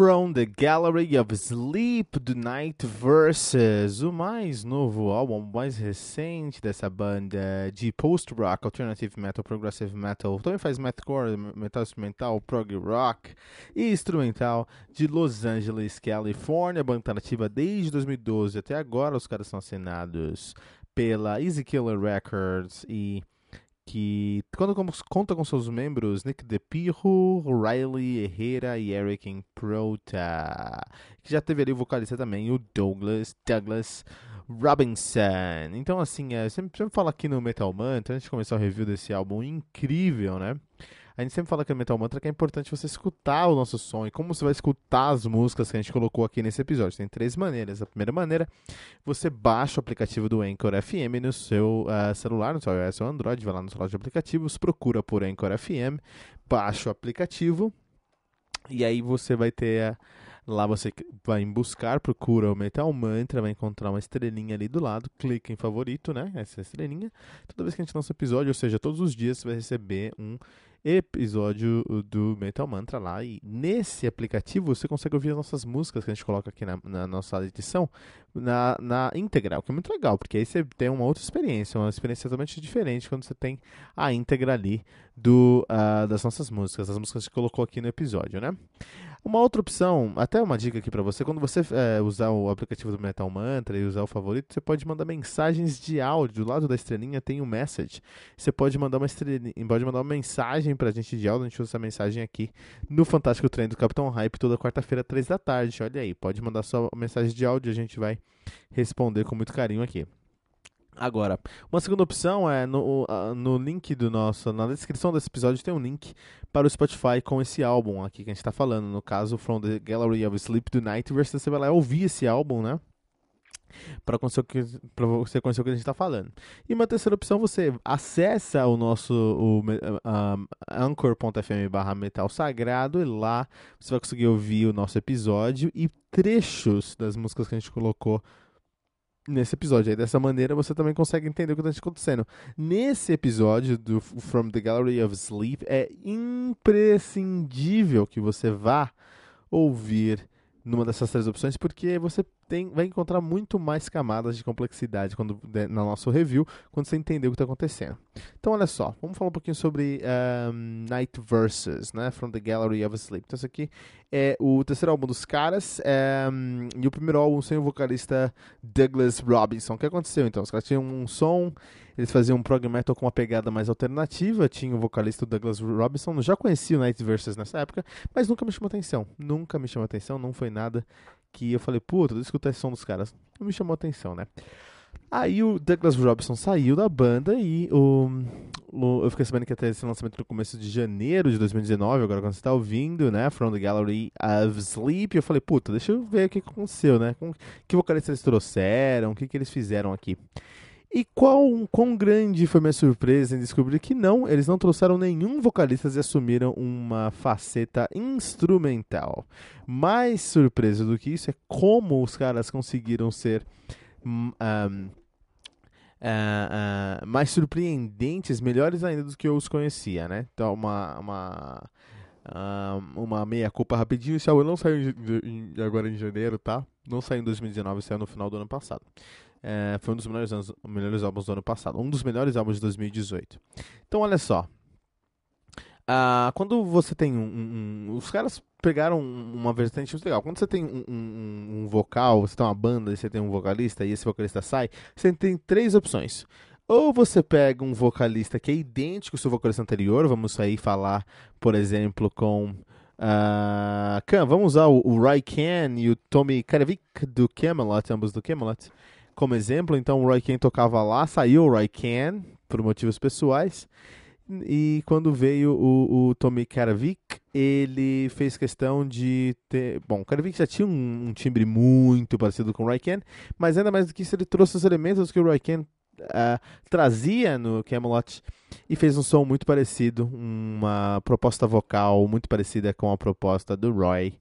From the Gallery of Sleep do Night Versus, o mais novo álbum, mais recente dessa banda de post-rock, alternative metal, progressive metal, também faz metalcore, metal instrumental, prog rock e instrumental de Los Angeles, Califórnia. A banda ativa desde 2012 até agora. Os caras são assinados pela Easy Killer Records e que quando conta com seus membros Nick DePirro, Riley Herrera e Eric Improta, que já teve ali o vocalista também, o Douglas, Douglas Robinson. Então, assim, é, sempre, sempre falo aqui no Metal Mantra, antes de começar o review desse álbum incrível, né? A gente sempre fala aqui no Metal Mantra que é importante você escutar o nosso som e como você vai escutar as músicas que a gente colocou aqui nesse episódio. Tem três maneiras. A primeira maneira, você baixa o aplicativo do Anchor FM no seu uh, celular, no seu iOS ou Android, vai lá no seu loja de aplicativos, procura por Anchor FM, baixa o aplicativo e aí você vai ter. Uh, Lá você vai em buscar, procura o Metal Mantra, vai encontrar uma estrelinha ali do lado, clica em favorito, né? Essa estrelinha. Toda vez que a gente lança episódio, ou seja, todos os dias você vai receber um episódio do Metal Mantra lá. E nesse aplicativo você consegue ouvir as nossas músicas que a gente coloca aqui na, na nossa edição na, na íntegra, o que é muito legal, porque aí você tem uma outra experiência, uma experiência totalmente diferente quando você tem a íntegra ali do, uh, das nossas músicas, das músicas que a gente colocou aqui no episódio, né? Uma outra opção, até uma dica aqui para você, quando você é, usar o aplicativo do Metal Mantra e usar o favorito, você pode mandar mensagens de áudio. Do lado da estrelinha tem o um message. Você pode mandar uma estrelinha, pode mandar uma mensagem pra gente de áudio, a gente usa essa mensagem aqui no Fantástico Treino do Capitão Hype toda quarta-feira, três da tarde. Olha aí, pode mandar sua mensagem de áudio, a gente vai responder com muito carinho aqui. Agora, uma segunda opção é no, no link do nosso, na descrição desse episódio tem um link para o Spotify com esse álbum aqui que a gente está falando, no caso From the Gallery of Sleep Tonight, você vai lá ouvir esse álbum, né? Para você conhecer o que a gente está falando. E uma terceira opção, você acessa o nosso o, um, anchor.fm barra metal sagrado e lá você vai conseguir ouvir o nosso episódio e trechos das músicas que a gente colocou nesse episódio. Aí dessa maneira você também consegue entender o que está acontecendo. Nesse episódio do From the Gallery of Sleep é imprescindível que você vá ouvir numa dessas três opções, porque você tem, vai encontrar muito mais camadas de complexidade quando, no nosso review, quando você entender o que está acontecendo. Então, olha só, vamos falar um pouquinho sobre um, Night Verses, né, From the Gallery of Sleep. Então, esse aqui é o terceiro álbum dos caras, um, e o primeiro álbum sem o vocalista Douglas Robinson. O que aconteceu, então? Os caras tinham um som eles faziam um prog metal com uma pegada mais alternativa. Tinha o vocalista Douglas Robinson. Já conhecia o Night Versus nessa época, mas nunca me chamou atenção. Nunca me chamou atenção. Não foi nada que eu falei, puta, eu escutar esse som dos caras. Não me chamou atenção, né? Aí o Douglas Robinson saiu da banda e o, o, eu fiquei sabendo que ter esse lançamento no começo de janeiro de 2019, agora quando você está ouvindo, né? From the Gallery of Sleep. Eu falei, puta, deixa eu ver o que aconteceu, né? Com, que vocalista eles trouxeram, o que, que eles fizeram aqui. E qual, quão grande foi minha surpresa em descobrir que não, eles não trouxeram nenhum vocalista e assumiram uma faceta instrumental. Mais surpresa do que isso é como os caras conseguiram ser um, uh, uh, mais surpreendentes, melhores ainda do que eu os conhecia, né? Então, uma, uma, uh, uma meia-culpa rapidinho. Esse álbum não saiu em, em, agora em janeiro, tá? Não saiu em 2019, saiu no final do ano passado. É, foi um dos melhores, anos, melhores álbuns do ano passado. Um dos melhores álbuns de 2018. Então, olha só. Uh, quando você tem um, um, Os caras pegaram uma vertente muito legal. Quando você tem um, um, vocal, você tem uma banda e você tem um vocalista e esse vocalista sai, você tem três opções. Ou você pega um vocalista que é idêntico ao seu vocalista anterior, vamos aí falar, por exemplo, com. Uh, vamos usar o, o Ray Ken e o Tommy Karavik do Camelot, ambos do Camelot, como exemplo. Então o Ray Ken tocava lá, saiu o Ray Ken por motivos pessoais. E quando veio o, o Tommy Karavik, ele fez questão de ter. Bom, o Karavik já tinha um, um, timbre muito parecido com o Raiken, mas ainda mais do que isso, ele trouxe os elementos que o Raiken uh, trazia no Camelot e fez um som muito parecido, uma proposta vocal muito parecida com a proposta do Roy.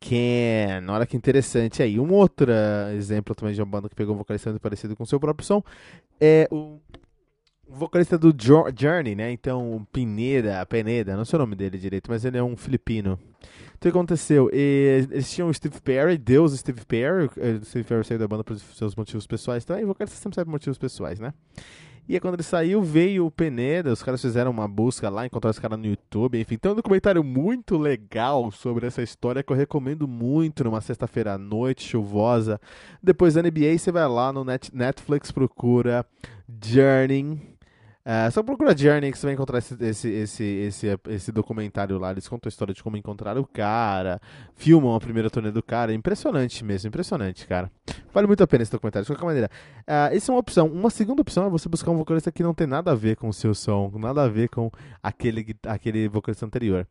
Ken, olha que interessante aí. Um outro exemplo também de uma banda que pegou um vocalista muito parecido com seu próprio som é o vocalista do Journey, né? Então, Pineda, Peneda, não sei o nome dele direito, mas ele é um filipino. Então, o que aconteceu? Eles tinham o Steve Perry, Deus Steve Perry. O Steve Perry saiu da banda por seus motivos pessoais também. O vocalista sempre sabe motivos pessoais, né? E aí, quando ele saiu, veio o Peneda. Os caras fizeram uma busca lá, encontraram esse cara no YouTube. Enfim, tem um documentário muito legal sobre essa história que eu recomendo muito numa sexta-feira à noite, chuvosa. Depois da NBA, você vai lá no Netflix, procura Journey é, só procura Journey que você vai encontrar esse, esse, esse, esse, esse documentário lá. Eles contam a história de como encontraram o cara, filmam a primeira turnê do cara. Impressionante mesmo, impressionante, cara. Vale muito a pena esse documentário, de qualquer maneira. Essa é uma opção. Uma segunda opção é você buscar um vocalista que não tem nada a ver com o seu som, nada a ver com aquele, aquele vocalista anterior.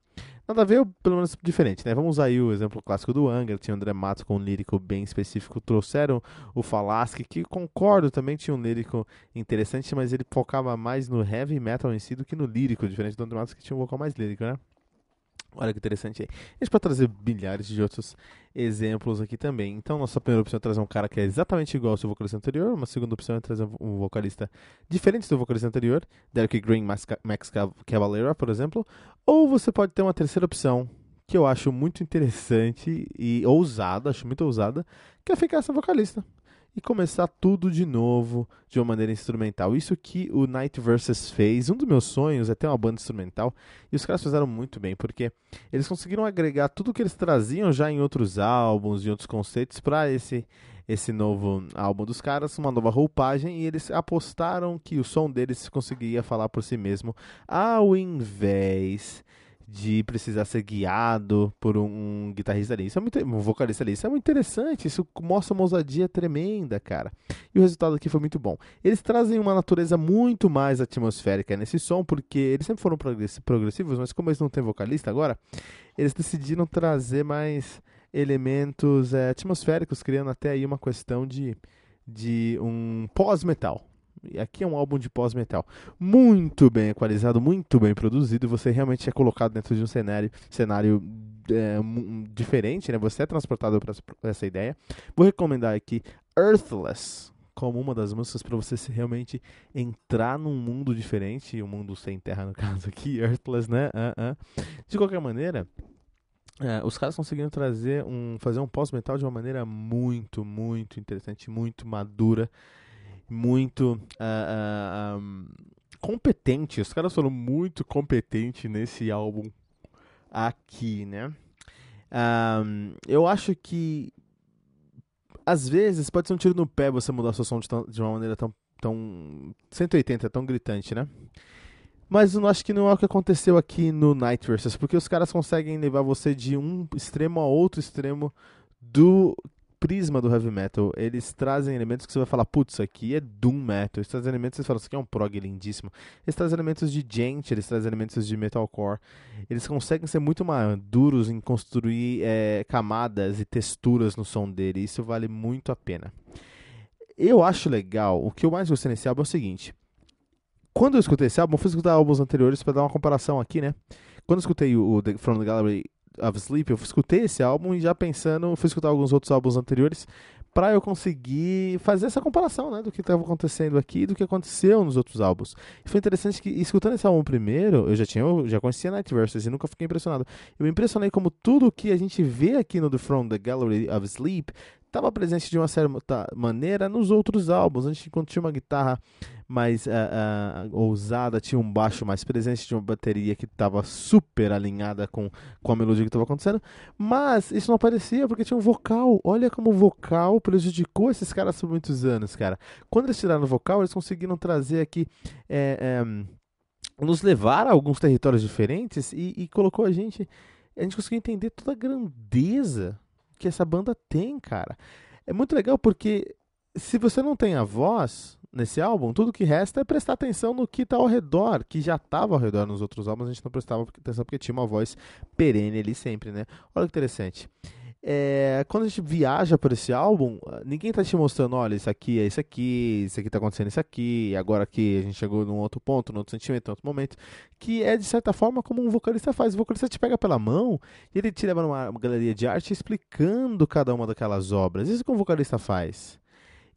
Nada a ver, pelo menos diferente, né? Vamos usar aí o exemplo clássico do Anger, tinha o André Matos com um lírico bem específico, trouxeram o Falaschi, que concordo, também tinha um lírico interessante, mas ele focava mais no heavy metal em si do que no lírico, diferente do André Matos que tinha um vocal mais lírico, né? Olha que interessante aí. A gente pode trazer milhares de outros exemplos aqui também. Então, nossa primeira opção é trazer um cara que é exatamente igual ao seu vocalista anterior. Uma segunda opção é trazer um vocalista diferente do vocalista anterior, Derek Green, Max, Cavalera, por exemplo. Ou você pode ter uma terceira opção, que eu acho muito interessante e ousada, acho muito ousada, que é ficar essa vocalista e começar tudo de novo de uma maneira instrumental. Isso que o Night Versus fez. Um dos meus sonhos é ter uma banda instrumental e os caras fizeram muito bem, porque eles conseguiram agregar tudo que eles traziam já em outros álbuns e outros conceitos para esse esse novo álbum dos caras, uma nova roupagem, e eles apostaram que o som deles conseguiria falar por si mesmo, ao invés de precisar ser guiado por um, guitarrista ali. Isso é muito, um vocalista ali. Isso é muito interessante. Isso mostra uma ousadia tremenda, cara. E o resultado aqui foi muito bom. Eles trazem uma natureza muito mais atmosférica nesse som, porque eles sempre foram progressivos, mas como eles não têm vocalista agora, eles decidiram trazer mais elementos é, atmosféricos, criando até aí uma questão de, de um pós-metal. Aqui é um álbum de pós-metal. Muito bem equalizado, muito bem produzido. Você realmente é colocado dentro de um cenário, cenário é, diferente, né? Você é transportado para essa ideia. Vou recomendar aqui Earthless como uma das músicas para você realmente entrar num mundo diferente, um mundo sem terra no caso aqui, Earthless, né? Uh -uh. De qualquer maneira, é, os caras conseguiram trazer um, fazer um pós-metal de uma maneira muito, muito interessante, muito madura muito uh, uh, um, competente. Os caras foram muito competentes nesse álbum aqui, né? Um, eu acho que às vezes pode ser um tiro no pé você mudar seu som de, tão, de uma maneira tão, tão 180, tão gritante, né? Mas eu acho que não é o que aconteceu aqui no Night Versus, porque os caras conseguem levar você de um extremo a outro extremo do prisma do heavy metal, eles trazem elementos que você vai falar, putz, isso aqui é doom metal. Eles trazem elementos que você fala, isso aqui é um prog lindíssimo. Eles trazem elementos de gente, eles trazem elementos de metalcore. Eles conseguem ser muito duros em construir é, camadas e texturas no som dele. Isso vale muito a pena. Eu acho legal, o que eu mais gostei nesse álbum é o seguinte. Quando eu escutei esse álbum, eu fui escutar álbuns anteriores para dar uma comparação aqui, né? Quando eu escutei o, From the Gallery of Sleep, eu escutei esse álbum e já pensando, fui escutar alguns outros álbuns anteriores para eu conseguir fazer essa comparação, né, do que estava acontecendo aqui e do que aconteceu nos outros álbuns. E foi interessante que, escutando esse álbum primeiro, eu já tinha, eu já conhecia Night Versus e nunca fiquei impressionado. Eu me impressionei como tudo que a gente vê aqui no The From the Gallery of Sleep estava presente de uma certa maneira nos outros álbuns. A gente tinha uma guitarra mais uh, uh, ousada, tinha um baixo mais presente, tinha uma bateria que estava super alinhada com, com a melodia que estava acontecendo, mas isso não aparecia porque tinha um vocal. Olha como o vocal prejudicou esses caras por muitos anos, cara. Quando eles tiraram o vocal, eles conseguiram trazer aqui. É, é, nos levar a alguns territórios diferentes e, e colocou a gente. A gente conseguiu entender toda a grandeza que essa banda tem, cara. É muito legal porque se você não tem a voz nesse álbum, tudo que resta é prestar atenção no que está ao redor, que já estava ao redor nos outros álbuns, a gente não prestava atenção porque tinha uma voz perene ali sempre, né? Olha que interessante é, quando a gente viaja por esse álbum, ninguém tá te mostrando, olha, isso aqui é isso aqui, isso aqui tá acontecendo isso aqui, agora aqui a gente chegou num outro ponto, num outro sentimento, num outro momento, que é de certa forma como um vocalista faz. O vocalista te pega pela mão e ele te leva numa galeria de arte explicando cada uma daquelas obras. Isso que um vocalista faz.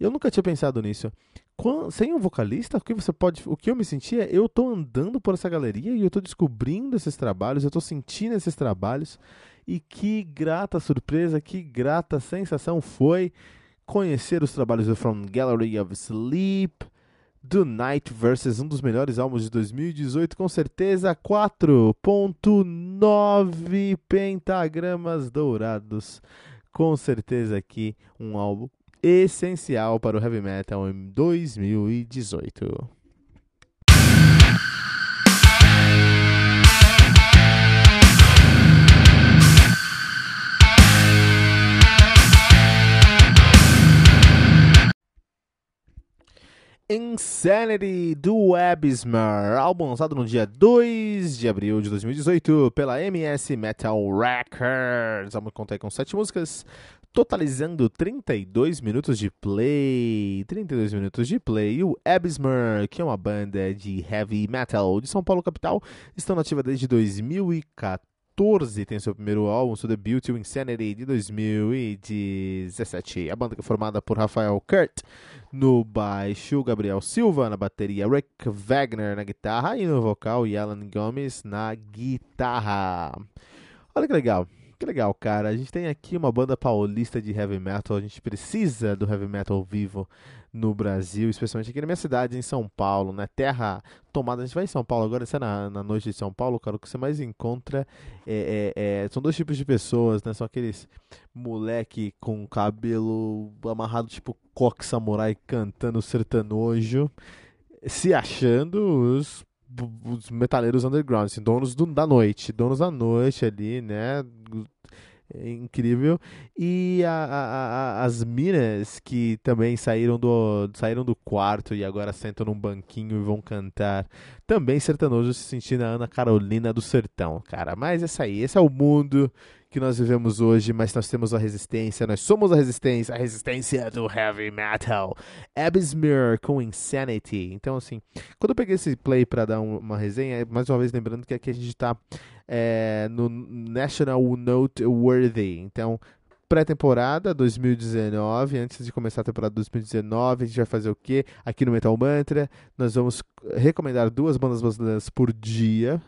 Eu nunca tinha pensado nisso. Quando, sem um vocalista, o que você pode, o que eu me sentia, eu tô andando por essa galeria e eu tô descobrindo esses trabalhos, eu tô sentindo esses trabalhos e que grata surpresa, que grata sensação foi conhecer os trabalhos do From Gallery of Sleep, do Night versus um dos melhores álbuns de 2018, com certeza 4.9 pentagramas dourados. Com certeza aqui um álbum essencial para o heavy metal em 2018. Insanity do Abysmer, álbum lançado no dia 2 de abril de 2018 pela MS Metal Records. Vamos contar com 7 músicas, totalizando 32 minutos de play. 32 minutos de play. O Abysmer, que é uma banda de heavy metal de São Paulo capital, estão nativa desde 2014 tem seu primeiro álbum, seu debut, o Insanity, de 2017. A banda é formada por Rafael Kurt no baixo, Gabriel Silva na bateria, Rick Wagner na guitarra e no vocal, e Alan Gomes na guitarra. Olha que legal. Que legal, cara. A gente tem aqui uma banda paulista de heavy metal. A gente precisa do heavy metal vivo no Brasil, especialmente aqui na minha cidade, em São Paulo, né? Terra tomada. A gente vai em São Paulo agora, você é na, na noite de São Paulo, cara, o que você mais encontra é, é, é, são dois tipos de pessoas, né? São aqueles moleque com cabelo amarrado tipo coque samurai cantando sertanojo, se achando os os metaleiros underground, assim, donos do, da noite, donos da noite ali, né? É incrível. E a, a, a, as minas que também saíram do, saíram do quarto e agora sentam num banquinho e vão cantar. Também sertanojo se sentindo a Ana Carolina do Sertão, cara. Mas essa aí, esse é o mundo que nós vivemos hoje, mas nós temos a resistência, nós somos a resistência, a resistência do heavy metal. Abyssmere com Insanity. Então, assim, quando eu peguei esse play para dar uma resenha, mais uma vez lembrando que aqui a gente tá é, no National Noteworthy. Então, pré-temporada 2019, antes de começar a temporada 2019, a gente vai fazer o quê? Aqui no Metal Mantra, nós vamos recomendar duas bandas brasileiras por dia.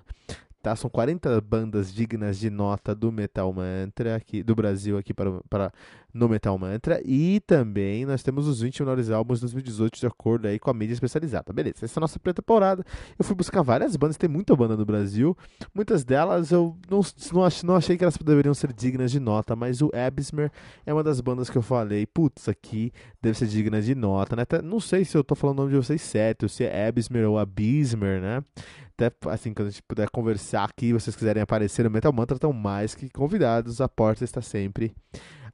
Tá? São 40 bandas dignas de nota do Metal Mantra aqui do Brasil aqui para, para no Metal Mantra e também nós temos os 20 melhores álbuns de 2018 de acordo aí com a mídia especializada. Beleza, essa é a nossa pré-temporada. Eu fui buscar várias bandas, tem muita banda no Brasil. Muitas delas eu não, não, ach, não achei que elas deveriam ser dignas de nota, mas o Abysmer é uma das bandas que eu falei, putz, aqui deve ser digna de nota, né? Até, não sei se eu tô falando o nome de vocês certo, se é Abysmer ou Abysmer, né? Até assim, quando a gente puder conversar aqui, vocês quiserem aparecer no Metal Mantra, estão mais que convidados. A porta está sempre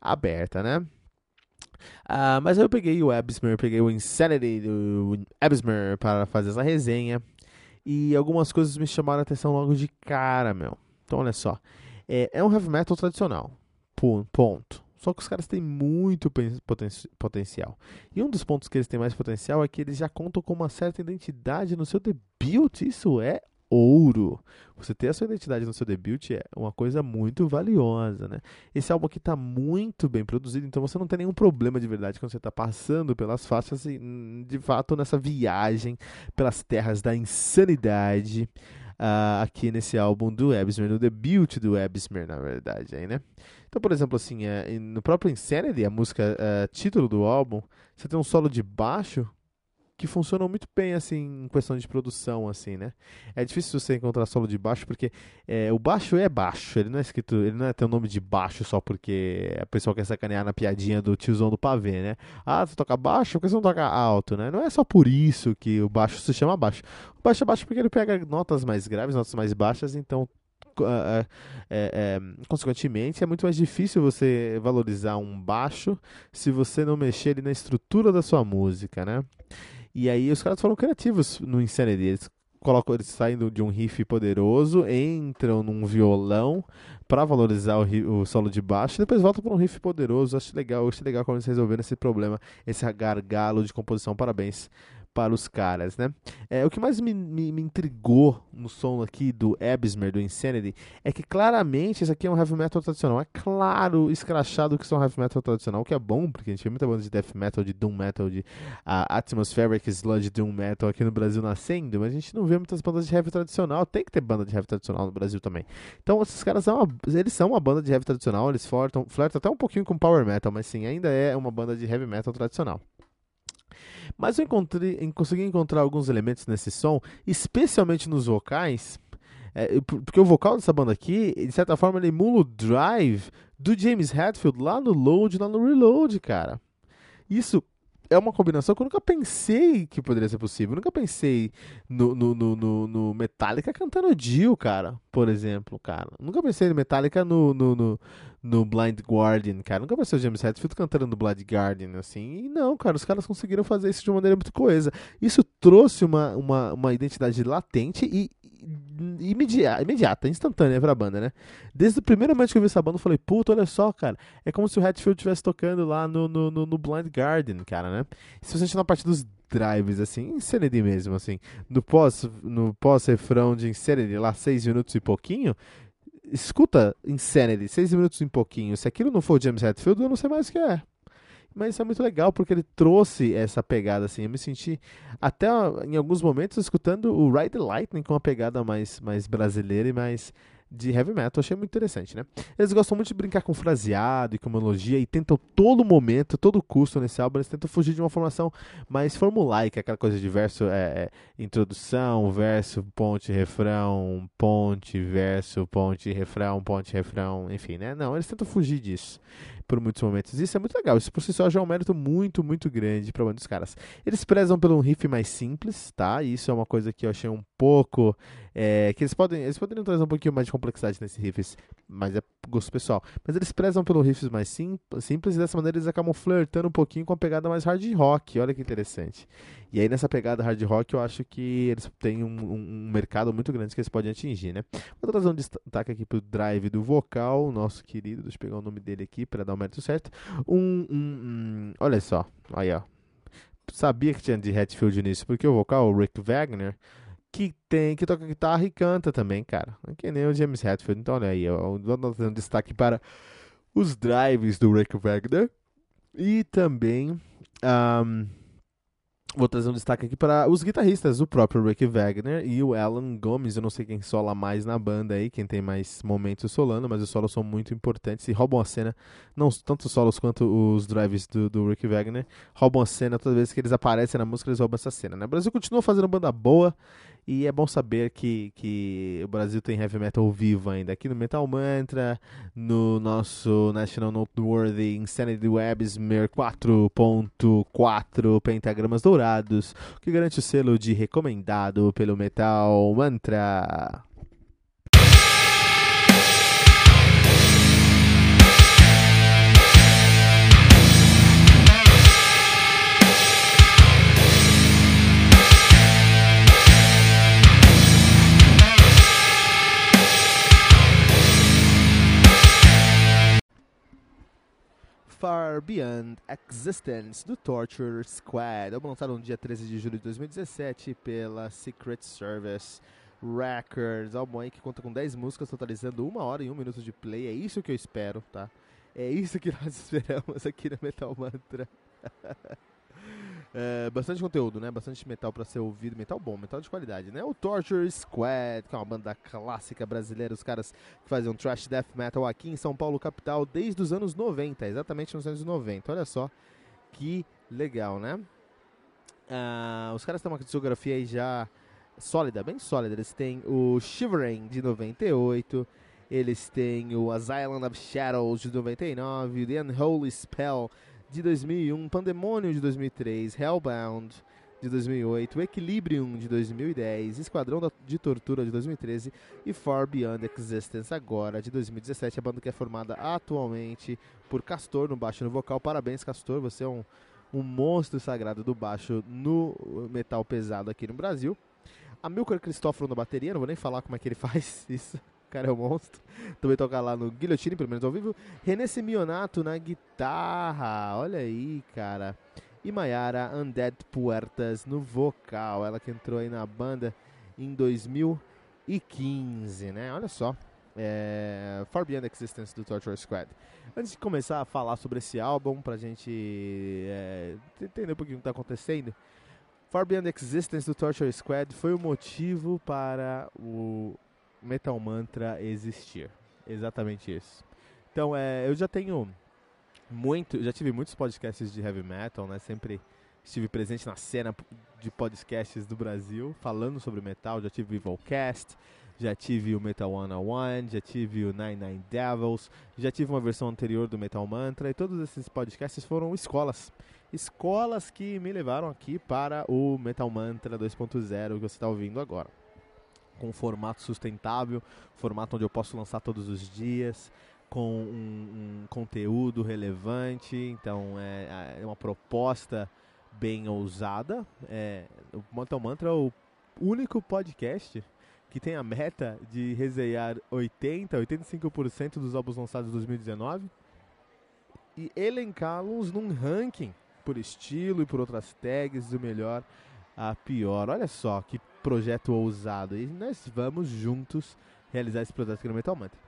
aberta, né? Uh, mas eu peguei o Abysmer, peguei o Insanity do Abysmer para fazer essa resenha. E algumas coisas me chamaram a atenção logo de cara, meu. Então, olha só. É, é um heavy metal tradicional. Ponto. Só que os caras têm muito poten potencial. E um dos pontos que eles têm mais potencial é que eles já contam com uma certa identidade no seu debut. Isso é ouro. Você ter a sua identidade no seu debut é uma coisa muito valiosa, né? Esse álbum aqui está muito bem produzido, então você não tem nenhum problema de verdade quando você está passando pelas faixas e, de fato, nessa viagem pelas terras da insanidade. Uh, aqui nesse álbum do Ebsmer, no debut do Ebsmer, na verdade, aí, né? Então, por exemplo, assim, é, no próprio Insanity, a música uh, título do álbum, você tem um solo de baixo que funcionam muito bem, assim, em questão de produção, assim, né? É difícil você encontrar solo de baixo, porque é, o baixo é baixo, ele não é escrito, ele não é tem o nome de baixo só porque a pessoa quer sacanear na piadinha do tiozão do pavê, né? Ah, tu toca baixo, por que você não toca alto, né? Não é só por isso que o baixo se chama baixo. O baixo é baixo porque ele pega notas mais graves, notas mais baixas, então é, é, consequentemente, é muito mais difícil você valorizar um baixo se você não mexer ali na estrutura da sua música, né? E aí os caras foram criativos no Insanity. Eles colocam eles saindo de um riff poderoso, entram num violão para valorizar o, o, solo de baixo, e depois voltam para um riff poderoso. Acho legal, acho legal como eles resolveram esse problema, esse gargalo de composição. Parabéns para os caras, né? É, o que mais me, me, me, intrigou no som aqui do Ebsmer, do Insanity, é que claramente isso aqui é um heavy metal tradicional. É claro, escrachado que são heavy metal tradicional, o que é bom, porque a gente vê muita banda de death metal, de doom metal, de uh, atmospheric sludge doom metal aqui no Brasil nascendo, mas a gente não vê muitas bandas de heavy tradicional. Tem que ter banda de heavy tradicional no Brasil também. Então, esses caras são uma, eles são uma banda de heavy tradicional, eles flertam, flertam até um pouquinho com power metal, mas sim, ainda é uma banda de heavy metal tradicional. Mas eu encontrei, consegui encontrar alguns elementos nesse som, especialmente nos vocais, é, porque o vocal dessa banda aqui, de certa forma, ele emula o drive do James Hetfield lá no Load, lá no Reload, cara. Isso é uma combinação que eu nunca pensei que poderia ser possível. Eu nunca pensei no, no, no, no, Metallica cantando Dio, cara, por exemplo, cara. Nunca pensei no Metallica no, no, no, no Blind Guardian, cara. Nunca o James Hetfield cantando no Blind Guardian, assim. E não, cara, os caras conseguiram fazer isso de uma maneira muito coesa. Isso trouxe uma, uma, uma identidade latente e, imediata, imediata, instantânea pra banda, né? Desde o primeiro momento que eu vi essa banda, eu falei, puta, olha só, cara, é como se o Hatfield estivesse tocando lá no, no, no, no, Blind Garden, cara, né? Se você entrar na parte dos drives, assim, Insanity mesmo, assim, no pós, no pós-refrão de Insanity, lá seis minutos e pouquinho, escuta Insanity, seis minutos e pouquinho, se aquilo não for o James Hetfield, eu não sei mais o que é. Mas isso é muito legal porque ele trouxe essa pegada assim. Eu me senti até em alguns momentos escutando o Ride the Lightning com uma pegada mais, mais brasileira e mais de heavy metal. Achei muito interessante, né? Eles gostam muito de brincar com fraseado e com melodia e tentam todo momento, todo custo nesse álbum, eles tentam fugir de uma formação mais formulaica, aquela coisa de verso, é, é, introdução, verso, ponte, refrão, ponte, verso, ponte, refrão, ponte, refrão, enfim, né? Não, eles tentam fugir disso por muitos momentos. Isso é muito legal. Isso por si só já é um mérito muito, muito grande para dos caras. Eles prezam pelo um riff mais simples, tá? E isso é uma coisa que eu achei um pouco. É, que eles podem. Eles poderiam trazer um pouquinho mais de complexidade nesses riffs, mas é gosto pessoal. Mas eles prezam pelo riffs mais sim, simples e dessa maneira eles acabam flertando um pouquinho com a pegada mais hard rock. Olha que interessante. E aí nessa pegada hard rock eu acho que eles têm um, um, mercado muito grande que eles podem atingir, né? Vou trazer um destaque aqui pro drive do vocal, nosso querido, deixa eu pegar o nome dele aqui para dar o mérito certo. Um, um, olha só, aí ó. Sabia que tinha de Hatfield nisso, porque o vocal, o Rick Wagner, que tem, que toca guitarra e canta também, cara. Que nem o James Hetfield. Então olha aí, dar um destaque para os drives do Rick Wagner e também um, Vou trazer um destaque aqui para os guitarristas, o próprio Rick Wagner e o Alan Gomes. Eu não sei quem sola mais na banda aí, quem tem mais momentos solando, mas os solos são muito importantes e roubam a cena. Não tanto os solos quanto os drives do, do Rick Wagner roubam a cena toda vez que eles aparecem na música, eles roubam essa cena. Né? O Brasil continua fazendo banda boa e é bom saber que, que o Brasil tem heavy metal vivo ainda. Aqui no Metal Mantra, no nosso National Noteworthy Insanity Websmer 4.4 pentagramas dourados, que garante o selo de recomendado pelo Metal Mantra. Far Beyond Existence do Torture Squad. É lançado no dia 13 de julho de 2017 pela Secret Service. Records, álbum aí que conta com 10 músicas, totalizando uma hora e um minuto de play. É isso que eu espero, tá? É isso que nós esperamos aqui na Metal Mantra. é, bastante conteúdo, né? Bastante metal para ser ouvido. Metal bom, metal de qualidade, né? O Torture Squad, que é uma banda clássica brasileira. Os caras que fazem um trash death metal aqui em São Paulo, capital, desde os anos 90, exatamente nos anos 90. Olha só que legal, né? Uh, os caras têm uma discografia aí já sólida, bem sólida. Eles têm o Shivering de 98, eles têm o Asylum of Shadows de 99, The Unholy Spell de 2001, Pandemonium de 2003, Hellbound de 2008, Equilibrium de 2010, Esquadrão de Tortura de 2013 e Far Beyond Existence agora de 2017. A banda que é formada atualmente por Castor no baixo no vocal. Parabéns, Castor, você é um, um monstro sagrado do baixo no metal pesado aqui no Brasil. Amilcar Cristóforo na bateria, não vou nem falar como é que ele faz isso. O cara é um monstro. Também toca lá no Guilhotine, pelo menos ao vivo. René Semionato na guitarra. Olha aí, cara. E Mayara Undead Puertas no vocal. Ela que entrou aí na banda em 2015, né? Olha só. É, Far Beyond Existence do Torture Squad. Antes de começar a falar sobre esse álbum, pra gente é, entender um pouquinho o que está acontecendo, Far Beyond Existence do Torture Squad foi o motivo para o Metal Mantra existir. Exatamente isso. Então, é, eu já tenho muito, já tive muitos podcasts de heavy metal, né? Sempre estive presente na cena de podcasts do Brasil, falando sobre metal. Já tive o Evilcast, já tive o Metal One One, já tive o Nine Nine Devils, já tive uma versão anterior do Metal Mantra e todos esses podcasts foram escolas escolas que me levaram aqui para o Metal Mantra 2.0 que você está ouvindo agora. Com um formato sustentável, formato onde eu posso lançar todos os dias, com um, um conteúdo relevante, então é, é, uma proposta bem ousada. É, o Metal Mantra é o único podcast que tem a meta de resenhar 80, 85% dos álbuns lançados em 2019 e elencá-los num ranking por estilo e por outras tags, do melhor a pior. Olha só que projeto ousado. E nós vamos juntos realizar esse projeto no Metal Mantra.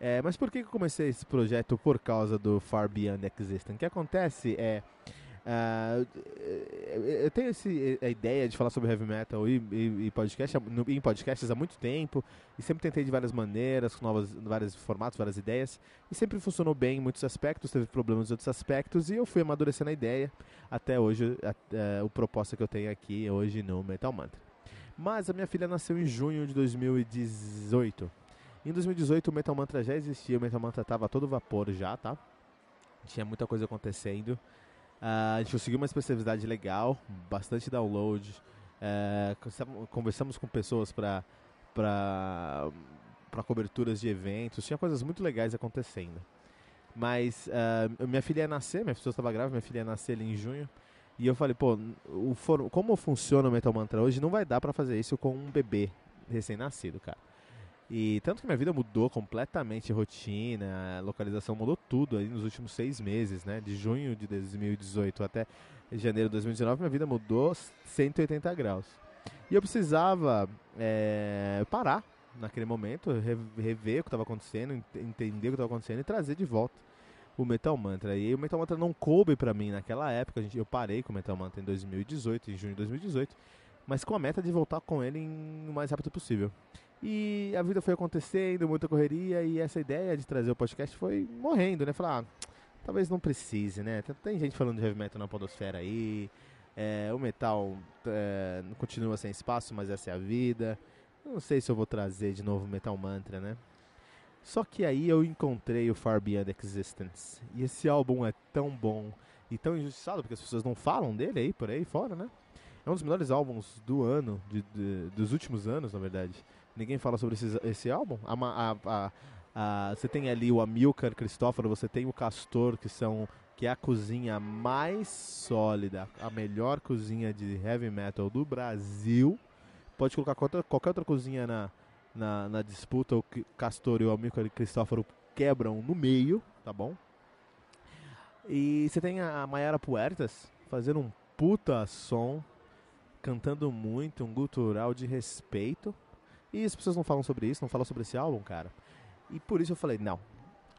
É, mas por que eu comecei esse projeto por causa do Far Beyond Existence? O que acontece é Uh, eu tenho esse, a ideia de falar sobre heavy metal e, e, e podcast, no, em podcasts há muito tempo e sempre tentei de várias maneiras, com novas, vários formatos, várias ideias e sempre funcionou bem em muitos aspectos, teve problemas em outros aspectos e eu fui amadurecendo a ideia até hoje, a, a, o proposta que eu tenho aqui hoje no Metal Mantra. Mas a minha filha nasceu em junho de 2018. Em 2018 o Metal Mantra já existia, o Metal Mantra estava todo vapor já, tá? Tinha muita coisa acontecendo. Uh, a gente conseguiu uma especificidade legal, bastante download. Uh, conversamos com pessoas para para coberturas de eventos, tinha coisas muito legais acontecendo. Mas uh, minha filha ia nascer, minha pessoa estava grávida, minha filha ia nascer ali em junho. E eu falei, pô, o for, como funciona o Metal Mantra hoje, não vai dar para fazer isso com um bebê recém-nascido, cara. E tanto que minha vida mudou completamente, rotina, localização mudou tudo aí nos últimos seis meses, né? De junho de 2018 até janeiro de 2019, minha vida mudou 180 graus. E eu precisava é, parar naquele momento, rever o que estava acontecendo, entender o que estava acontecendo e trazer de volta o Metal Mantra. E o Metal Mantra não coube para mim naquela época, gente, eu parei com o Metal Mantra em 2018, em junho de 2018, mas com a meta de voltar com ele em, o mais rápido possível. E a vida foi acontecendo, muita correria, e essa ideia de trazer o podcast foi morrendo, né? Falar, ah, talvez não precise, né? Tem gente falando de heavy metal na podosfera aí, é, o metal é, continua sem espaço, mas essa é a vida. Não sei se eu vou trazer de novo Metal Mantra, né? Só que aí eu encontrei o Far Beyond Existence. E esse álbum é tão bom e tão injustiçado, porque as pessoas não falam dele aí por aí fora, né? É um dos melhores álbuns do ano, de, de, dos últimos anos, na verdade. Ninguém fala sobre esse, esse álbum. A, a, a, você tem ali o Amilcar Cristóforo, você tem o Castor, que são que é a cozinha mais sólida, a melhor cozinha de heavy metal do Brasil. Pode colocar qualquer outra cozinha na, na, na, disputa, o Castor e o Amilcar Cristóforo quebram no meio, tá bom? E você tem a Mayara Puertas fazendo um puta som, cantando muito, um gutural de respeito. E as pessoas não falam sobre isso, não falam sobre esse álbum, cara. E por isso eu falei, não,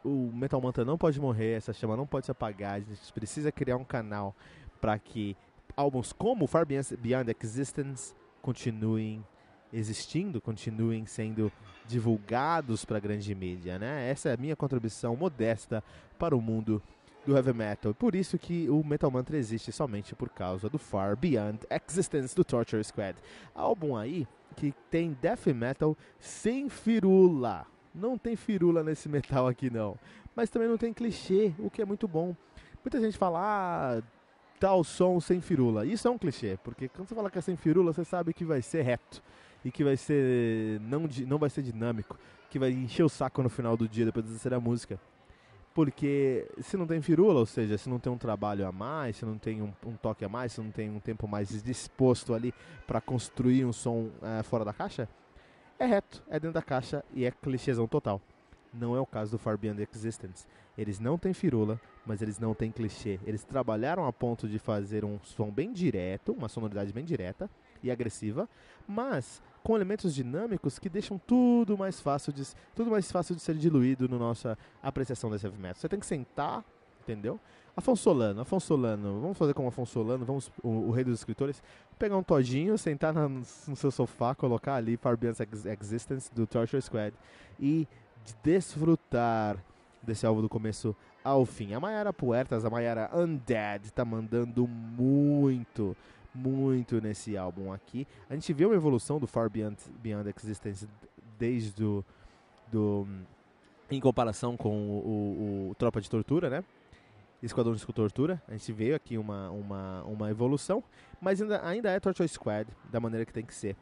o Metal Mantra não pode morrer, essa chama não pode se apagar, a gente precisa criar um canal para que álbuns como Far Beyond Existence continuem existindo, continuem sendo divulgados para a grande mídia, né? Essa é a minha contribuição modesta para o mundo do heavy metal. Por isso que o Metal Mantra existe somente por causa do Far Beyond Existence do Torture Squad. Álbum aí que tem death metal sem firula. Não tem firula nesse metal aqui não. Mas também não tem clichê, o que é muito bom. Muita gente fala, ah, tal som sem firula. Isso é um clichê, porque quando você fala que é sem firula, você sabe que vai ser reto e que vai ser não, não vai ser dinâmico, que vai encher o saco no final do dia depois de ser a música. Porque se não tem firula, ou seja, se não tem um trabalho a mais, se não tem um, um toque a mais, se não tem um tempo mais disposto ali para construir um som uh, fora da caixa, é reto, é dentro da caixa e é clichêzão total. Não é o caso do Far Beyond Existence. Eles não têm firula, mas eles não têm clichê. Eles trabalharam a ponto de fazer um som bem direto, uma sonoridade bem direta e agressiva, mas com elementos dinâmicos que deixam tudo mais fácil de, tudo mais fácil de ser diluído na nossa apreciação desse heavy metal. Você tem que sentar, entendeu? Afonso Solano, Afonso Solano, vamos fazer como Afonso Solano, vamos, o, o rei dos escritores, pegar um todinho, sentar na, no seu sofá, colocar ali Far Beyond Existence do Torture Squad e desfrutar desse álbum do começo ao fim. A Mayara Puertas, a Mayara Undead, tá mandando muito muito nesse álbum aqui. A gente vê uma evolução do Far Beyond, Beyond Existence desde do em comparação com o, o, o, Tropa de Tortura, né? Esquadrão de Tortura. A gente vê aqui uma, uma, uma evolução, mas ainda, ainda é Torture Squad da maneira que tem que ser.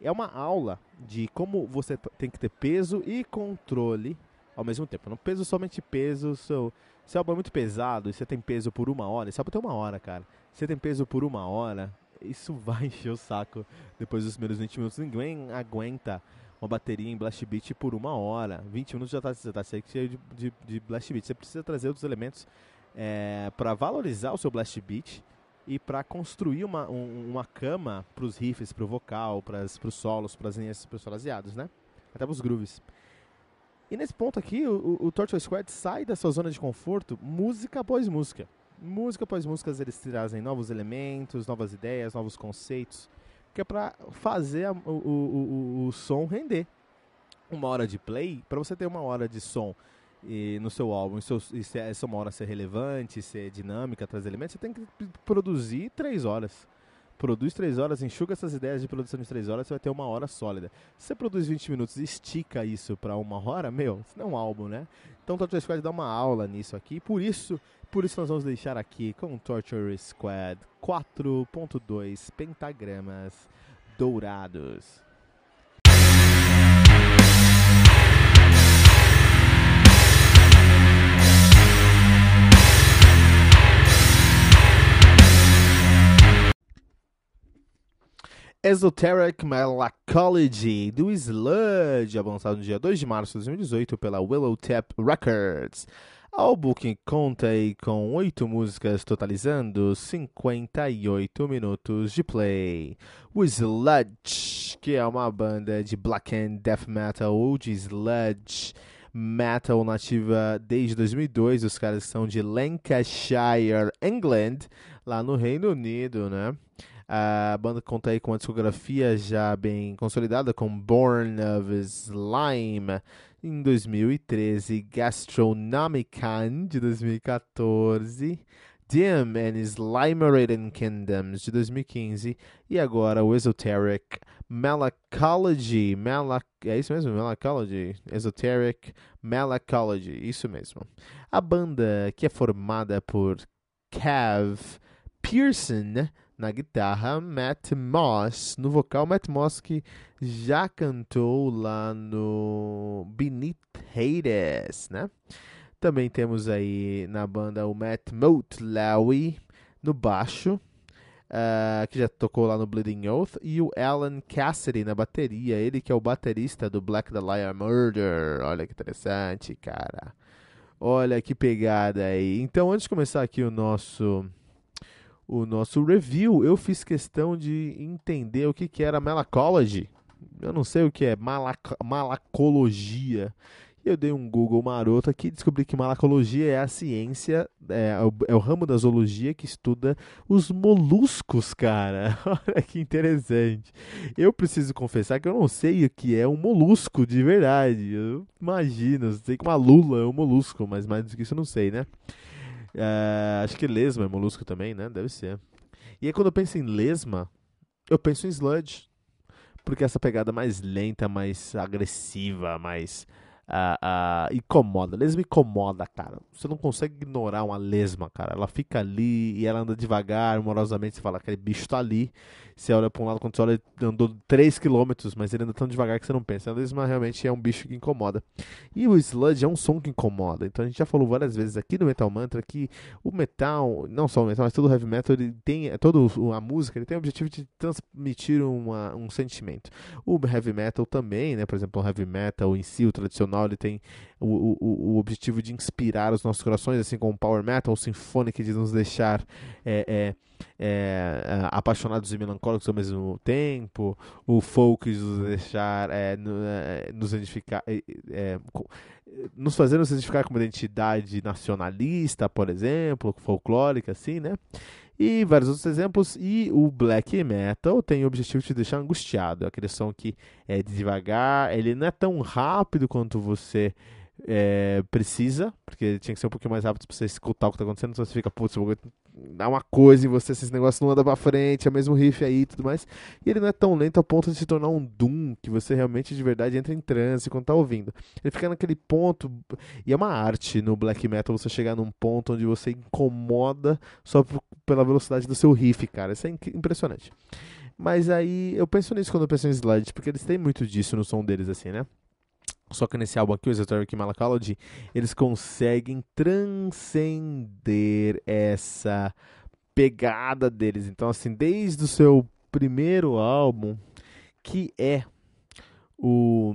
É uma aula de como você tem que ter peso e controle ao mesmo tempo. Não peso somente peso, seu, seu álbum é muito pesado e você tem peso por uma hora, esse álbum tem uma hora, cara. Você tem peso por uma hora, isso vai encher o saco depois dos primeiros 20 minutos. Ninguém aguenta uma bateria em Blast Beat por uma hora. 20 minutos já está já tá cheio de, de, de, Blast Beat. Você precisa trazer outros elementos é, para valorizar o seu Blast Beat e para construir uma, um, uma cama para os riffs, para o vocal, para os solos, para os fraseados, né? Até para os grooves. E nesse ponto aqui, o, o Torture Squad sai da sua zona de conforto música após música música após música eles trazem novos elementos, novas ideias, novos conceitos, que é para fazer a, o, o, o, o, som render. Uma hora de play, para você ter uma hora de som e, no seu álbum, e, seu, e se essa uma hora ser relevante, ser dinâmica, trazer elementos, você tem que produzir três horas. Produz três horas, enxuga essas ideias de produção de três horas, você vai ter uma hora sólida. Se você produz 20 minutos e estica isso para uma hora, meu, isso não é um álbum, né? Então o Torture Squad dá uma aula nisso aqui, por isso por isso nós vamos deixar aqui com Torture Squad 4.2 pentagramas dourados. Esoteric Melanchology do Sludge, avançado no dia 2 de março de 2018 pela Willow Tap Records. Álbum que conta com oito músicas, totalizando 58 minutos de play. O Sludge, que é uma banda de black and death metal ou de sludge metal nativa desde 2002. Os caras são de Lancashire, England, lá no Reino Unido, né? A banda conta aí com uma discografia já bem consolidada, com Born of Slime, em 2013, Gastronomican de 2014, Dim and Slimerated Kingdoms de 2015 e agora o Esoteric Malacology, Malac é isso mesmo, Malacology, Esoteric Malacology, isso mesmo. A banda que é formada por Cav Pearson na guitarra, Matt Moss no vocal, Matt Moss que já cantou lá no Beneath Hades, né? Também temos aí na banda o Matt Motlawi no baixo, uh, que já tocou lá no Bleeding Oath, e o Alan Cassidy na bateria, ele que é o baterista do Black Liar Murder. Olha que interessante, cara. Olha que pegada aí. Então, antes de começar aqui o nosso o nosso review, eu fiz questão de entender o que, que era Melacology. Eu não sei o que é malac malacologia. E eu dei um Google maroto aqui e descobri que malacologia é a ciência, é, é, o, é, o, ramo da zoologia que estuda os moluscos, cara. Olha que interessante. Eu preciso confessar que eu não sei o que é um molusco de verdade. Eu imagino, sei que uma lula é um molusco, mas mais do que isso eu não sei, né? É, acho que lesma é molusco também, né? Deve ser. E aí quando eu penso em lesma, eu penso em sludge. Porque essa pegada mais lenta, mais agressiva, mais uh, incomoda. Lesma incomoda, cara. Você não consegue ignorar uma lesma, cara. Ela fica ali e ela anda devagar, amorosamente. Você fala, aquele bicho tá ali. Você olha pra um lado, quando você olha, ele andou 3km, mas ele anda tão devagar que você não pensa. A lesma realmente é um bicho que incomoda. E o sludge é um som que incomoda. Então a gente já falou várias vezes aqui no Metal Mantra que o metal, não só o metal, mas todo o heavy metal, ele tem, toda a música, ele tem o objetivo de transmitir uma, um sentimento. O heavy metal também, né? Por exemplo, o heavy metal em si, o tradicional, ele tem o, o, o objetivo de inspirar os nossos corações, assim como o power metal, o symphonic de nos deixar é, é, é, apaixonados e melancólicos ao mesmo tempo, o folk de nos deixar é, é, nos identificar, é, nos fazer nos identificar com uma identidade nacionalista, por exemplo, folclórica, assim, né? E vários outros exemplos. E o black metal tem o objetivo de te deixar angustiado. Aquele som que é devagar, ele não é tão rápido quanto você é, precisa, porque tinha que ser um pouquinho mais rápido pra você escutar o que tá acontecendo, senão você fica, putz, dá uma coisa em você, esses negócios não andam pra frente, é mesmo riff aí e tudo mais. E ele não é tão lento a ponto de se tornar um Doom, que você realmente de verdade entra em transe quando tá ouvindo. Ele fica naquele ponto, e é uma arte no black metal você chegar num ponto onde você incomoda só pela velocidade do seu riff, cara. Isso é impressionante. Mas aí eu penso nisso quando eu penso em sludge, porque eles têm muito disso no som deles, assim, né? Só que nesse álbum aqui, o Esoteric Malacology, eles conseguem transcender essa pegada deles. Então, assim, desde o seu primeiro álbum, que é o.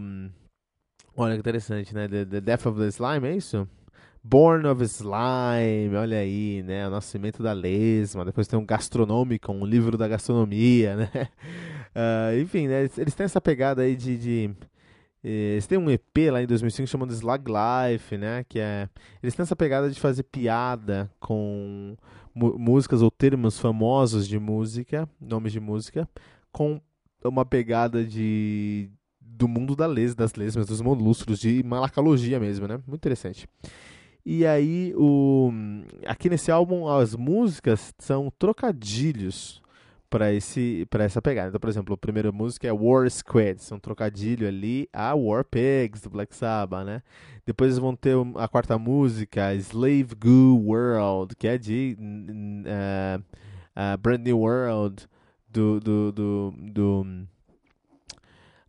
Olha que interessante, né? The, The Death of the Slime, é isso? Born of Slime, olha aí, né? O nascimento da lesma. Depois tem um Gastronômico, um livro da gastronomia, né? Uh, enfim, né? Eles, eles têm essa pegada aí de, de eles têm um EP lá em 2005 chamado Slag Life, né? Que é. Eles têm essa pegada de fazer piada com músicas ou termos famosos de música, nomes de música, com uma pegada de do mundo da les, das lesmas, dos moluscos, de malacologia mesmo, né? Muito interessante. E aí, o, aqui nesse álbum, as músicas são trocadilhos para esse para essa pegada. Então, por exemplo, a primeira música é War Squads, um trocadilho ali a War Pigs do Black Sabbath, né? Depois eles vão ter a quarta música, Slave Goo World, que é de uh, uh, Brand New World do do do, do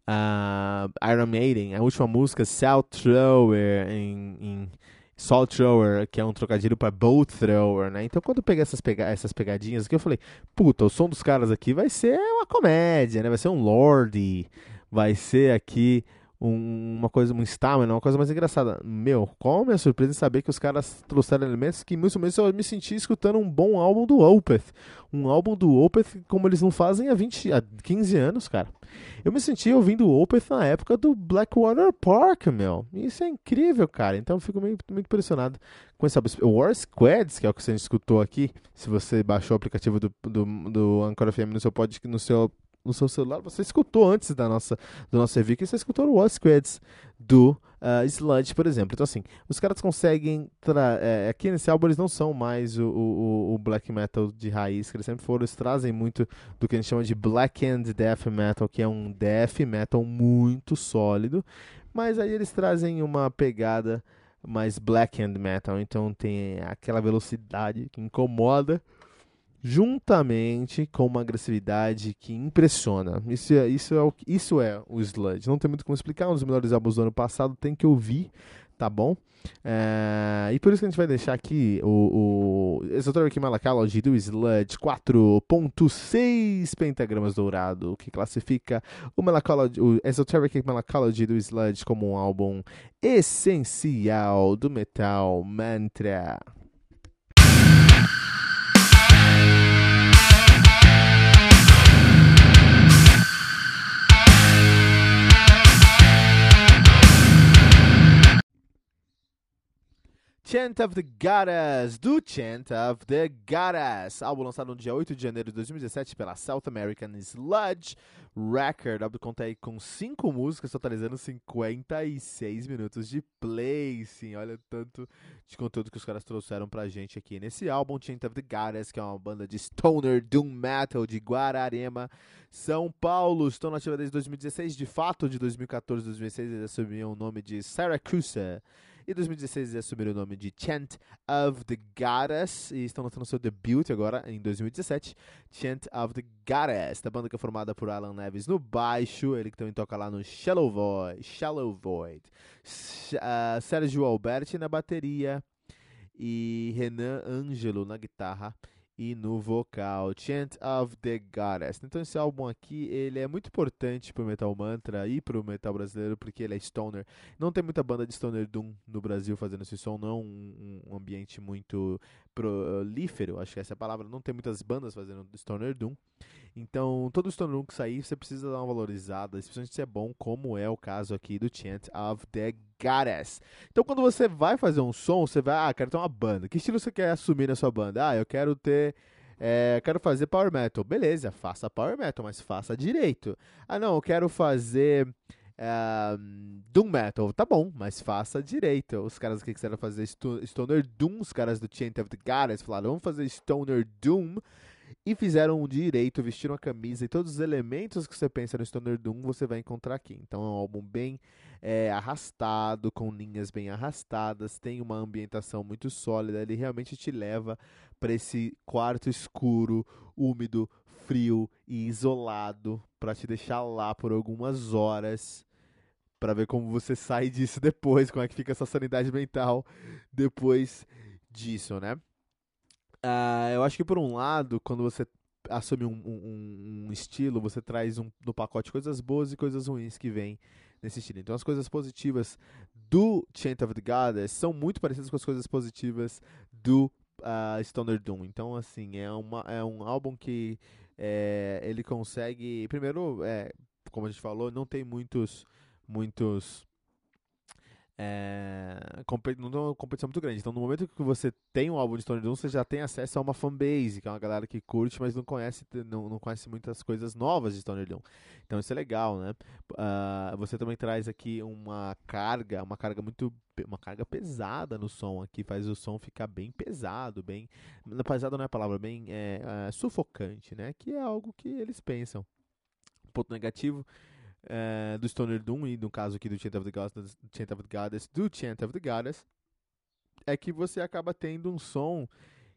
uh, Iron Maiden. A última música, South Thrower em, em Salt Thrower, que é um trocadilho para Boat Thrower, né? Então quando eu peguei essas, pega essas pegadinhas aqui, eu falei, puta, o som dos caras aqui vai ser uma comédia, né? Vai ser um Lorde, vai ser aqui um, uma coisa, um stamina, uma coisa mais engraçada. Meu, qual a minha surpresa em saber que os caras trouxeram elementos que, muito menos, eu me senti escutando um bom álbum do Opeth. Um álbum do Opeth como eles não fazem há, 20, há 15 anos, cara. Eu me senti ouvindo o Opeth na época do Blackwater Park, meu. Isso é incrível, cara. Então eu fico muito, muito impressionado com esse álbum. War Squads, que é o que você escutou aqui, se você baixou o aplicativo do, do, do Anchor FM no seu, pod, no seu no seu celular, você escutou antes da nossa, do nosso review, que você escutou o War Squads do uh, Sludge, por exemplo. Então, assim, os caras conseguem. É, aqui nesse álbum eles não são mais o, o, o, black metal de raiz, que eles sempre foram. Eles trazem muito do que a gente chama de black and death metal, que é um death metal muito sólido. Mas aí eles trazem uma pegada mais black and metal, então tem aquela velocidade que incomoda juntamente com uma agressividade que impressiona. Isso é, isso é, o, isso é o Sludge. Não tem muito como explicar, um dos melhores álbuns do ano passado, tem que ouvir, tá bom? É, e por isso que a gente vai deixar aqui o, o Esoteric Malacology do Sludge 4.6 pentagramas dourado, que classifica o, Malacology, o Esoteric Malacology do Sludge como um álbum essencial do metal mantra. Chant of the Goddess, do Chant of the Goddess, álbum lançado no dia 8 de janeiro de 2017 pela South American Sludge Record. O álbum conta aí com 5 músicas, totalizando 56 minutos de play. Sim, olha o tanto de conteúdo que os caras trouxeram pra gente aqui nesse álbum, Chant of the Goddess, que é uma banda de stoner doom metal de Guararema, São Paulo. Estão nativa desde 2016, de fato, de 2014 a 2016 eles assumiram o nome de Syracuse e 2016 eles assumiram o nome de Chant of the Goddess e estão lançando seu debut agora em 2017, Chant of the Goddess, da banda que é formada por Alan Neves no baixo, ele que também toca lá no Shallow Void, Shallow Void. Uh, Sérgio Alberti na bateria e Renan Ângelo na guitarra e no vocal Chant of the Goddess. Então esse álbum aqui, ele é muito importante pro Metal Mantra e pro metal brasileiro porque ele é stoner. Não tem muita banda de stoner doom no Brasil fazendo esse som, não é um, um ambiente muito prolífero, acho que essa é a palavra. Não tem muitas bandas fazendo stoner doom. Então, todo stoner doom que sair, você precisa dar uma valorizada, especialmente se é bom, como é o caso aqui do Chant of the Goddess. Então, quando você vai fazer um som, você vai, ah, quero ter uma banda. Que estilo você quer assumir na sua banda? Ah, eu quero ter é, quero fazer power metal. Beleza, faça power metal, mas faça direito. Ah, não, eu quero fazer é, Doom Metal. Tá bom, mas faça direito. Os caras que quiseram fazer Stoner Doom, os caras do Chant of the Goddess, falaram, vamos fazer Stoner Doom e fizeram um direito, vestiram a camisa e todos os elementos que você pensa no Stoner Doom você vai encontrar aqui. Então é um álbum bem é, arrastado, com linhas bem arrastadas, tem uma ambientação muito sólida, ele realmente te leva para esse quarto escuro, úmido, frio e isolado, para te deixar lá por algumas horas. Para ver como você sai disso depois, como é que fica essa sanidade mental depois disso, né? Uh, eu acho que por um lado, quando você assume um, um, um, estilo, você traz um, no pacote coisas boas e coisas ruins que vêm nesse estilo. Então as coisas positivas do Chant of the Goddess são muito parecidas com as coisas positivas do uh, Stoner Doom. Então assim, é, uma, é um álbum que é, ele consegue, primeiro, é, como a gente falou, não tem muitos muitos é, não uma competição muito grande. Então, no momento que você tem um álbum de Stone Doom, você já tem acesso a uma fanbase, que é uma galera que curte, mas não conhece, não, não conhece muitas coisas novas de Stone Doom. Então, isso é legal, né? Uh, você também traz aqui uma carga, uma carga muito uma carga pesada no som aqui, faz o som ficar bem pesado, bem pesado não é a palavra, bem é, é, sufocante, né? Que é algo que eles pensam. Ponto negativo é, do Stoner Doom e no caso aqui do Chant of the Goddess, Chant of the Goddess, do Chant of the Goddess, é que você acaba tendo um som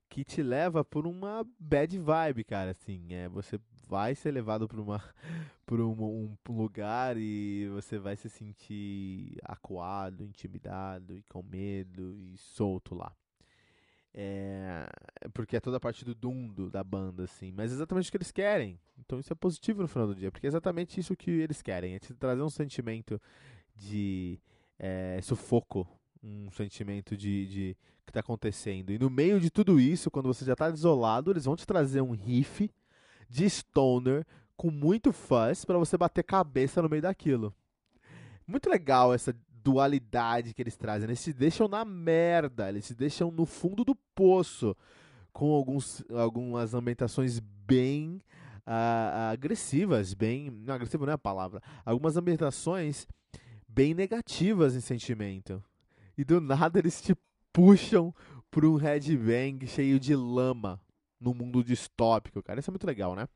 que te leva por uma bad vibe, cara, assim, é, você vai ser levado para uma por um, um, lugar e você vai se sentir acuado, intimidado e com medo e solto lá. É, porque é toda a parte do dundo da banda, assim. Mas é exatamente o que eles querem. Então isso é positivo no final do dia, porque é exatamente isso que eles querem. É te trazer um sentimento de é, sufoco, um sentimento de, de que está acontecendo. E no meio de tudo isso, quando você já está isolado, eles vão te trazer um riff de stoner com muito fuzz para você bater cabeça no meio daquilo. Muito legal essa dualidade que eles trazem. Eles se deixam na merda, eles se deixam no fundo do poço, com alguns, algumas ambientações bem uh, agressivas, bem. Não, agressivo não é a palavra. Algumas ambientações bem negativas em sentimento. E do nada eles te puxam para um headbang cheio de lama no mundo distópico, cara. Isso é muito legal, né?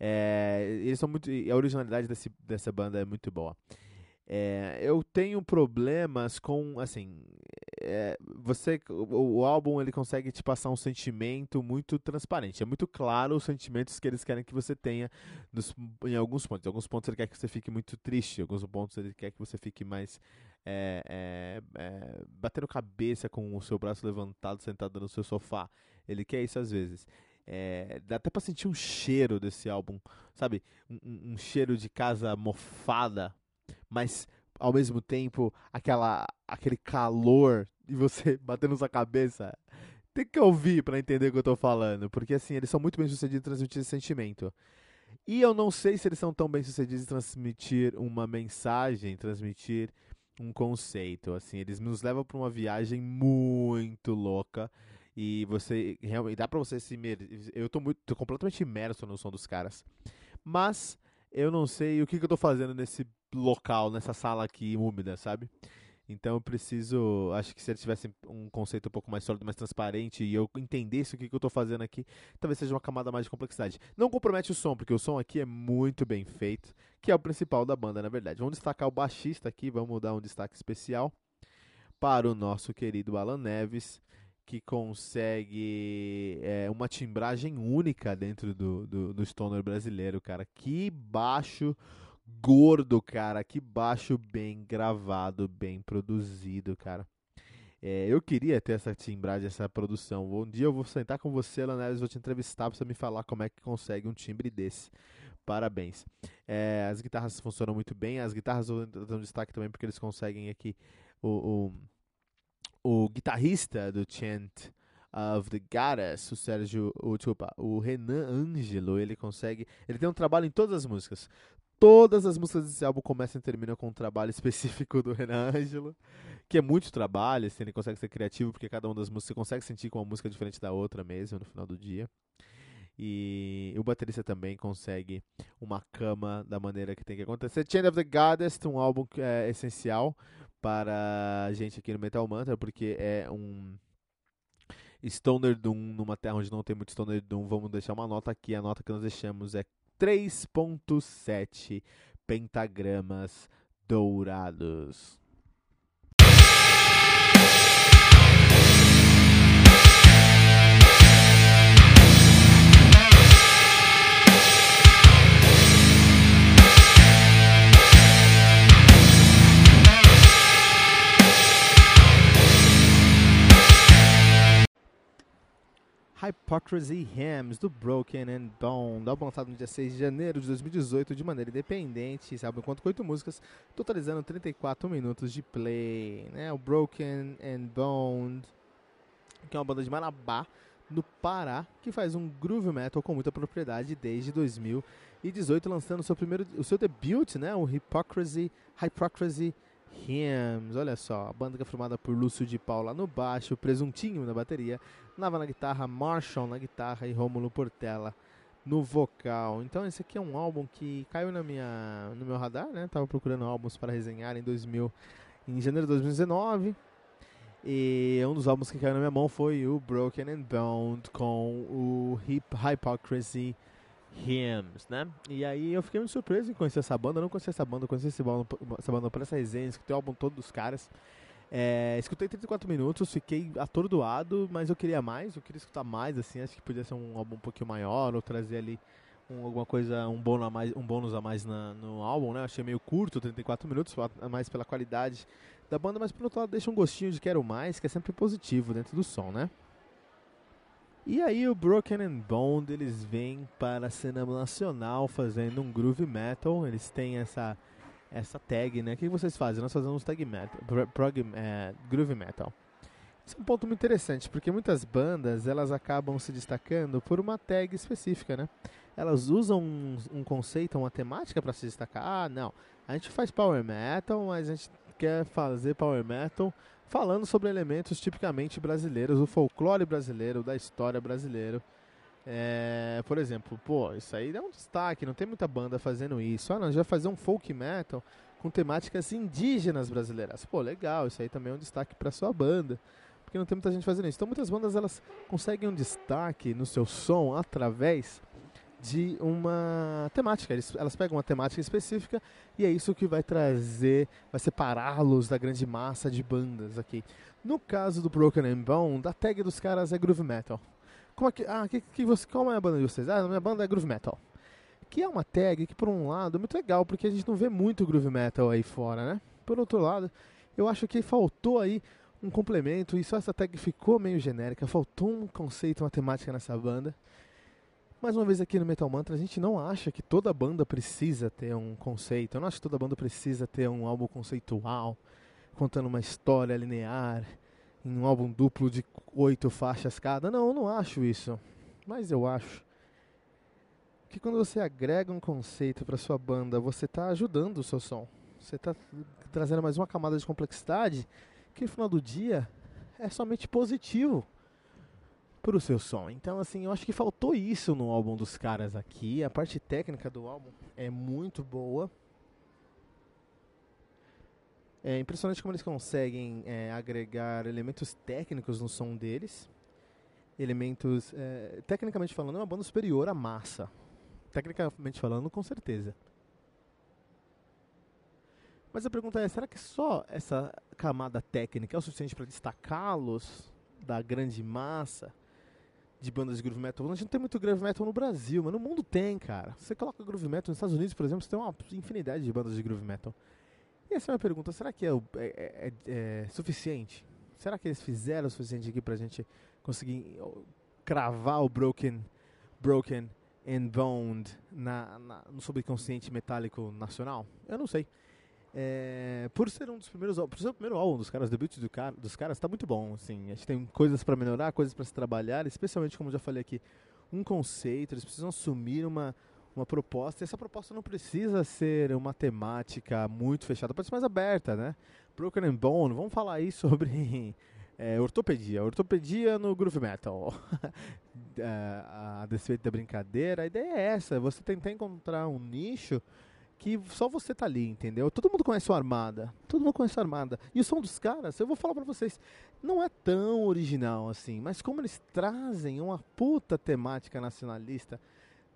É, eles são muito. A originalidade desse, dessa banda é muito boa. É, eu tenho problemas com, assim, é, você, o, o, álbum ele consegue te passar um sentimento muito transparente. É muito claro os sentimentos que eles querem que você tenha nos, em alguns pontos. Em alguns pontos ele quer que você fique muito triste, em alguns pontos ele quer que você fique mais é, é, é batendo cabeça com o seu braço levantado, sentado no seu sofá. Ele quer isso às vezes. É, dá até pra sentir um cheiro desse álbum, sabe? Um, um cheiro de casa mofada mas ao mesmo tempo aquela aquele calor e você batendo sua cabeça. Tem que ouvir para entender o que eu tô falando, porque assim, eles são muito bem sucedidos em transmitir esse sentimento. E eu não sei se eles são tão bem sucedidos em transmitir uma mensagem, transmitir um conceito, assim, eles nos levam para uma viagem muito louca e você realmente dá para você se eu tô muito tô completamente imerso no som dos caras. Mas eu não sei o que, que eu tô fazendo nesse local, nessa sala aqui úmida, sabe? Então eu preciso. Acho que se ele tivesse um conceito um pouco mais sólido, mais transparente, e eu entendesse o que, que eu estou fazendo aqui, talvez seja uma camada mais de complexidade. Não compromete o som, porque o som aqui é muito bem feito, que é o principal da banda, na verdade. Vamos destacar o baixista aqui, vamos dar um destaque especial para o nosso querido Alan Neves, que consegue é, uma timbragem única dentro do, do, do stoner brasileiro, cara. Que baixo gordo, cara. Que baixo bem gravado, bem produzido, cara. É, eu queria ter essa timbragem, essa produção. Um dia eu vou sentar com você, Leonel, vou te entrevistar pra você me falar como é que consegue um timbre desse. Parabéns. É, as guitarras funcionam muito bem. As guitarras dão destaque também porque eles conseguem aqui o, o, o guitarrista do Chant of the Goddess, o Sérgio, o, desculpa, o Renan Angelo, ele consegue, ele tem um trabalho em todas as músicas. Todas as músicas desse álbum começam e terminam com um trabalho específico do Renan Ângelo, que é muito trabalho, assim, ele consegue ser criativo, porque cada uma das músicas você consegue sentir com uma música diferente da outra mesmo no final do dia. E o baterista também consegue uma cama da maneira que tem que acontecer. Chain of the Goddess, um álbum é essencial para a gente aqui no Metal Mantra, porque é um Stoner Doom numa terra onde não tem muito Stoner Doom. Vamos deixar uma nota aqui. A nota que nós deixamos é 3.7 pentagramas dourados. Hypocrisy Hymns, do Broken and Bone, álbum lançado no dia 6 de janeiro de 2018 de maneira independente, esse álbum conta com 8 músicas, totalizando 34 minutos de play. Né? O Broken and Bone, que é uma banda de Marabá, no Pará, que faz um groove metal com muita propriedade desde 2018, lançando seu primeiro, o seu debut, né? o Hypocrisy, Hypocrisy Hymns, olha só, a banda que é formada por Lúcio de Paula no baixo, Presuntinho na bateria, Nava na guitarra, Marshall na guitarra e Rômulo Portela no vocal. Então esse aqui é um álbum que caiu na minha, no meu radar, né? Tava procurando álbuns para resenhar em 2000, em janeiro de 2019. E um dos álbuns que caiu na minha mão foi o Broken and Bound com o Hip Hypocrisy Hymns, né? E aí eu fiquei muito surpreso em conhecer essa banda. Eu não conhecia essa banda, conheci essa banda, essa banda por essa resenha, escutei o álbum todo dos caras. É, escutei 34 minutos, fiquei atordoado, mas eu queria mais, eu queria escutar mais, assim, acho que podia ser um álbum um pouquinho maior, ou trazer ali um, alguma coisa, um bônus a mais, um bônus a mais na, no álbum, né? Achei meio curto, 34 minutos, mais pela qualidade da banda, mas por outro lado deixa um gostinho de quero mais, que é sempre positivo dentro do som, né? E aí o Broken and Bond, eles vêm para a cena nacional fazendo um groove metal, eles têm essa essa tag, né? O que vocês fazem? Nós fazemos tag metal, prog, é, groove metal. Isso é um ponto muito interessante, porque muitas bandas elas acabam se destacando por uma tag específica, né? Elas usam um, um conceito, uma temática para se destacar. Ah, não, a gente faz power metal, mas a gente quer fazer power metal falando sobre elementos tipicamente brasileiros, o folclore brasileiro, da história brasileira. É, por exemplo, pô, isso aí é um destaque, não tem muita banda fazendo isso. Ah, não, a gente vai fazer um folk metal com temáticas indígenas brasileiras. Pô, legal, isso aí também é um destaque para sua banda, porque não tem muita gente fazendo isso. Então muitas bandas elas conseguem um destaque no seu som através de uma temática. Eles, elas pegam uma temática específica e é isso que vai trazer, vai separá-los da grande massa de bandas aqui. No caso do Broken and Bone, a tag dos caras é groove metal. Como é que, ah, que, que você, qual é a banda de vocês? Ah, a minha banda é Groove Metal. Que é uma tag que, por um lado, é muito legal, porque a gente não vê muito Groove Metal aí fora, né? Por outro lado, eu acho que faltou aí um complemento e só essa tag ficou meio genérica. Faltou um conceito, uma temática nessa banda. Mais uma vez aqui no Metal Mantra, a gente não acha que toda banda precisa ter um conceito. Eu não acho que toda banda precisa ter um álbum conceitual, contando uma história linear em um álbum duplo de oito faixas cada. Não, eu não acho isso. Mas eu acho que quando você agrega um conceito para sua banda, você está ajudando o seu som. Você está trazendo mais uma camada de complexidade que no final do dia é somente positivo pro seu som. Então, assim, eu acho que faltou isso no álbum dos caras aqui. A parte técnica do álbum é muito boa. É impressionante como eles conseguem é, agregar elementos técnicos no som deles. Elementos, é, tecnicamente falando, é uma banda superior à massa. Tecnicamente falando, com certeza. Mas a pergunta é: será que só essa camada técnica é o suficiente para destacá-los da grande massa de bandas de groove metal? A gente não tem muito groove metal no Brasil, mas no mundo tem, cara. Você coloca groove metal nos Estados Unidos, por exemplo, você tem uma infinidade de bandas de groove metal. E essa é uma pergunta: será que é, é, é, é suficiente? Será que eles fizeram o suficiente aqui pra gente conseguir cravar o Broken, broken and Boned na, na, no subconsciente metálico nacional? Eu não sei. É, por ser um dos primeiros por ser o primeiro álbum dos caras, o debut do cara, dos caras, tá muito bom, assim. A gente tem coisas para melhorar, coisas para se trabalhar, especialmente como já falei aqui, um conceito, eles precisam assumir uma uma proposta, essa proposta não precisa ser uma temática muito fechada, pode ser mais aberta, né? Broken and Bone, vamos falar aí sobre é, ortopedia, ortopedia no groove metal. É, a despeito da brincadeira, a ideia é essa, você tentar encontrar um nicho que só você tá ali, entendeu? Todo mundo conhece o Armada. Todo mundo conhece o Armada. E o som dos caras, eu vou falar pra vocês, não é tão original assim, mas como eles trazem uma puta temática nacionalista,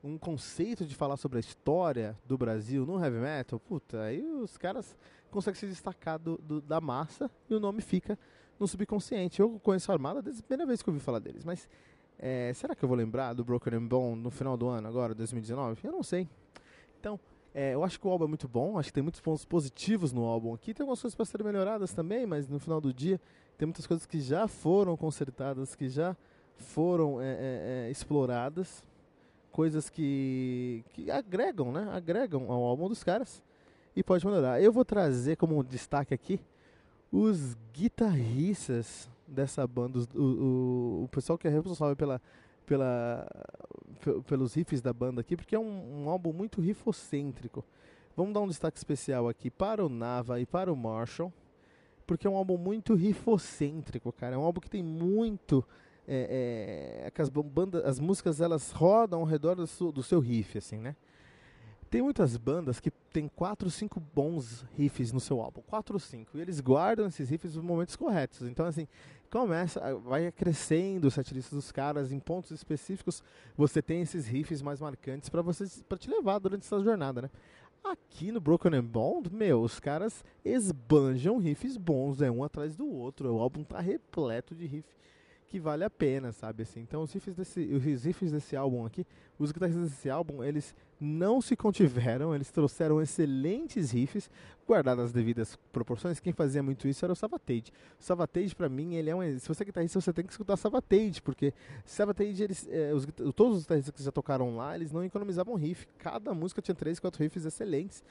um conceito de falar sobre a história do Brasil no heavy metal, puta, aí os caras conseguem se destacar do, do, da massa e o nome fica no subconsciente. Eu conheço a Armada desde a primeira vez que eu ouvi falar deles, mas é, será que eu vou lembrar do Broken and Bone no final do ano, agora, 2019? Eu não sei. Então, é, eu acho que o álbum é muito bom, acho que tem muitos pontos positivos no álbum aqui. Tem algumas coisas para serem melhoradas também, mas no final do dia tem muitas coisas que já foram consertadas, que já foram é, é, é exploradas. Coisas que, que agregam, né? Agregam ao álbum dos caras e pode melhorar. Eu vou trazer como destaque aqui os guitarristas dessa banda, o, o, o pessoal que é responsável pela pela, pelos riffs da banda aqui, porque é um, um, álbum muito rifocêntrico. Vamos dar um destaque especial aqui para o Nava e para o Marshall, porque é um álbum muito rifocêntrico, cara. É um álbum que tem muito. É, é, as, bandas, as músicas elas rodam ao redor do seu, do seu riff, assim, né? Tem muitas bandas que tem quatro, cinco bons riffs no seu álbum, quatro ou cinco, e eles guardam esses riffs nos momentos corretos. Então, assim, começa, vai crescendo o setlist dos caras em pontos específicos. Você tem esses riffs mais marcantes para você, para te levar durante essa jornada, né? Aqui no Broken and Bond, meu, os caras esbanjam riffs bons, é um atrás do outro. O álbum tá repleto de riff que vale a pena, sabe assim. Então os riffs desse, os riffs desse álbum aqui, os guitarristas desse álbum, eles não se contiveram, eles trouxeram excelentes riffs, guardadas as devidas proporções. Quem fazia muito isso era o Savatage. O Savatage para mim, ele é um, se você é guitarrista, você tem que escutar Savatage, porque Savatage eles é, os, todos os guitarristas que já tocaram lá, eles não economizavam riff. Cada música tinha três, quatro riffs excelentes.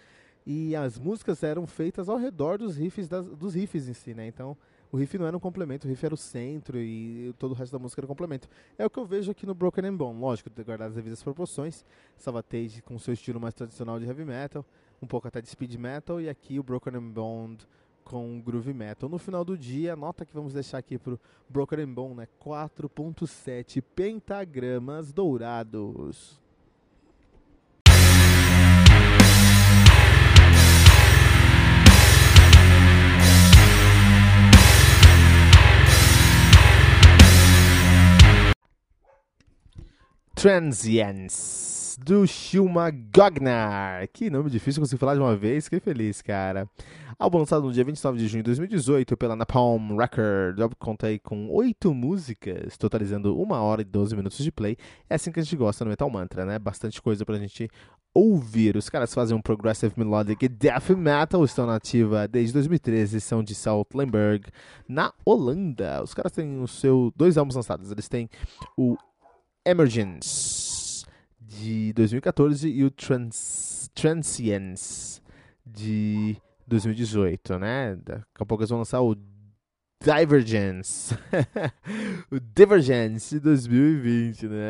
E as músicas eram feitas ao redor dos riffs das, dos riffs em si, né? Então, o riff não era um complemento, o riff era o centro e todo o resto da música era um complemento. É o que eu vejo aqui no Broken and Bone. Lógico, guardar as devidas proporções. Savatage com seu estilo mais tradicional de heavy metal, um pouco até de speed metal, e aqui o Broken and Bone com groove metal. No final do dia, a nota que vamos deixar aqui pro Broken and Bone é 4.7 pentagramas dourados. Transience, do Shuma Gognar. Que nome difícil conseguir falar de uma vez, fiquei feliz, cara. Álbum lançado no dia 29 de junho de 2018 pela Napalm Records. O álbum conta com oito músicas, totalizando uma hora e 12 minutos de play. É assim que a gente gosta no Metal Mantra, né? Bastante coisa pra gente ouvir. Os caras fazem um progressive melodic death metal, estão na ativa desde 2013, são de Saltlenberg, na Holanda. Os caras têm o seu dois álbuns lançados. Eles têm o Emergence de 2014 e o Trans Transience de 2018, né? Daqui a pouco eles vão lançar o Divergence. o Divergence de 2020, né?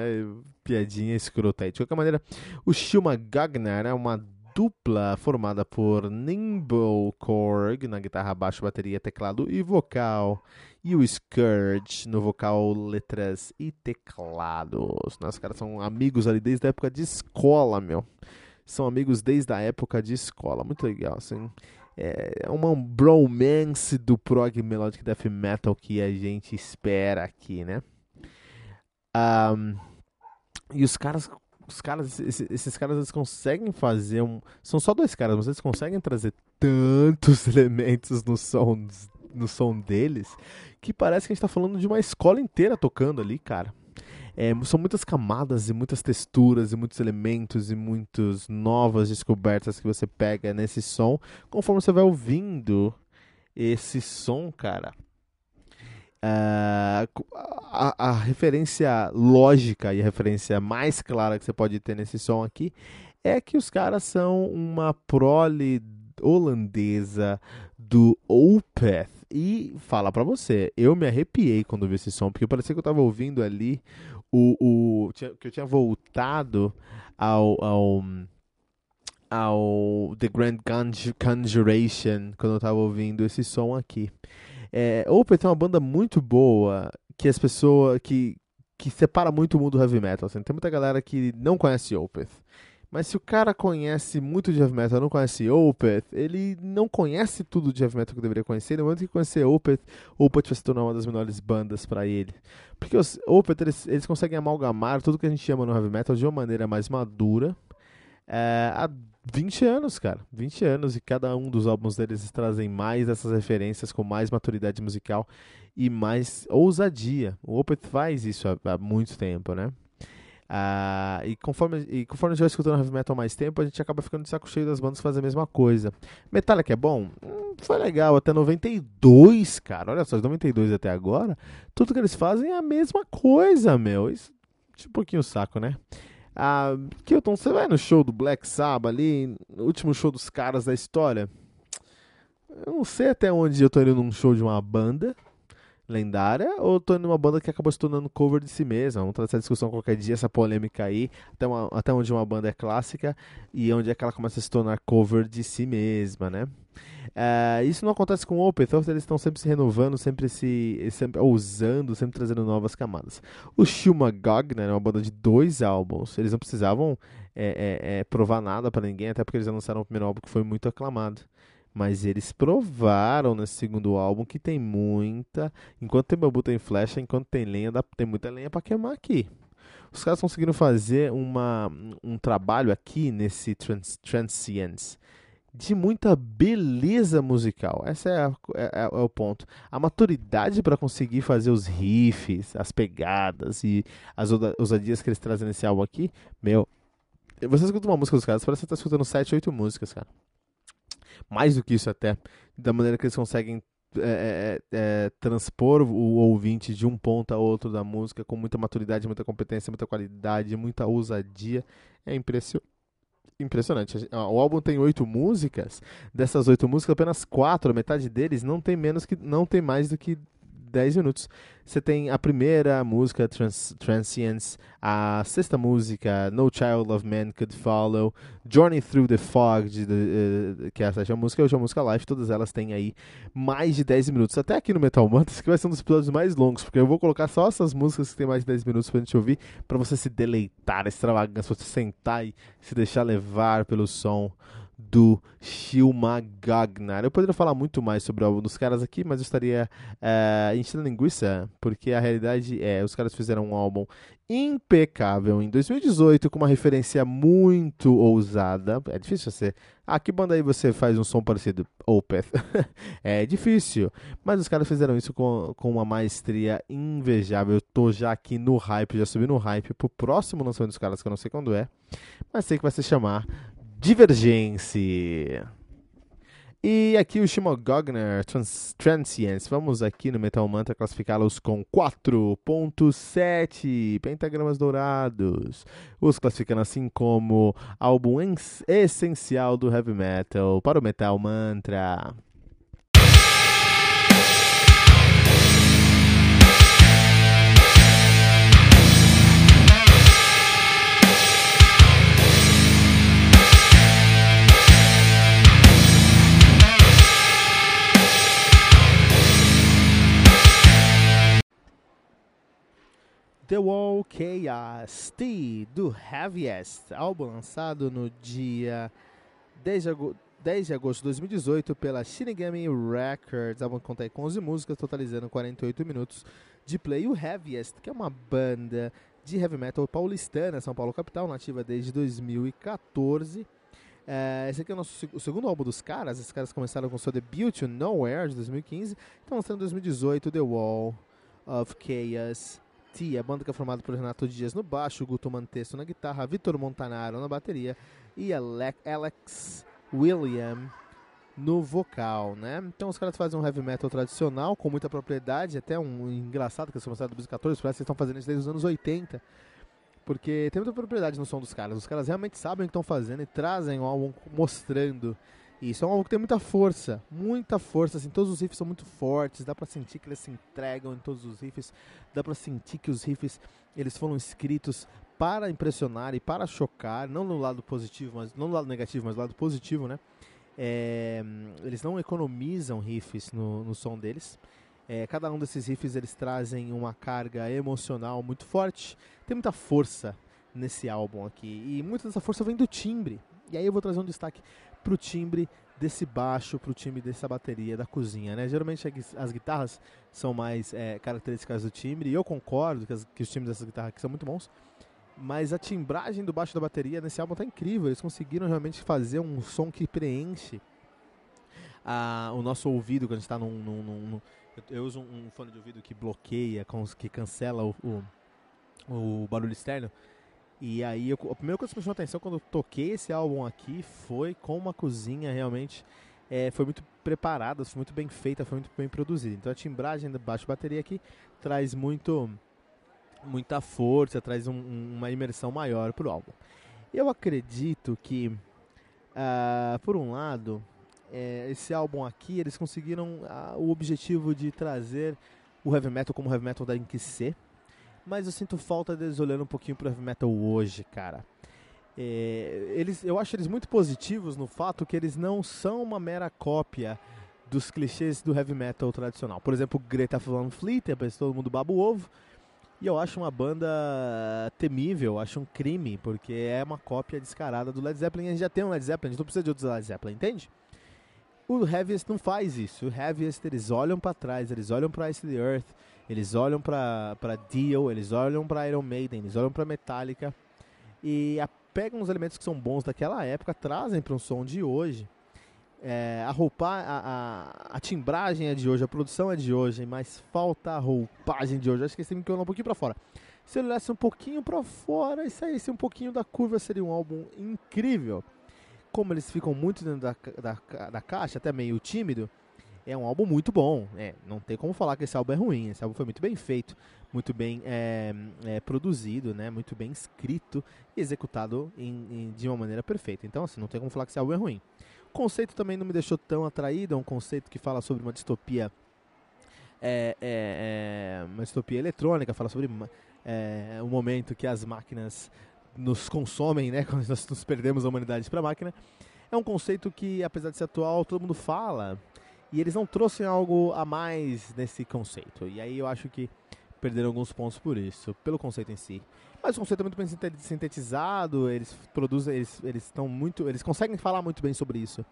Piadinha escrota aí. De qualquer maneira, o Shilma Gagner é uma dupla formada por Nimble Korg na guitarra, baixo, bateria, teclado e vocal, e o Scourge no vocal, letras e teclados. Os caras são amigos ali desde a época de escola, meu. São amigos desde a época de escola. Muito legal, assim. É uma bromance do prog melodic death metal que a gente espera aqui, né? Um, e os caras os caras, esses, esses, caras, eles conseguem fazer um. São só dois caras, mas eles conseguem trazer tantos elementos no som, no som deles que parece que a gente tá falando de uma escola inteira tocando ali, cara. É, são muitas camadas e muitas texturas e muitos elementos e muitas novas descobertas que você pega nesse som conforme você vai ouvindo esse som, cara. Uh, a, a, referência lógica e a referência mais clara que você pode ter nesse som aqui é que os caras são uma prole holandesa do Opeth. E fala pra você, eu me arrepiei quando vi esse som, porque parecia que eu tava ouvindo ali o. o que eu tinha voltado ao, ao ao The Grand Conjuration quando eu tava ouvindo esse som aqui. É, Opeth é uma banda muito boa que as pessoas que que separa muito o mundo do heavy metal. Assim. Tem muita galera que não conhece Opeth. Mas se o cara conhece muito de heavy metal, não conhece Opeth, ele não conhece tudo de heavy metal que deveria conhecer. No momento que conhecer Opeth, Opeth vai se tornar uma das melhores bandas para ele. Porque os Opeth, eles, eles conseguem amalgamar tudo que a gente chama no heavy metal de uma maneira mais madura. É, 20 anos, cara. 20 anos e cada um dos álbuns deles trazem mais dessas referências com mais maturidade musical e mais ousadia. O Opeth faz isso há, há muito tempo, né? Ah, e, conforme, e conforme a gente vai escutando heavy metal mais tempo, a gente acaba ficando de saco cheio das bandas que fazem a mesma coisa. Metallica é bom? Hum, foi legal, até 92, cara. Olha só, de 92 até agora, tudo que eles fazem é a mesma coisa, meu. Isso, tipo um pouquinho saco, né? Ah, Kilton, você vai no show do Black Sabbath ali, último show dos caras da história? Eu não sei até onde eu tô indo num show de uma banda lendária ou tô numa banda que acabou se tornando cover de si mesma. Vamos trazer essa discussão qualquer dia, essa polêmica aí, até, uma, até onde uma banda é clássica e onde é que ela começa a se tornar cover de si mesma, né? Uh, isso não acontece com o Opeth, eles estão sempre se renovando, sempre se sempre ousando, sempre trazendo novas camadas. O Shuma Gogner é uma banda de dois álbuns, eles não precisavam é, é, é, provar nada para ninguém, até porque eles lançaram o primeiro álbum que foi muito aclamado. Mas eles provaram nesse segundo álbum que tem muita. Enquanto tem bambu, tem flecha, enquanto tem lenha, dá, tem muita lenha para queimar aqui. Os caras conseguiram fazer uma, um trabalho aqui nesse trans, Transience de muita beleza musical. Esse é, é, é, é o ponto. A maturidade para conseguir fazer os riffs, as pegadas e as ousadias que eles trazem nesse álbum aqui, meu. Você escuta uma música dos caras, parece que você tá escutando 7, 8 músicas, cara. Mais do que isso até. Da maneira que eles conseguem é, é, é, transpor o ouvinte de um ponto a outro da música com muita maturidade, muita competência, muita qualidade, muita ousadia. É impressionante impressionante. O álbum tem oito músicas. Dessas oito músicas, apenas quatro, metade deles, não tem menos que não tem mais do que 10 minutos. Você tem a primeira música, Trans Transience, a sexta música, No Child of Man Could Follow, Journey Through the Fog, de, uh, que é a sétima música, e a última música live, todas elas têm aí mais de 10 minutos. Até aqui no Metal Mantra, que vai ser um dos episódios mais longos, porque eu vou colocar só essas músicas que tem mais de 10 minutos pra gente ouvir, pra você se deleitar, extravagância, você sentar e se deixar levar pelo som do Shilma Gagnar. Eu poderia falar muito mais sobre o álbum dos caras aqui, mas eu estaria é, enchendo linguiça, porque a realidade é, os caras fizeram um álbum impecável em 2018, com uma referência muito ousada. É difícil você... Ah, que banda aí você faz um som parecido? Opeth. é difícil, mas os caras fizeram isso com, com uma maestria invejável. Eu tô já aqui no hype, já subi no hype pro próximo lançamento dos caras, que eu não sei quando é, mas sei que vai se chamar Divergência. E aqui o Shimo Gogner Trans Transience. Vamos aqui no Metal Mantra classificá-los com 4.7 pentagramas dourados. Os classificando assim como álbum essencial do heavy metal para o Metal Mantra. The Wall Chaos T do Heaviest, álbum lançado no dia 10 de, agosto, 10 de agosto de 2018 pela Shinigami Records. Álbum que conta com 11 músicas, totalizando 48 minutos de play. O Heaviest, que é uma banda de heavy metal paulistana, São Paulo capital, nativa desde 2014. É, esse aqui é o nosso o segundo álbum dos caras. Esses caras começaram com seu debut, Nowhere, de 2015. Estão lançando em 2018 The Wall of Chaos T, a banda que é formada por Renato Dias no baixo, Guto Mantesto na guitarra, Vitor Montanaro na bateria e Alex William no vocal, né? Então os caras fazem um heavy metal tradicional com muita propriedade, até um engraçado que eles começaram em 2014, parece que estão fazendo isso desde os anos 80. Porque tem muita propriedade no som dos caras. Os caras realmente sabem o que estão fazendo e trazem um álbum mostrando isso. É um álbum que tem muita força, muita força. Assim, todos os riffs são muito fortes, dá pra sentir que eles se entregam em todos os riffs. Dá pra sentir que os riffs eles foram escritos para impressionar e para chocar, não no lado positivo, mas não no lado negativo, mas no lado positivo, né? É, eles não economizam riffs no, no som deles. É, cada um desses riffs eles trazem uma carga emocional muito forte. Tem muita força nesse álbum aqui e muita dessa força vem do timbre. E aí eu vou trazer um destaque pro timbre desse baixo, pro timbre dessa bateria da cozinha, né? Geralmente as guitarras são mais é, características do timbre e eu concordo que, as, que os timbres dessas guitarras aqui são muito bons. Mas a timbragem do baixo da bateria nesse álbum tá incrível. Eles conseguiram realmente fazer um som que preenche a, o nosso ouvido quando a gente está num, num, num, eu, uso um fone de ouvido que bloqueia, que cancela o, o, o barulho externo. E aí, eu, a primeira coisa que me chamou atenção quando eu toquei esse álbum aqui foi com uma cozinha realmente é, foi muito preparada, foi muito bem feita, foi muito bem produzida. Então a timbragem da baixo bateria aqui traz muito muita força, traz um, uma imersão maior para o álbum. Eu acredito que, uh, por um lado, é, esse álbum aqui, eles conseguiram uh, o objetivo de trazer o heavy metal como heavy metal da que ser, mas eu sinto falta deles olhando um pouquinho pro heavy metal hoje, cara. É, eles, eu acho eles muito positivos no fato que eles não são uma mera cópia dos clichês do heavy metal tradicional. Por exemplo, Greta Van Fleet, é todo mundo baba o ovo, e eu acho uma banda temível, acho um crime, porque é uma cópia descarada do Led Zeppelin. A gente já tem um Led Zeppelin, a gente não precisa de outros Led Zeppelin, entende? O Heaviest não faz isso. O Heaviest, eles olham para trás, eles olham para Ice the Earth, eles olham para Dio, eles olham para Iron Maiden, eles olham para Metallica e pegam os elementos que são bons daquela época, trazem para um som de hoje é, a roupa, a, a, a, timbragem é de hoje, a produção é de hoje, mas falta a roupagem de hoje. Acho que esse tem que um pouquinho para fora. Se ele olhasse um pouquinho para fora e saísse um pouquinho da curva, seria um álbum incrível. Como eles ficam muito dentro da, da, da caixa, até meio tímido, é um álbum muito bom. É, não tem como falar que esse álbum é ruim. Esse álbum foi muito bem feito, muito bem é, é, produzido, né, muito bem escrito e executado em, em, de uma maneira perfeita. Então, assim, não tem como falar que esse álbum é ruim. O conceito também não me deixou tão atraído, é um conceito que fala sobre uma distopia é, é, é uma distopia eletrônica, fala sobre é, um momento que as máquinas nos consomem, né, quando nós nos perdemos a humanidade para a máquina. É um conceito que, apesar de ser atual, todo mundo fala, e eles não trouxeram algo a mais nesse conceito. E aí eu acho que perderam alguns pontos por isso, pelo conceito em si. Mas o conceito é muito bem sintetizado, eles produzem, eles, eles estão muito, eles conseguem falar muito bem sobre isso.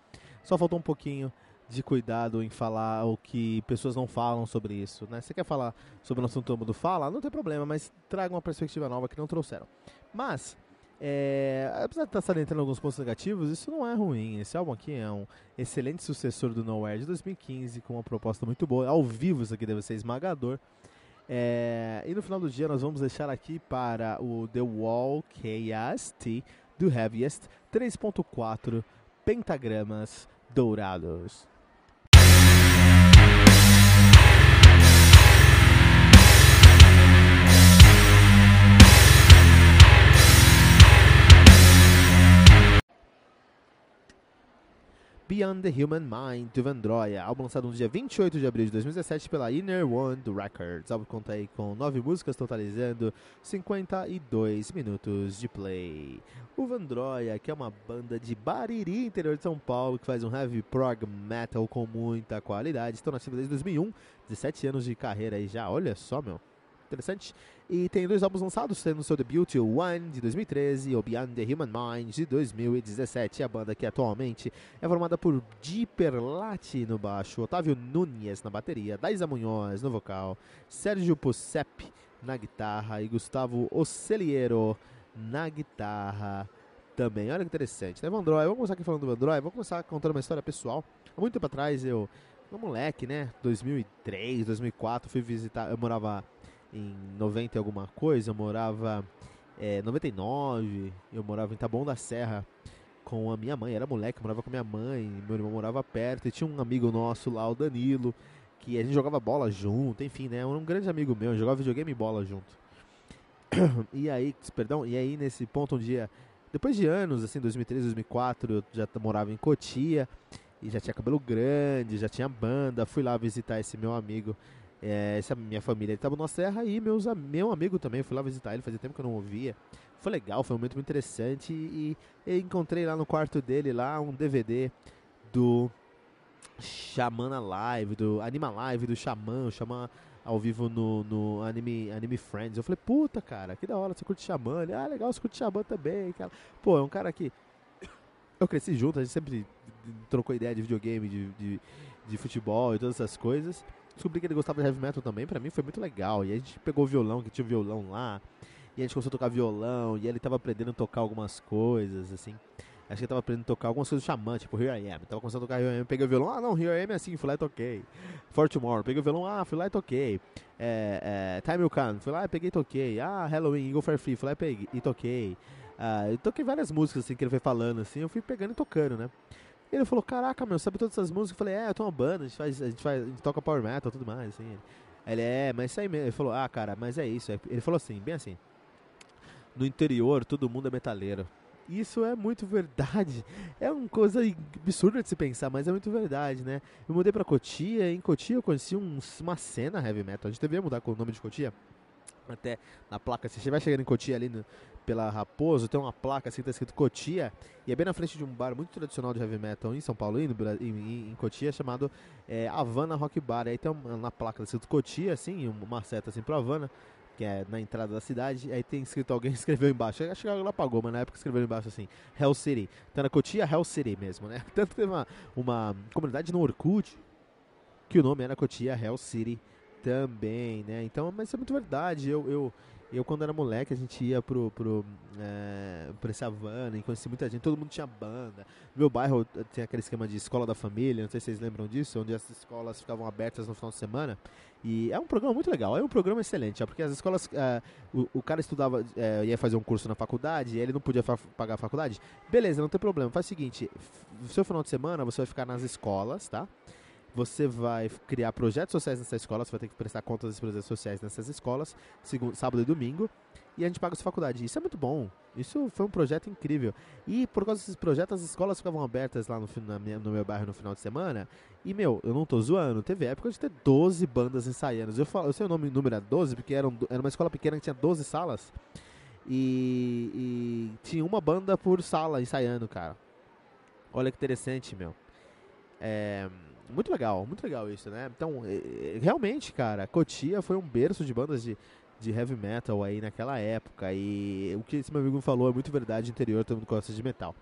Só faltou um pouquinho de cuidado em falar o que pessoas não falam sobre isso, né? Você quer falar sobre o assunto mundo fala, não tem problema, mas traga uma perspectiva nova que não trouxeram. Mas, é, apesar de estar salientando alguns pontos negativos, isso não é ruim. Esse álbum aqui é um excelente sucessor do Nowhere de 2015, com uma proposta muito boa. Ao vivo isso aqui deve ser esmagador. É, e no final do dia nós vamos deixar aqui para o The Wall KST do Heaviest 3.4 pentagramas dourados. Beyond the Human Mind, do Vendroia, álbum lançado no dia 28 de abril de 2017 pela Inner One Records. O álbum conta aí com nove músicas, totalizando 52 minutos de play. O Vendroia, que é uma banda de Bariri, interior de São Paulo, que faz um heavy prog metal com muita qualidade. Estão nativos desde 2001, 17 anos de carreira aí já, olha só, meu. Interessante. E tem dois álbuns lançados, sendo seu debut One de 2013 e o Beyond the Human Mind de 2017. A banda que atualmente é formada por Di Perlati no baixo, Otávio Nunes na bateria, Daisa Munhoz no vocal, Sérgio Pucep na guitarra e Gustavo Oceliero na guitarra também. Olha que interessante. Né? Vandroy, vamos começar aqui falando do Vandroy, vamos começar contando uma história pessoal. Há muito tempo atrás eu, um moleque, né, 2003, 2004, fui visitar, eu morava em 90 e alguma coisa, eu morava é, 99, eu morava em Taboão da Serra com a minha mãe, era moleque, morava com minha mãe, meu irmão morava perto, e tinha um amigo nosso lá, o Danilo, que a gente jogava bola junto, enfim, né, um grande amigo meu, jogava videogame e bola junto. E aí, perdão, e aí nesse ponto um dia, depois de anos, assim, 2003, 2004, eu já morava em Cotia, e já tinha cabelo grande, já tinha banda, fui lá visitar esse meu amigo, é, essa minha família, estava na serra e meus, meu amigo também, fui lá visitar ele, fazia tempo que eu não ouvia. Foi legal, foi um momento interessante e, e encontrei lá no quarto dele lá um DVD do Xamã Live, do Anima Live do Xamã, o Xamã ao vivo no, no Anime, Anime Friends. Eu falei, puta, cara, que da hora, você curte Xamã? Ele, ah, legal, você curte Xamã também, cara. Pô, é um cara que eu cresci junto, a gente sempre trocou ideia de videogame, de, de, de futebol e todas essas coisas descobri que ele gostava de heavy metal também, pra mim foi muito legal. E a gente pegou o violão, que tinha o violão lá, e a gente começou a tocar violão, e ele tava aprendendo a tocar algumas coisas, assim. Acho que ele tava aprendendo a tocar algumas coisas Xamã, tipo Here I Am. Tava começando a tocar Here I Am, peguei o violão, ah não, Here I Am é assim, fui lá e toquei. For Tomorrow, peguei o violão, ah, fui lá e toquei. É, é, Time Will Come, fui lá e peguei e toquei. Ah, Halloween, Eagle Fire Free, fui lá e peguei e toquei. Ah, eu toquei várias músicas assim que ele foi falando, assim, eu fui pegando e tocando, né? Ele falou, caraca, meu, sabe todas essas músicas? Eu falei, é, eu tenho uma banda, a gente faz, a gente faz, a gente toca power metal e tudo mais, assim. Ele, é, mas isso aí mesmo. Ele falou, ah, cara, mas é isso. Ele falou assim, bem assim. No interior, todo mundo é metaleiro. Isso é muito verdade. É uma coisa absurda de se pensar, mas é muito verdade, né? Eu mudei pra Cotia, em Cotia eu conheci um, uma cena heavy metal. A gente devia mudar com o nome de Cotia até na placa, você vai chegando em Cotia ali no, pela Raposo, tem uma placa assim, tá escrito Cotia, e é bem na frente de um bar muito tradicional de heavy metal em São Paulo e em, em, Cotia, chamado é, Havana Rock Bar. Aí tem uma, na placa tá escrito Cotia, assim, uma seta assim pro Havana, que é na entrada da cidade, aí tem escrito, alguém escreveu embaixo, acho que ela apagou, mas na época escreveu embaixo assim, Hell City. Então na Cotia, Hell City mesmo, né? Tanto que teve uma, uma comunidade no Orkut, que o nome era Cotia Hell City também, né? Então, mas isso é muito verdade. Eu, eu, eu quando era moleque, a gente ia pro, pro, é, pra essa e conheci muita gente, todo mundo tinha banda. No meu bairro tem aquele esquema de escola da família, não sei se vocês lembram disso, onde as escolas ficavam abertas no final de semana. E é um programa muito legal, é um programa excelente, porque as escolas, é, o, o, cara estudava, é, ia fazer um curso na faculdade, e ele não podia pagar a faculdade. Beleza, não tem problema, faz o seguinte, no seu final de semana você vai ficar nas escolas, tá? Você vai criar projetos sociais nessa escola, você vai ter que prestar contas dos projetos sociais nessas escolas, segundo, sábado e domingo, e a gente paga sua faculdade. Isso é muito bom. Isso foi um projeto incrível. E por causa desses projetos, as escolas ficavam abertas lá no, minha, no meu bairro no final de semana. E, meu, eu não tô zoando. Teve época de ter 12 bandas ensaiando. Eu, falo, eu sei o nome, número era 12, porque era, um, era uma escola pequena que tinha 12 salas. E, e tinha uma banda por sala ensaiando, cara. Olha que interessante, meu. É muito legal, muito legal isso, né? Então, realmente, cara, Cotia foi um berço de bandas de, de heavy metal aí naquela época. E o que esse meu amigo falou é muito verdade interior, todo mundo gosta de metal.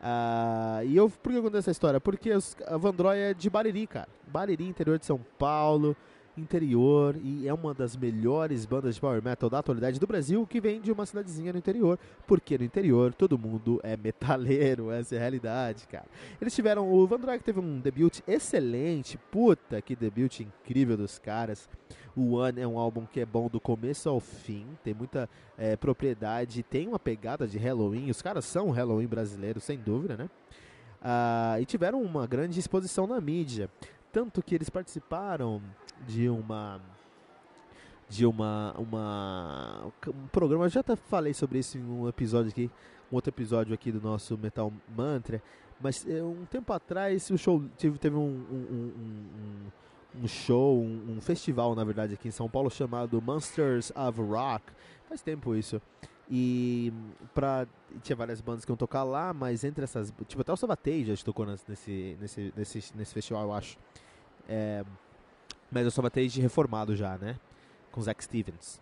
Uh, e eu, por que eu contei essa história? Porque os, a Vandroy é de Bariri, cara. Bariri, interior de São Paulo interior e é uma das melhores bandas de power metal da atualidade do Brasil que vem de uma cidadezinha no interior, porque no interior todo mundo é metaleiro, essa é a realidade, cara. Eles tiveram, o Van Drake teve um debut excelente, puta que debut incrível dos caras. O One é um álbum que é bom do começo ao fim, tem muita é, propriedade, tem uma pegada de Halloween, os caras são Halloween brasileiro, sem dúvida, né? Ah, e tiveram uma grande exposição na mídia, tanto que eles participaram de uma de uma, uma um programa, eu já até falei sobre isso em um episódio aqui, um outro episódio aqui do nosso Metal Mantra, mas é, um tempo atrás o show teve, teve um, um, um, um show, um, um, festival na verdade aqui em São Paulo chamado Monsters of Rock, faz tempo isso, e pra, tinha várias bandas que iam tocar lá, mas entre essas, tipo até o Sabatei já tocou nesse, nesse, nesse, nesse festival eu acho, é, mas eu sou baterista reformado já, né? com Zack Stevens.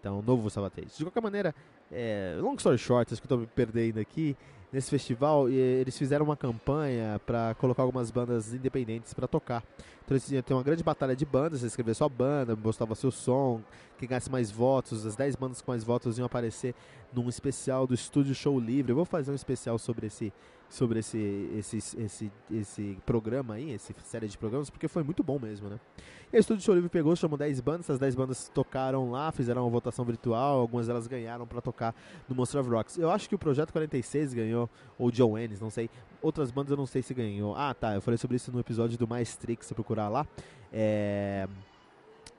Então, novo Sabatês. De qualquer maneira, é, long story short, acho que estou me perdendo aqui. Nesse festival, eles fizeram uma campanha para colocar algumas bandas independentes para tocar. Então eles tinham uma grande batalha de bandas, você escrevia sua banda, mostrava seu som, quem ganhasse mais votos, as 10 bandas com mais votos iam aparecer num especial do Estúdio Show Livre. Eu vou fazer um especial sobre esse sobre esse, esse, esse, esse programa aí, essa série de programas, porque foi muito bom mesmo, né? E a Estúdio Show Livre pegou, chamou 10 bandas, essas 10 bandas tocaram lá, fizeram uma votação virtual, algumas delas ganharam para tocar no Monster of Rocks. Eu acho que o Projeto 46 ganhou, ou John Ennis, não sei. Outras bandas eu não sei se ganhou. Ah, tá, eu falei sobre isso no episódio do Maestric, se procurar lá. É...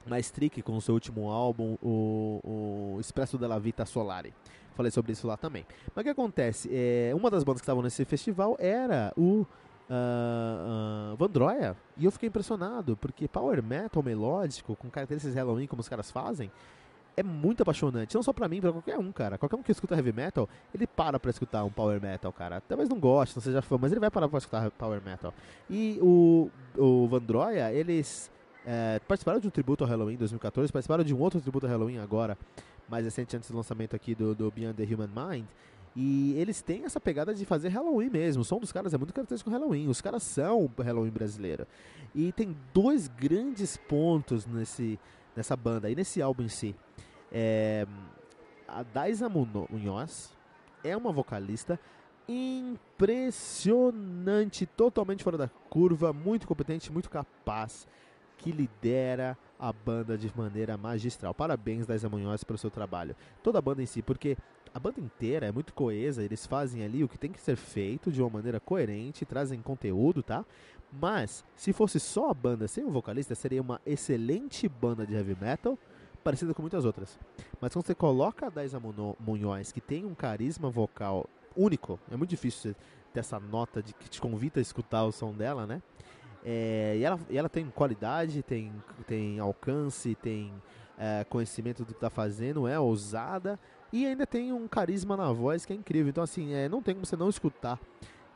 Maestric com o seu último álbum, o, o Expresso della Vita Solare. Falei sobre isso lá também. Mas o que acontece? É, uma das bandas que estavam nesse festival era o uh, uh, Vandroia. E eu fiquei impressionado, porque power metal melódico, com características Halloween, como os caras fazem, é muito apaixonante. Não só pra mim, pra qualquer um, cara. Qualquer um que escuta heavy metal, ele para pra escutar um power metal, cara. Talvez não goste, não seja fã, mas ele vai parar pra escutar power metal. E o, o Vandroia, eles é, participaram de um tributo ao Halloween em 2014, participaram de um outro tributo ao Halloween agora, mais recente antes do lançamento aqui do, do Beyond the Human Mind. E eles têm essa pegada de fazer Halloween mesmo. O som dos caras é muito característico Halloween. Os caras são Halloween brasileiro. E tem dois grandes pontos nesse, nessa banda e nesse álbum em si. É, a Daisa Munhoz é uma vocalista impressionante, totalmente fora da curva, muito competente, muito capaz, que lidera a banda de maneira magistral. Parabéns, Daisa Munhoz, pelo seu trabalho. Toda a banda em si, porque a banda inteira é muito coesa, eles fazem ali o que tem que ser feito de uma maneira coerente, trazem conteúdo, tá? Mas, se fosse só a banda sem o vocalista, seria uma excelente banda de heavy metal, parecida com muitas outras. Mas quando você coloca a Daisa que tem um carisma vocal único, é muito difícil ter essa nota de que te convida a escutar o som dela, né? É, e, ela, e ela tem qualidade, tem, tem alcance, tem é, conhecimento do que está fazendo, é ousada e ainda tem um carisma na voz que é incrível. Então, assim, é, não tem como você não escutar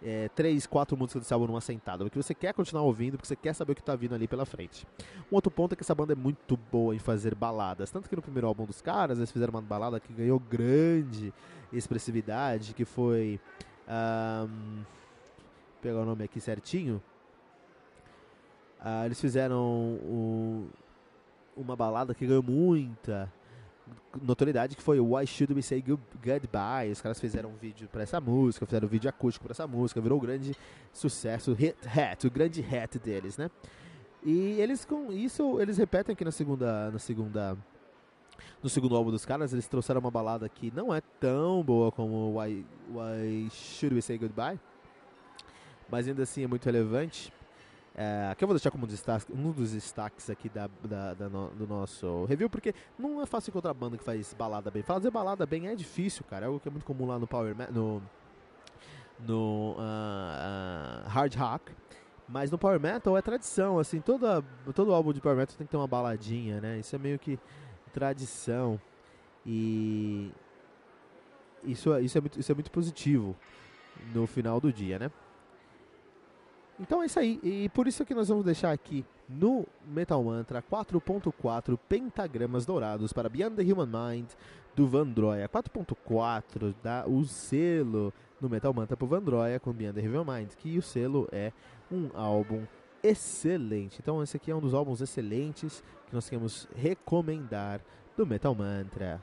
é, três, quatro músicas desse álbum numa sentada, porque você quer continuar ouvindo, porque você quer saber o que está vindo ali pela frente. Um outro ponto é que essa banda é muito boa em fazer baladas, tanto que no primeiro álbum dos caras eles fizeram uma balada que ganhou grande expressividade, que foi. Um, pegar o nome aqui certinho. Uh, eles fizeram uma balada que ganhou muita notoriedade, que foi Why Should We Say Goodbye. Os caras fizeram um vídeo para essa música, fizeram um vídeo acústico para essa música, virou um grande sucesso, hit hat, o grande hat deles, né? E eles com isso, eles repetem aqui na segunda, na segunda no segundo álbum dos caras, eles trouxeram uma balada que não é tão boa como Why, Why Should We Say Goodbye, mas ainda assim é muito relevante. É, que eu vou deixar como um dos destaques aqui da, da, da no, do nosso review, porque não é fácil encontrar banda que faz balada bem. Fazer balada bem é difícil, cara. É algo que é muito comum lá no Power no, no uh, uh, Hard Rock. Mas no Power Metal é tradição, assim, toda, todo álbum de Power Metal tem que ter uma baladinha, né? Isso é meio que tradição. E isso, é, isso, é muito, isso é muito positivo no final do dia, né? Então é isso aí. E por isso que nós vamos deixar aqui no Metal Mantra 4.4 pentagramas dourados para Beyond the Human Mind do Vandroia. 4.4 dá o selo no Metal Mantra pro Vandroia com Beyond the Human Mind, que o selo é um álbum excelente. Então esse aqui é um dos álbuns excelentes que nós queremos recomendar do Metal Mantra.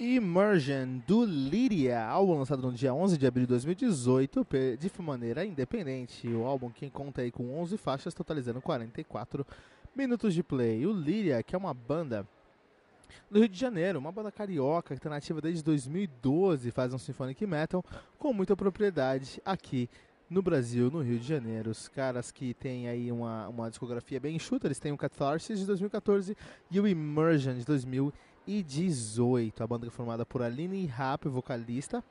Immersion do Lyria, álbum lançado no dia 11 de abril de 2018 de maneira independente. O álbum que conta aí com 11 faixas, totalizando 44 minutos de play. O Lyria, que é uma banda do Rio de Janeiro, uma banda carioca que está nativa desde 2012, faz um symphonic metal com muita propriedade aqui no Brasil, no Rio de Janeiro. Os caras que têm aí uma, uma discografia bem enxuta, eles têm o Catharsis de 2014 e o Immersion de 2015 2018. A banda é formada por Aline Rapp, vocalista,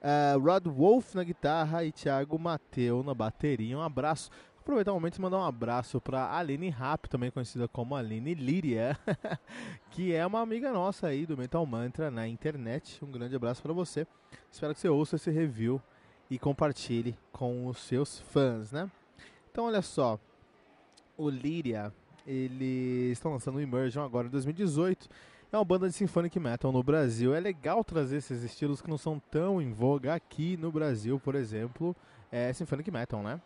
uh, Rod Wolf na guitarra e Thiago Mateu na bateria. Um abraço Aproveitar o momento e mandar um abraço para Aline Rap, também conhecida como Aline Líria, que é uma amiga nossa aí do Mental Mantra na internet. Um grande abraço para você. Espero que você ouça esse review e compartilhe com os seus fãs, né? Então, olha só, o Líria, eles estão lançando o Immersion agora em 2018 é uma banda de symphonic metal no Brasil. É legal trazer esses estilos que não são tão em voga aqui no Brasil, por exemplo, é symphonic metal, né?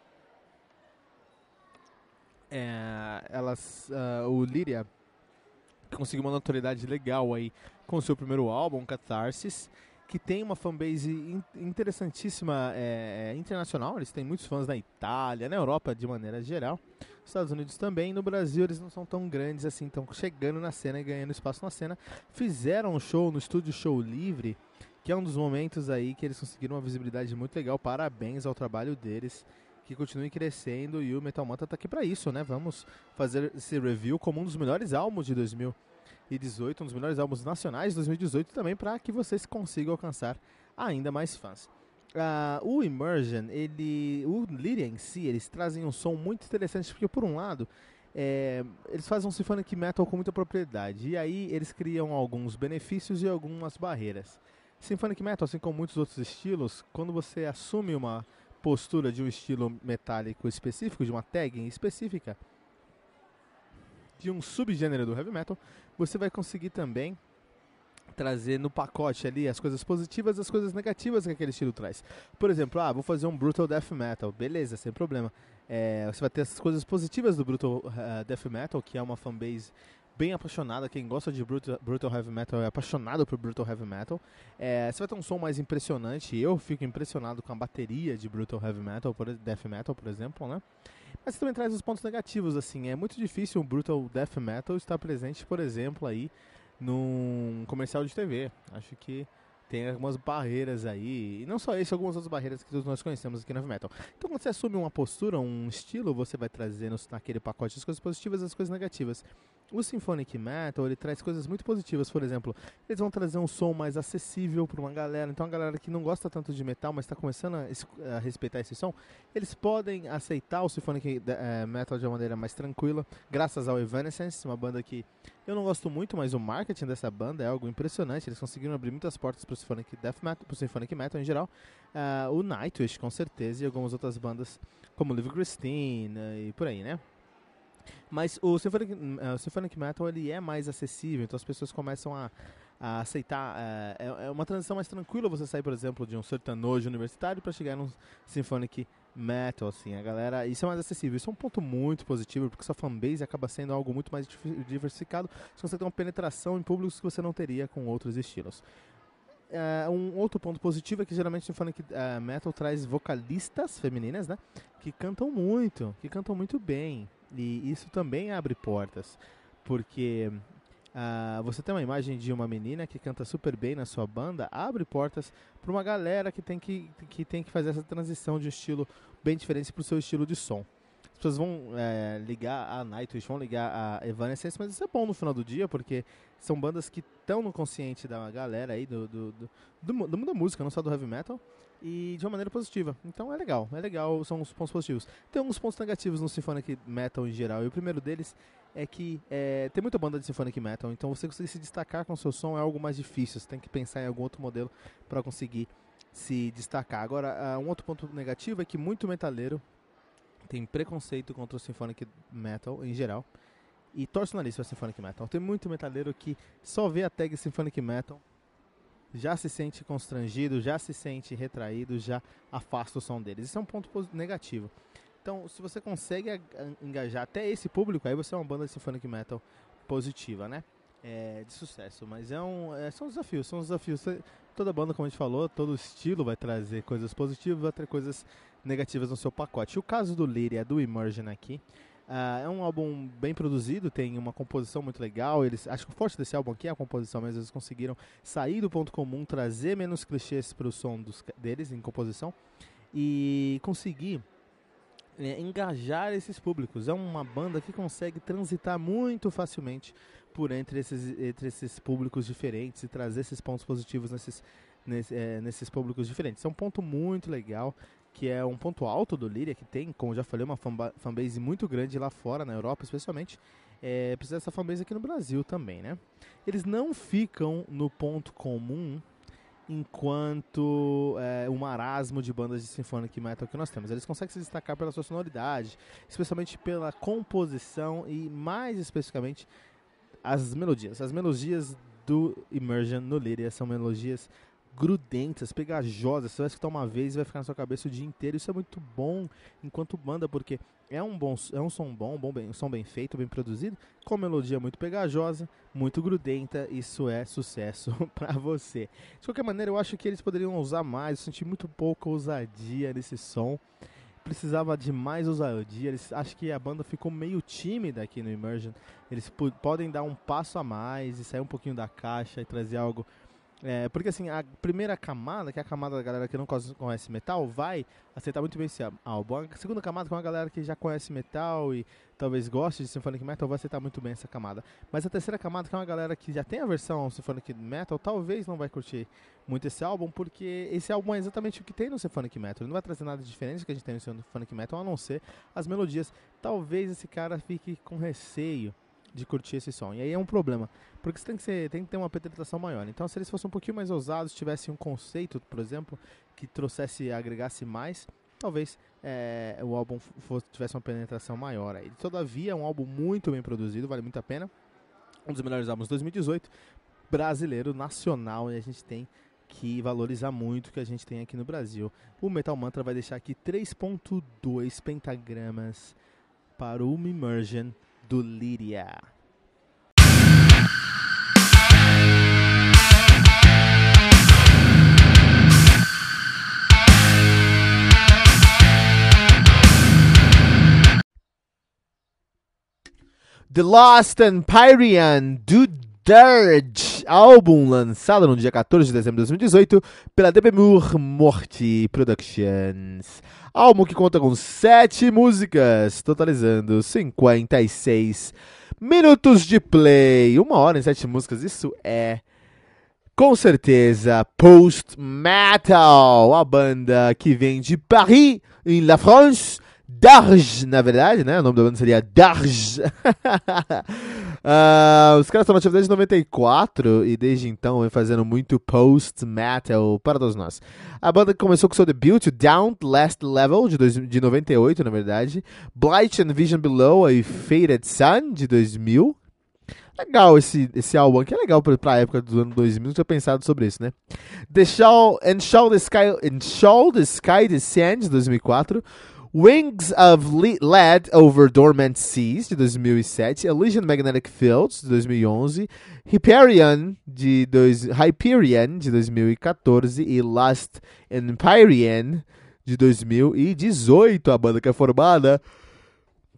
É, elas, uh, o Lyria conseguiu uma notoriedade legal aí com seu primeiro álbum, Catharsis, que tem uma fanbase interessantíssima é, é, internacional. Eles têm muitos fãs na Itália, na Europa de maneira geral, Estados Unidos também. No Brasil eles não são tão grandes assim, estão chegando na cena e ganhando espaço na cena. Fizeram um show no estúdio Show Livre, que é um dos momentos aí que eles conseguiram uma visibilidade muito legal. Parabéns ao trabalho deles. Que continue crescendo e o Metal Manta tá aqui para isso, né? Vamos fazer esse review como um dos melhores álbuns de 2000 2018, um dos melhores álbuns nacionais de 2018 também para que vocês consigam alcançar ainda mais fãs. Uh, o Immersion, ele, o Lyria em si, eles trazem um som muito interessante porque por um lado é, eles fazem um symphonic metal com muita propriedade e aí eles criam alguns benefícios e algumas barreiras. Symphonic metal, assim como muitos outros estilos, quando você assume uma postura de um estilo metálico específico, de uma tag específica, de um subgênero do heavy metal, você vai conseguir também trazer no pacote ali as coisas positivas e as coisas negativas que aquele estilo traz. Por exemplo, ah, vou fazer um Brutal Death Metal, beleza, sem problema. É, você vai ter as coisas positivas do Brutal uh, Death Metal, que é uma fanbase bem apaixonada. Quem gosta de brutal, brutal, Heavy Metal é apaixonado por Brutal Heavy Metal. É, você vai ter um som mais impressionante. Eu fico impressionado com a bateria de Brutal Heavy Metal, por, Death Metal, por exemplo, né? Mas você também traz os pontos negativos, assim. É muito difícil um Brutal Death Metal estar presente, por exemplo, aí num comercial de TV. Acho que tem algumas barreiras aí, e não só isso, algumas outras barreiras que todos nós conhecemos aqui no Heavy Metal. Então, quando você assume uma postura, um estilo, você vai trazendo naquele pacote as coisas positivas e as coisas negativas. O Symphonic Metal, ele traz coisas muito positivas, por exemplo, eles vão trazer um som mais acessível para uma galera, então a galera que não gosta tanto de metal, mas está começando a, a, respeitar esse som, eles podem aceitar o Symphonic uh, Metal de uma maneira mais tranquila, graças ao Evanescence, uma banda que eu não gosto muito, mas o marketing dessa banda é algo impressionante, eles conseguiram abrir muitas portas para o Symphonic Death Metal, para o Symphonic Metal em geral, uh, o Nightwish com certeza, e algumas outras bandas como Live Christine e por aí, né? Mas o Symphonic, uh, o Symphonic Metal ele é mais acessível, então as pessoas começam a, a aceitar. Uh, é, é, uma transição mais tranquila você sair, por exemplo, de um sertanojo universitário para chegar num Symphonic Metal, assim. A galera. Isso é mais acessível. Isso é um ponto muito positivo, porque sua fanbase acaba sendo algo muito mais diversificado. Você tem uma penetração em públicos que você não teria com outros estilos. Uh, um outro ponto positivo é que geralmente o Symphonic uh, Metal traz vocalistas femininas, né? Que cantam muito, que cantam muito bem. E isso também abre portas, porque uh, você tem uma imagem de uma menina que canta super bem na sua banda, abre portas para uma galera que tem que, que tem que fazer essa transição de um estilo bem diferente para o seu estilo de som. As pessoas vão é, ligar a Nightwish, vão ligar a Evanescence, mas isso é bom no final do dia, porque são bandas que estão no consciente da galera aí, do, do, do, do, mundo da música, não só do heavy metal, e de uma maneira positiva. Então é legal, é legal, são os pontos positivos. Tem alguns pontos negativos no Symphonic Metal em geral, e o primeiro deles é que é, tem muita banda de Symphonic Metal, então você conseguir se destacar com o seu som é algo mais difícil, você tem que pensar em algum outro modelo para conseguir se destacar. Agora, uh, um outro ponto negativo é que muito metaleiro tem preconceito contra o Symphonic Metal em geral e torce o nariz para Symphonic Metal. Tem muito metaleiro que só vê a tag Symphonic Metal, já se sente constrangido, já se sente retraído, já afasta o som deles. Isso é um ponto negativo. Então, se você consegue engajar até esse público, aí você é uma banda de Symphonic Metal positiva, né? É, de sucesso, mas é um, é, são desafios, são desafios. Toda banda, como a gente falou, todo estilo vai trazer coisas positivas, vai ter coisas negativas no seu pacote. O caso do Lyria, do Immersion aqui, uh, é um álbum bem produzido, tem uma composição muito legal. Eles, acho que o forte desse álbum aqui é a composição, mas eles conseguiram sair do ponto comum, trazer menos clichês para o som dos, deles em composição e conseguir é, engajar esses públicos. É uma banda que consegue transitar muito facilmente por entre esses, entre esses públicos diferentes e trazer esses pontos positivos nesses, nesse, é, nesses públicos diferentes. é um ponto muito legal, que é um ponto alto do Lyria, que tem, como já falei, uma fanbase muito grande lá fora, na Europa especialmente. É, precisa dessa fanbase aqui no Brasil também, né? Eles não ficam no ponto comum enquanto é, um marasmo de bandas de symphonic metal que nós temos. Eles conseguem se destacar pela sua sonoridade, especialmente pela composição e mais especificamente as melodias. As melodias do Immersion no Lyria são melodias grudentas, pegajosas. Você vai escutar uma vez e vai ficar na sua cabeça o dia inteiro. Isso é muito bom enquanto banda, porque é um bom, é um som bom, bom bem, um som bem feito, bem produzido, com melodia muito pegajosa, muito grudenta. Isso é sucesso para você. De qualquer maneira, eu acho que eles poderiam usar mais. Eu senti muito pouca ousadia nesse som. Precisava de mais ousadia. Eles, acho que a banda ficou meio tímida aqui no Immersion. Eles podem dar um passo a mais e sair um pouquinho da caixa e trazer algo é, porque assim, a primeira camada, que é a camada da galera que não conhece metal, vai aceitar muito bem esse álbum. A segunda camada, que é uma galera que já conhece metal e talvez goste de Symphonic Metal, vai aceitar muito bem essa camada. Mas a terceira camada, que é uma galera que já tem a versão Symphonic Metal, talvez não vai curtir muito esse álbum, porque esse álbum é exatamente o que tem no Symphonic Metal. Ele não vai trazer nada diferente que a gente tem no Symphonic Metal, a não ser as melodias. Talvez esse cara fique com receio de curtir esse som. E aí é um problema, porque você tem que, ser, tem que ter uma penetração maior. Então, se eles fossem um pouquinho mais ousados, tivessem um conceito, por exemplo, que trouxesse, agregasse mais, talvez é, o álbum fosse, tivesse uma penetração maior. Aí. Todavia, é um álbum muito bem produzido, vale muito a pena. Um dos melhores álbuns de 2018, brasileiro, nacional, e a gente tem que valorizar muito o que a gente tem aqui no Brasil. O Metal Mantra vai deixar aqui 3.2 pentagramas para o Immersion do Líria. The Lost Empyrean do Dirge, álbum lançado no dia 14 de dezembro de 2018 pela Debemur Morty Productions. Álbum que conta com sete músicas, totalizando 56 minutos de play. Uma hora em sete músicas, isso é com certeza post-metal, a banda que vem de Paris, em La France Darj, na verdade, né? O nome da banda seria Darj. uh, os caras estão nativos desde 94 e desde então vem fazendo muito post-metal para todos nós. A banda começou com seu debut, Down Last Level, de, dois, de 98, na verdade. Blight and Vision Below e Faded Sun, de 2000. Legal esse, esse álbum aqui, é legal pra, pra época do ano 2000, não tinha pensado sobre isso, né? The Shall, and Shall the Sky, and Shall the Sky Descend, de 2004. Wings of Lead Over Dormant Seas, de 2007, Elysian Magnetic Fields, de 2011, Hyperion, de, dois, Hyperion, de 2014 e Last Empyrean, de 2018. A banda que é formada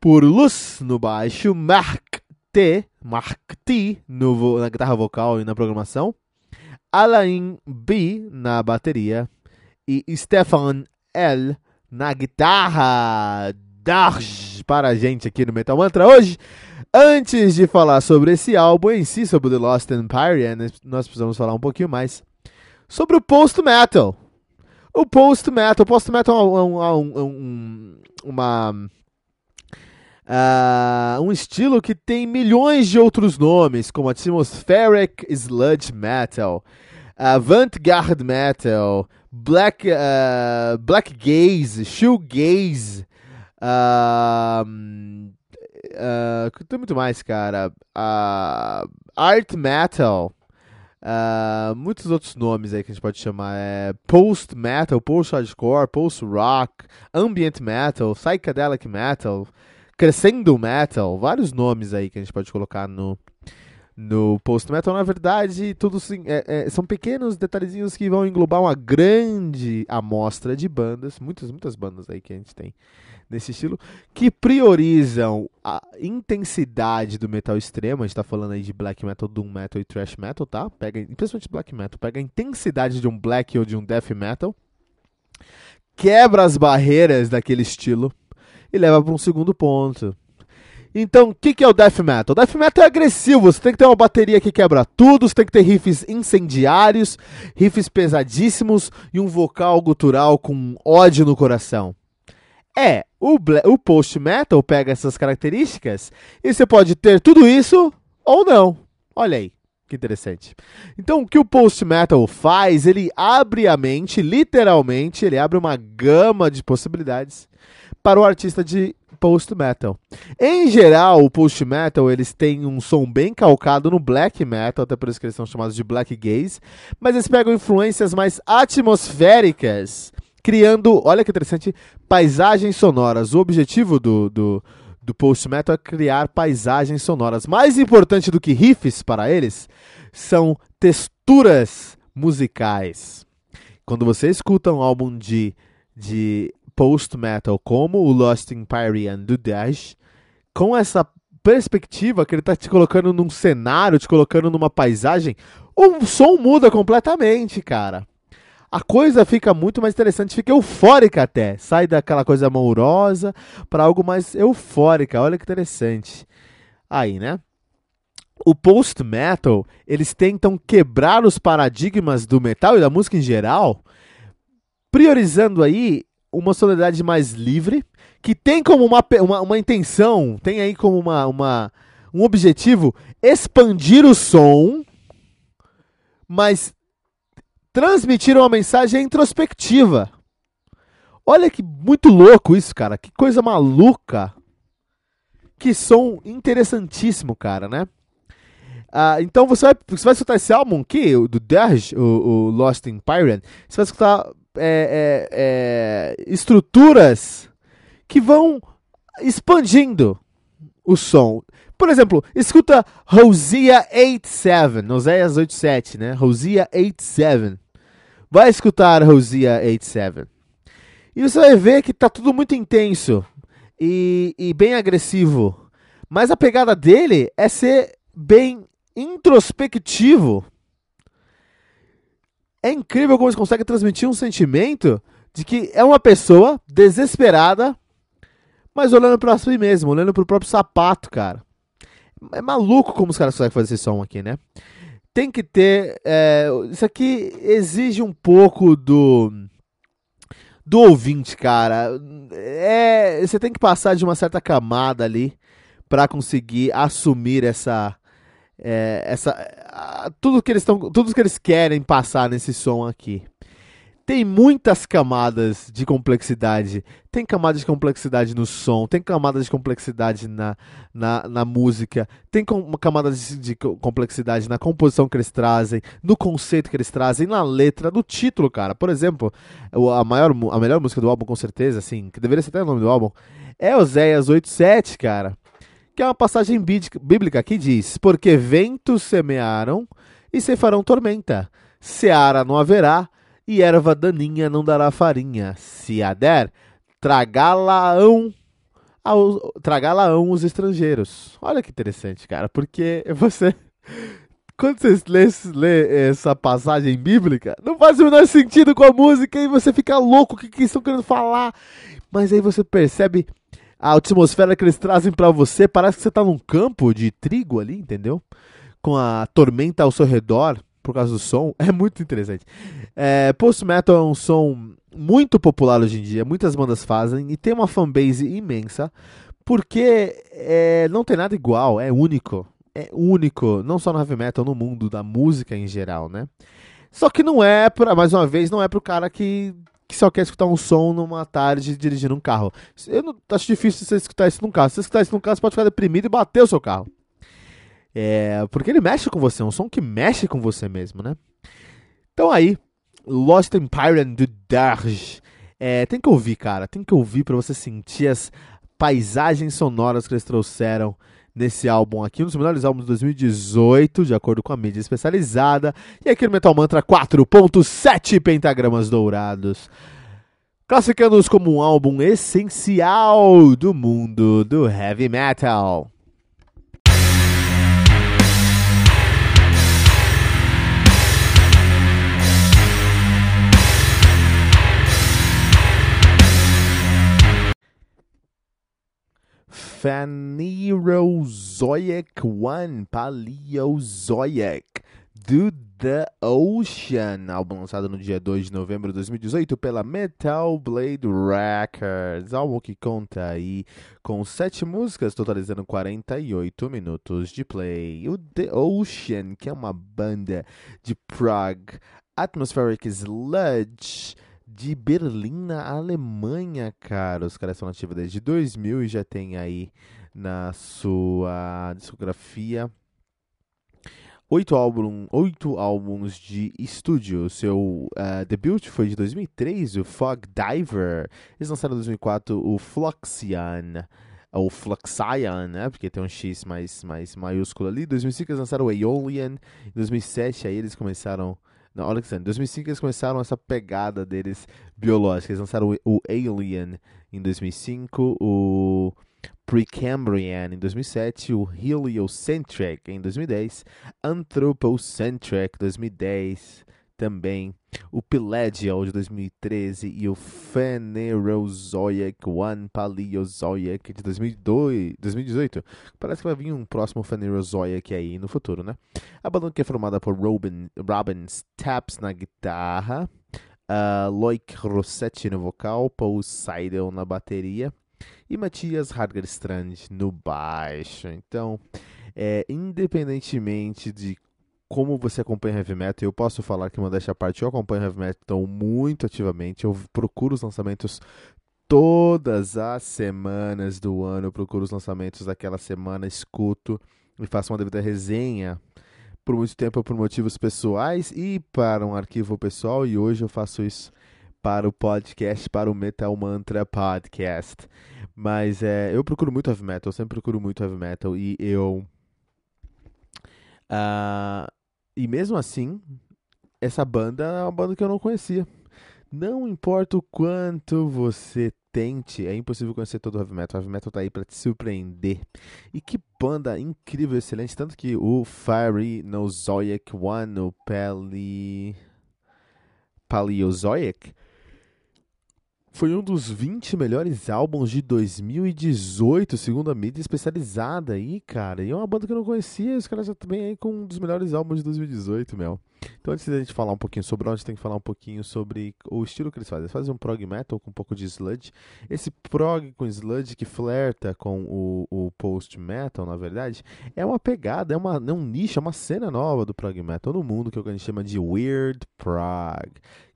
por Luz no baixo, Mark T, Mark T no, na guitarra vocal e na programação, Alain B na bateria e Stefan L na guitarra. Para a gente aqui no Metal Mantra hoje. Antes de falar sobre esse álbum em si, sobre The Lost Empire, nós precisamos falar um pouquinho mais sobre o post-metal. O post-metal, post-metal é um, é um, é um, uma, uh, um estilo que tem milhões de outros nomes, como Atmospheric Sludge Metal, Avant-Garde Metal, Black, uh, Black Gaze, Shoegaze, uh, uh, tem muito mais, cara. Uh, Art Metal, uh, muitos outros nomes aí que a gente pode chamar. É Post Metal, Post Hardcore, Post Rock, Ambient Metal, Psychedelic Metal, Crescendo Metal, vários nomes aí que a gente pode colocar no, no post metal, na verdade, tudo sim, é, é, são pequenos detalhezinhos que vão englobar uma grande amostra de bandas, muitas, muitas bandas aí que a gente tem nesse estilo, que priorizam a intensidade do metal extremo. A gente tá falando aí de black metal, doom metal e thrash metal, tá? Pega, principalmente black metal, pega a intensidade de um black ou de um death metal, quebra as barreiras daquele estilo e leva para um segundo ponto Então, o que, que é o death metal? Death metal é agressivo, você tem que ter uma bateria que quebra tudo, você tem que ter riffs incendiários, riffs pesadíssimos e um vocal gutural com ódio no coração. É, o, o post metal pega essas características e você pode ter tudo isso ou não. Olha aí, que interessante. Então, o que o post metal faz? Ele abre a mente, literalmente, ele abre uma gama de possibilidades para o artista de post metal. Em geral, o post metal eles têm um som bem calcado no black metal, até por isso que eles são chamados de black gaze, mas eles pegam influências mais atmosféricas, criando, olha que interessante, paisagens sonoras. O objetivo do, do, do post metal é criar paisagens sonoras. Mais importante do que riffs para eles são texturas musicais. Quando você escuta um álbum de, de post-metal como o Lost Empire do Dash, com essa perspectiva que ele está te colocando num cenário, te colocando numa paisagem, o som muda completamente, cara. A coisa fica muito mais interessante, fica eufórica até. Sai daquela coisa amorosa para algo mais eufórica. Olha que interessante. Aí, né? O post-metal, eles tentam quebrar os paradigmas do metal e da música em geral, priorizando aí uma sonoridade mais livre, que tem como uma, uma, uma intenção, tem aí como uma, uma, um objetivo expandir o som, mas transmitir uma mensagem introspectiva. Olha que muito louco isso, cara. Que coisa maluca. Que som interessantíssimo, cara, né? Ah, então você vai, você vai escutar esse álbum aqui, do Derge, o, o Lost in Pyramid. Você vai escutar é, é, é, estruturas que vão expandindo o som. Por exemplo, escuta Hosea 87, Oséias 87, né? Hosea 87. Vai escutar Hosea 87. E você vai ver que tá tudo muito intenso e, e bem agressivo. Mas a pegada dele é ser bem introspectivo é incrível como eles conseguem transmitir um sentimento de que é uma pessoa desesperada, mas olhando para si mesmo, olhando para o próprio sapato, cara. É maluco como os caras conseguem fazer esse som aqui, né? Tem que ter. É, isso aqui exige um pouco do. Do ouvinte, cara. É, você tem que passar de uma certa camada ali para conseguir assumir essa é, essa, tudo que eles estão, tudo que eles querem passar nesse som aqui. Tem muitas camadas de complexidade. Tem camadas de complexidade no som, tem camadas de complexidade na, na, na música, tem com, camadas de, de complexidade na composição que eles trazem, no conceito que eles trazem, na letra, no título, cara. Por exemplo, a, maior, a melhor música do álbum, com certeza, assim, que deveria ser até o nome do álbum, é Oséias 87, cara que é uma passagem bíblica que diz: Porque ventos semearam e se farão tormenta, seara não haverá e erva daninha não dará farinha. Se a der, tragá-la-ão os estrangeiros. Olha que interessante, cara, porque você quando você lê, lê, essa passagem bíblica, não faz o menor sentido com a música e você fica louco o que, que estão querendo falar. Mas aí você percebe a atmosfera que eles trazem para você, parece que você tá num campo de trigo ali, entendeu? Com a tormenta ao seu redor, por causa do som, é muito interessante. É, Post Metal é um som muito popular hoje em dia, muitas bandas fazem e tem uma fanbase imensa, porque é, não tem nada igual, é único. É único, não só no heavy metal, no mundo da música em geral, né? Só que não é, pra, mais uma vez, não é pro cara que que só quer escutar um som numa tarde dirigindo um carro. Eu não, acho difícil você escutar isso num carro. Se você escutar isso num carro, você pode ficar deprimido e bater o seu carro. É, porque ele mexe com você, é um som que mexe com você mesmo, né? Então aí, Lost Empire do Darge. É, tem que ouvir, cara, tem que ouvir para você sentir as paisagens sonoras que eles trouxeram nesse álbum aqui, um dos melhores álbuns de 2018, de acordo com a mídia especializada. E aqui no Metal Mantra 4.7 pentagramas dourados. Classificando-os como um álbum essencial do mundo do heavy metal. Phanerozoic One Paleozoic do The Ocean, álbum lançado no dia 2 de novembro de 2018 pela Metal Blade Records, álbum que conta aí com sete músicas, totalizando 48 minutos de play. O The Ocean, que é uma banda de prog atmospheric sludge de Berlim, na Alemanha, cara. Os caras são nativos desde 2000 e já tem aí na sua discografia oito, álbum, oito álbuns de estúdio. Seu uh, debut foi de 2003, o Fog Diver. Eles lançaram em 2004 o Fluxian, ou Fluxion, né? Porque tem um X mais, mais maiúsculo ali. Em 2005 eles lançaram o Aeolian. Em 2007 aí eles começaram... Não, olha que em 2005 eles começaram essa pegada deles biológica. Eles lançaram o, Alien em 2005, o... Precambrian em 2007, o Heliocentric em 2010, Anthropocentric 2010 também, o Pelagial de 2013 e o Phanerozoic One Paleozoic de 2002, 2018. Parece que vai vir um próximo Phanerozoic aí no futuro, né? A banda que é formada por Robin, Robin Taps na guitarra, uh, Loic Rossetti no vocal, Paul Seidel na bateria, e Matias Hargerstrand no baixo. Então, é, independentemente de como você acompanha heavy metal, eu posso falar que modéstia à parte, eu acompanho heavy metal muito ativamente, eu procuro os lançamentos todas as semanas do ano, eu procuro os lançamentos daquela semana, escuto e faço uma devida resenha por muito tempo por motivos pessoais e para um arquivo pessoal, e hoje eu faço isso para o podcast, para o Metal Mantra Podcast. Mas é, eu procuro muito heavy metal, eu sempre procuro muito heavy metal e eu. Uh, e mesmo assim, essa banda é uma banda que eu não conhecia. Não importa o quanto você tente, é impossível conhecer todo o heavy metal. O heavy metal tá aí para te surpreender. E que banda incrível, excelente. Tanto que o Fiery Nozoic One, o Pali... Paleozoic, foi um dos 20 melhores álbuns de 2018, segundo a mídia especializada aí, cara. E é uma banda que eu não conhecia, os caras já também aí com um dos melhores álbuns de 2018, meu. Então, antes da gente falar um pouquinho sobre onde, tem que falar um pouquinho sobre o estilo que eles fazem. Eles fazem um prog metal com um pouco de sludge. Esse prog com sludge que flerta com o, o post metal, na verdade, é uma pegada, é, uma, é um nicho, é uma cena nova do prog metal no mundo que é a gente chama de weird prog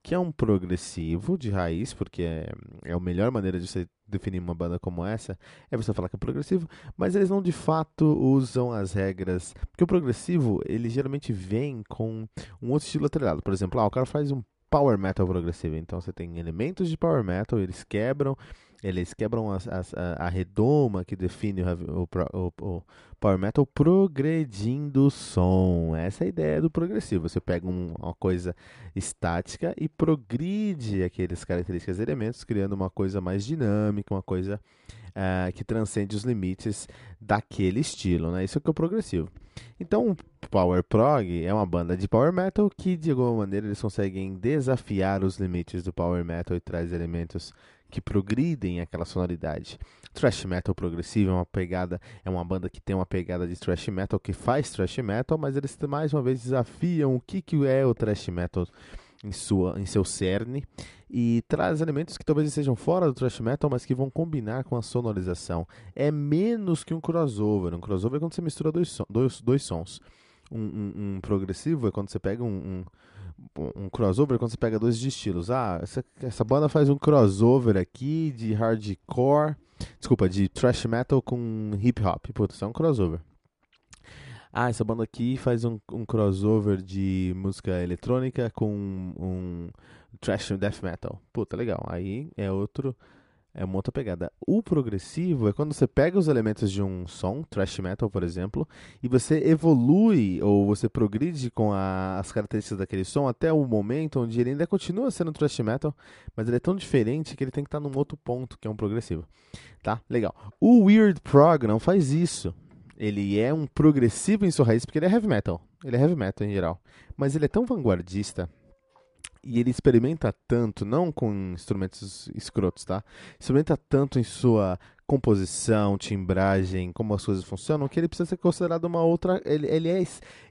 que é um progressivo de raiz, porque é, é a melhor maneira de você definir uma banda como essa, é você falar que é progressivo, mas eles não de fato usam as regras, porque o progressivo, ele geralmente vem com um outro estilo atrelado, por exemplo, ah, o cara faz um power metal progressivo, então você tem elementos de power metal, eles quebram eles quebram as, as, a, a, redoma que define o, o, o, Power Metal progredindo o som. Essa é a ideia do progressivo. Você pega um, uma coisa estática e progride aqueles características elementos, criando uma coisa mais dinâmica, uma coisa uh, que transcende os limites daquele estilo. Né? Isso é que é o progressivo. Então, o Power Prog é uma banda de Power Metal que, de alguma maneira, eles conseguem desafiar os limites do Power Metal e traz elementos que progridem aquela sonoridade. Thrash metal progressivo é uma pegada, é uma banda que tem uma pegada de thrash metal que faz thrash metal, mas eles mais uma vez desafiam o que, que é o thrash metal em, sua, em seu cerne e traz elementos que talvez sejam fora do thrash metal, mas que vão combinar com a sonorização. É menos que um crossover. Um crossover é quando você mistura dois, dois, dois sons. Um, um, um progressivo é quando você pega um, um um crossover quando você pega dois estilos. Ah, essa, essa banda faz um crossover aqui de hardcore, desculpa, de thrash metal com hip hop. Putz, isso é um crossover. Ah, essa banda aqui faz um, um crossover de música eletrônica com um, um thrash death metal. Puta, legal. Aí é outro é uma outra pegada. O progressivo é quando você pega os elementos de um som, thrash metal, por exemplo, e você evolui ou você progride com a, as características daquele som até o momento onde ele ainda continua sendo thrash metal, mas ele é tão diferente que ele tem que estar num outro ponto, que é um progressivo. Tá? Legal. O Weird Prog não faz isso. Ele é um progressivo em sua raiz porque ele é heavy metal. Ele é heavy metal em geral. Mas ele é tão vanguardista e ele experimenta tanto, não com instrumentos escrotos, tá? Experimenta tanto em sua composição, timbragem, como as coisas funcionam, que ele precisa ser considerado uma outra. Ele, ele, é,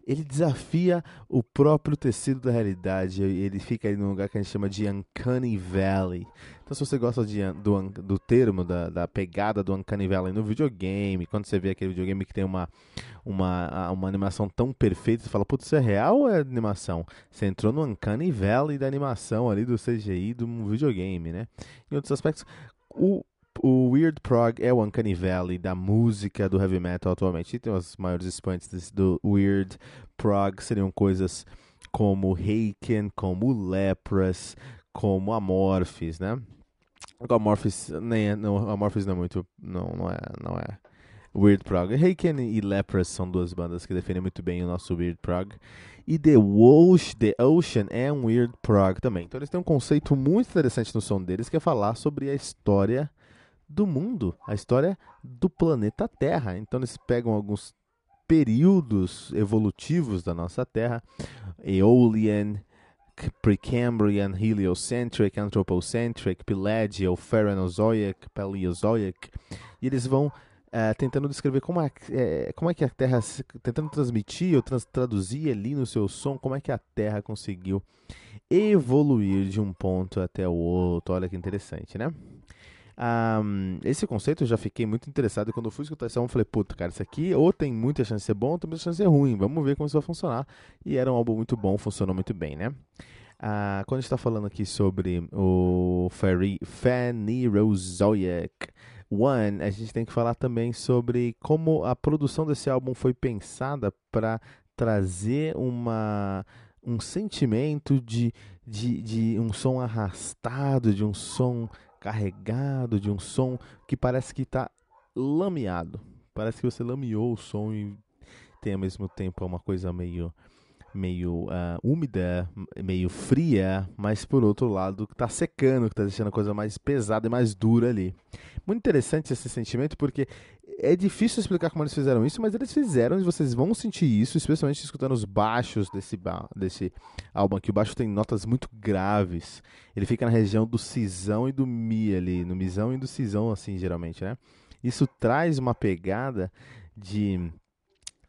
ele desafia o próprio tecido da realidade. Ele fica aí num lugar que a gente chama de Uncanny Valley. Então, se você gosta de, do, do termo, da, da pegada do Uncanny Valley no videogame, quando você vê aquele videogame que tem uma, uma, uma animação tão perfeita, você fala, putz, isso é real ou é animação? Você entrou no Uncanny Valley da animação ali, do CGI do videogame, né? Em outros aspectos, o, o Weird Prog é o Uncanny Valley da música do heavy metal atualmente. E tem os maiores expoentes do Weird Prog seriam coisas como Haken, como Lepras, como Amorphis, né? O Amorphis nem é, não, Amorphis não é muito, não, não é, não é Weird Prog. Haken e Lepras são duas bandas que definem muito bem o nosso Weird Prog. E The, Ocean, The Ocean é um Weird Prog também. Então eles têm um conceito muito interessante no som deles que é falar sobre a história do mundo, a história do planeta Terra. Então eles pegam alguns períodos evolutivos da nossa Terra, Aeolian, Precambrian, Heliocentric, Anthropocentric, Pelagial, Phaerozoic, Paleozoic, e eles vão é, tentando descrever como é, é, como é que a Terra, tentando transmitir ou trans, traduzir ali no seu som, como é que a Terra conseguiu evoluir de um ponto até o outro. Olha que interessante, né? Um, esse conceito eu já fiquei muito interessado quando eu fui escutar esse álbum. Falei, puta, cara, isso aqui ou tem muita chance de ser bom, ou tem muita chance de ser ruim. Vamos ver como isso vai funcionar. E era um álbum muito bom, funcionou muito bem, né? Uh, quando a gente está falando aqui sobre o Phanerozoic One, a gente tem que falar também sobre como a produção desse álbum foi pensada para trazer uma um sentimento de, de, de um som arrastado, de um som carregado de um som que parece que está lameado. Parece que você lameou o som e tem ao mesmo tempo uma coisa meio meio uh, úmida, meio fria, mas por outro lado está secando, que está deixando a coisa mais pesada e mais dura ali. Muito interessante esse sentimento porque é difícil explicar como eles fizeram isso, mas eles fizeram e vocês vão sentir isso, especialmente escutando os baixos desse, desse álbum aqui. O baixo tem notas muito graves. Ele fica na região do cisão e do mi ali, no misão e do cisão, assim, geralmente, né? Isso traz uma pegada de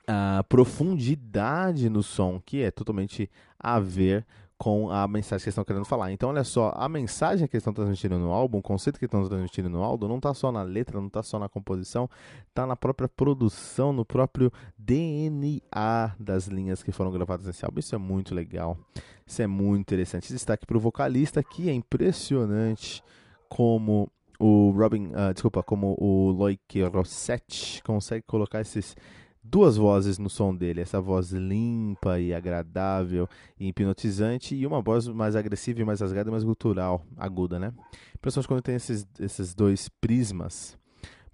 uh, profundidade no som, que é totalmente a ver com a mensagem que eles estão querendo falar. Então, olha só, a mensagem que eles estão transmitindo no álbum, o conceito que estão transmitindo no álbum, não está só na letra, não está só na composição, está na própria produção, no próprio DNA das linhas que foram gravadas nesse álbum. Isso é muito legal, isso é muito interessante. Destaque para o vocalista, que é impressionante como o Robin, uh, desculpa, como o Loic Rossetti consegue colocar esses duas vozes no som dele, essa voz limpa e agradável e hipnotizante e uma voz mais agressiva e mais rasgada mais gutural, aguda, né? Principalmente quando tem esses, esses dois prismas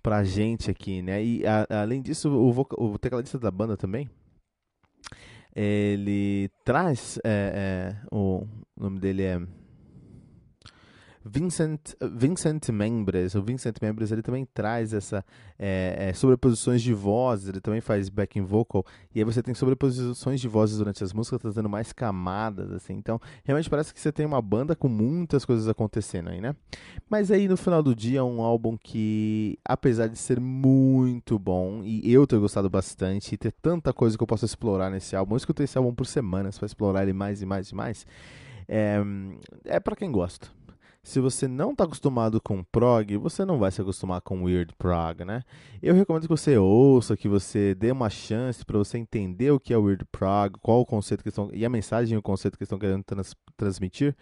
pra gente aqui, né? E a, além disso, o, o tecladista da banda também, ele traz, é, é, o nome dele é Vincent, Vincent Membres, o Vincent Membres ele também traz essa é, é, sobreposições de vozes, ele também faz backing vocal, e aí você tem sobreposições de vozes durante as músicas, trazendo mais camadas, assim, então realmente parece que você tem uma banda com muitas coisas acontecendo aí, né? Mas aí no final do dia é um álbum que, apesar de ser muito bom, e eu ter gostado bastante, e ter tanta coisa que eu posso explorar nesse álbum, eu escutei esse álbum por semanas para explorar ele mais e mais e mais, é, é para quem gosta se você não está acostumado com prog, você não vai se acostumar com weird prog, né? Eu recomendo que você ouça, que você dê uma chance para você entender o que é weird prog, qual o conceito que estão e a mensagem e o conceito que estão querendo trans, transmitir,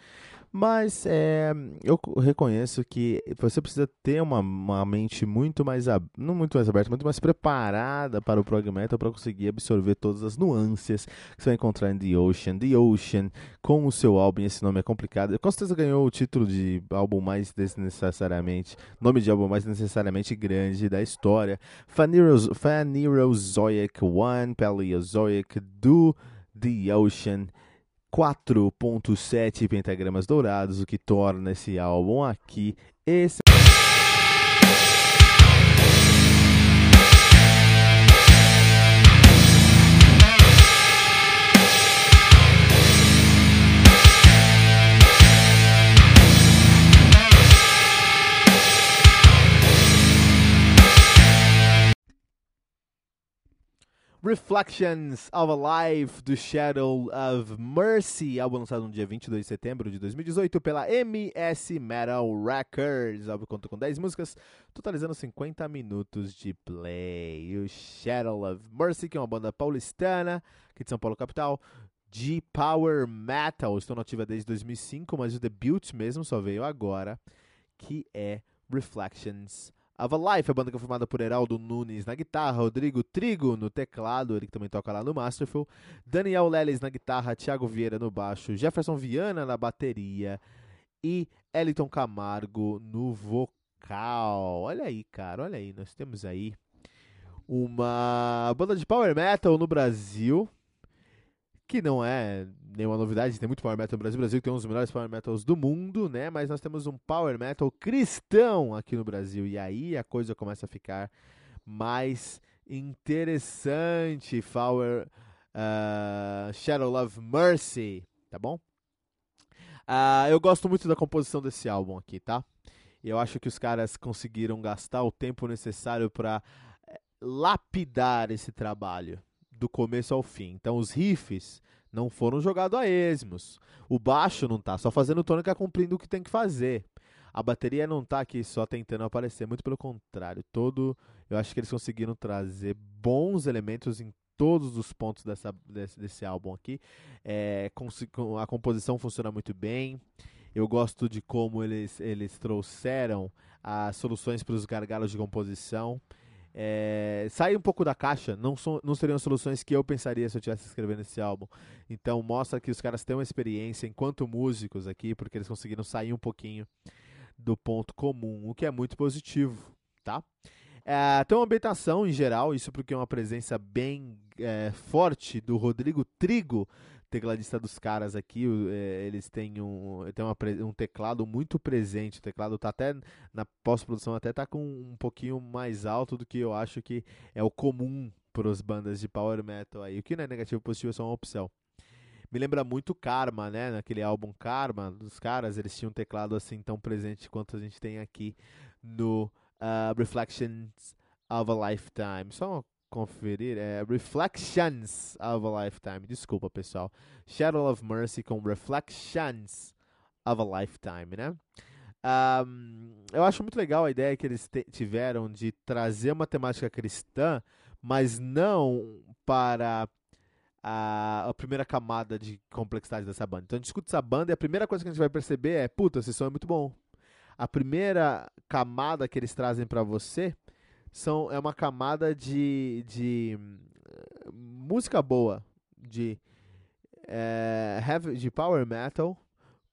mas é, eu reconheço que você precisa ter uma, uma mente muito mais, não muito mais aberta, muito mais preparada para o prog metal para conseguir absorver todas as nuances que você vai encontrar em The Ocean. The Ocean, com o seu álbum, esse nome é complicado. Com certeza ganhou o título de álbum mais desnecessariamente, nome de álbum mais necessariamente grande da história. Phanerozoic One, Paleozoic do The Ocean. 4.7 pentagramas dourados, o que torna esse álbum aqui esse Reflections of a Life do Shadow of Mercy, álbum lançado no dia 22 de setembro de 2018 pela MS Metal Records. O álbum conta com 10 músicas, totalizando 50 minutos de play. O Shadow of Mercy, que é uma banda paulistana, aqui de São Paulo, capital, de power metal. Estou nativa desde 2005, mas o debut mesmo só veio agora, que é Reflections of a Life, a banda formada por Heraldo Nunes na guitarra, Rodrigo Trigo no teclado, ele que também toca lá no Masterful, Daniel Leles na guitarra, Thiago Vieira no baixo, Jefferson Viana na bateria e Eliton Camargo no vocal. Olha aí, cara, olha aí, nós temos aí uma banda de power metal no Brasil, que não é nenhuma novidade, tem muito power metal no Brasil. O Brasil tem um dos melhores power metals do mundo, né? Mas nós temos um power metal cristão aqui no Brasil. E aí a coisa começa a ficar mais interessante. Power uh, Shadow Love Mercy, tá bom? Uh, eu gosto muito da composição desse álbum aqui, tá? Eu acho que os caras conseguiram gastar o tempo necessário para eh, lapidar esse trabalho do começo ao fim. Então os riffs não foram jogados a esmos. O baixo não tá só fazendo tônica cumprindo o que tem que fazer. A bateria não tá aqui só tentando aparecer, muito pelo contrário. Todo, eu acho que eles conseguiram trazer bons elementos em todos os pontos dessa, desse, desse álbum aqui. É, a composição funciona muito bem. Eu gosto de como eles, eles trouxeram as soluções para os gargalos de composição. É, sai um pouco da caixa, não, so, não seriam soluções que eu pensaria se eu estivesse escrevendo esse álbum. Então mostra que os caras têm uma experiência enquanto músicos aqui, porque eles conseguiram sair um pouquinho do ponto comum, o que é muito positivo, tá? É, uma ambientação em geral, isso porque é uma presença bem é, forte do Rodrigo Trigo tecladista dos caras aqui, é, eles têm um, tem uma, um teclado muito presente. O teclado tá até na pós-produção até tá com um pouquinho mais alto do que eu acho que é o comum para as bandas de power metal aí. O que não é negativo positivo é só uma opção. Me lembra muito Karma, né? Naquele álbum Karma dos caras, eles tinham um teclado assim tão presente quanto a gente tem aqui no uh, Reflections of a Lifetime. Só uma conferir é Reflections of a Lifetime. Desculpa, pessoal. Shadow of Mercy com Reflections of a Lifetime, né? Um, eu acho muito legal a ideia que eles tiveram de trazer uma temática cristã, mas não para a, a, primeira camada de complexidade dessa banda. Então a gente escuta essa banda e a primeira coisa que a gente vai perceber é: puta, esse som é muito bom. A primeira camada que eles trazem para você são, é uma camada de, de música boa, de, é, heavy, de power metal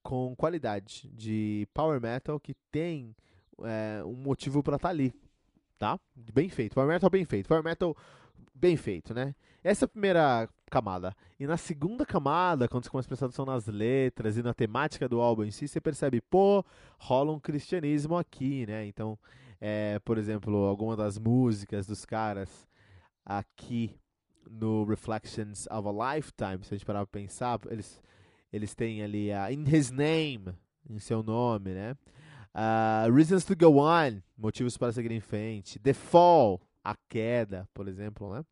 com qualidade, de power metal que tem é, um motivo para estar tá ali, tá? Bem feito, power metal bem feito, power metal bem feito, né? Essa é a primeira camada. E na segunda camada, quando você começa a prestar atenção nas letras e na temática do álbum em si, você percebe, pô, rola um cristianismo aqui, né? Então, é, por exemplo, alguma das músicas dos caras aqui no Reflections of a Lifetime, se a gente parar pra pensar, eles, eles têm ali a In His Name, em seu nome, né? Uh, Reasons to Go On, motivos para seguir em frente. The Fall, a queda, por exemplo, né?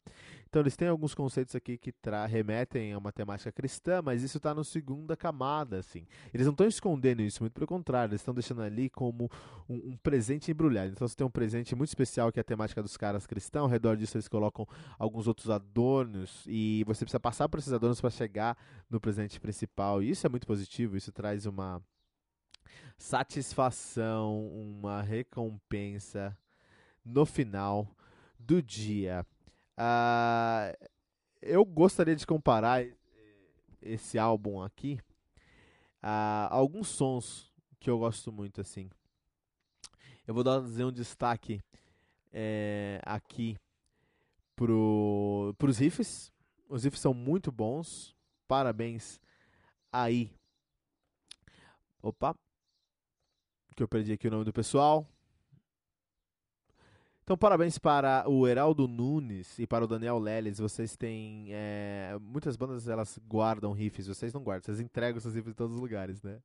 Então eles têm alguns conceitos aqui que remetem a uma temática cristã, mas isso está na segunda camada, assim. Eles não estão escondendo isso, muito pelo contrário, eles estão deixando ali como um, um, presente embrulhado. Então você tem um presente muito especial que é a temática dos caras cristãos, ao redor disso eles colocam alguns outros adornos e você precisa passar por esses adornos para chegar no presente principal. E isso é muito positivo, isso traz uma satisfação, uma recompensa no final do dia. Uh, eu gostaria de comparar esse álbum aqui a alguns sons que eu gosto muito assim. Eu vou dar um destaque é, aqui pro, pros riffs. Os riffs são muito bons. Parabéns aí. Opa. Que eu perdi aqui o nome do pessoal. Então, parabéns para o Heraldo Nunes e para o Daniel Leles. Vocês têm. É, muitas bandas elas guardam riffs, vocês não guardam, vocês entregam seus riffs em todos os lugares, né?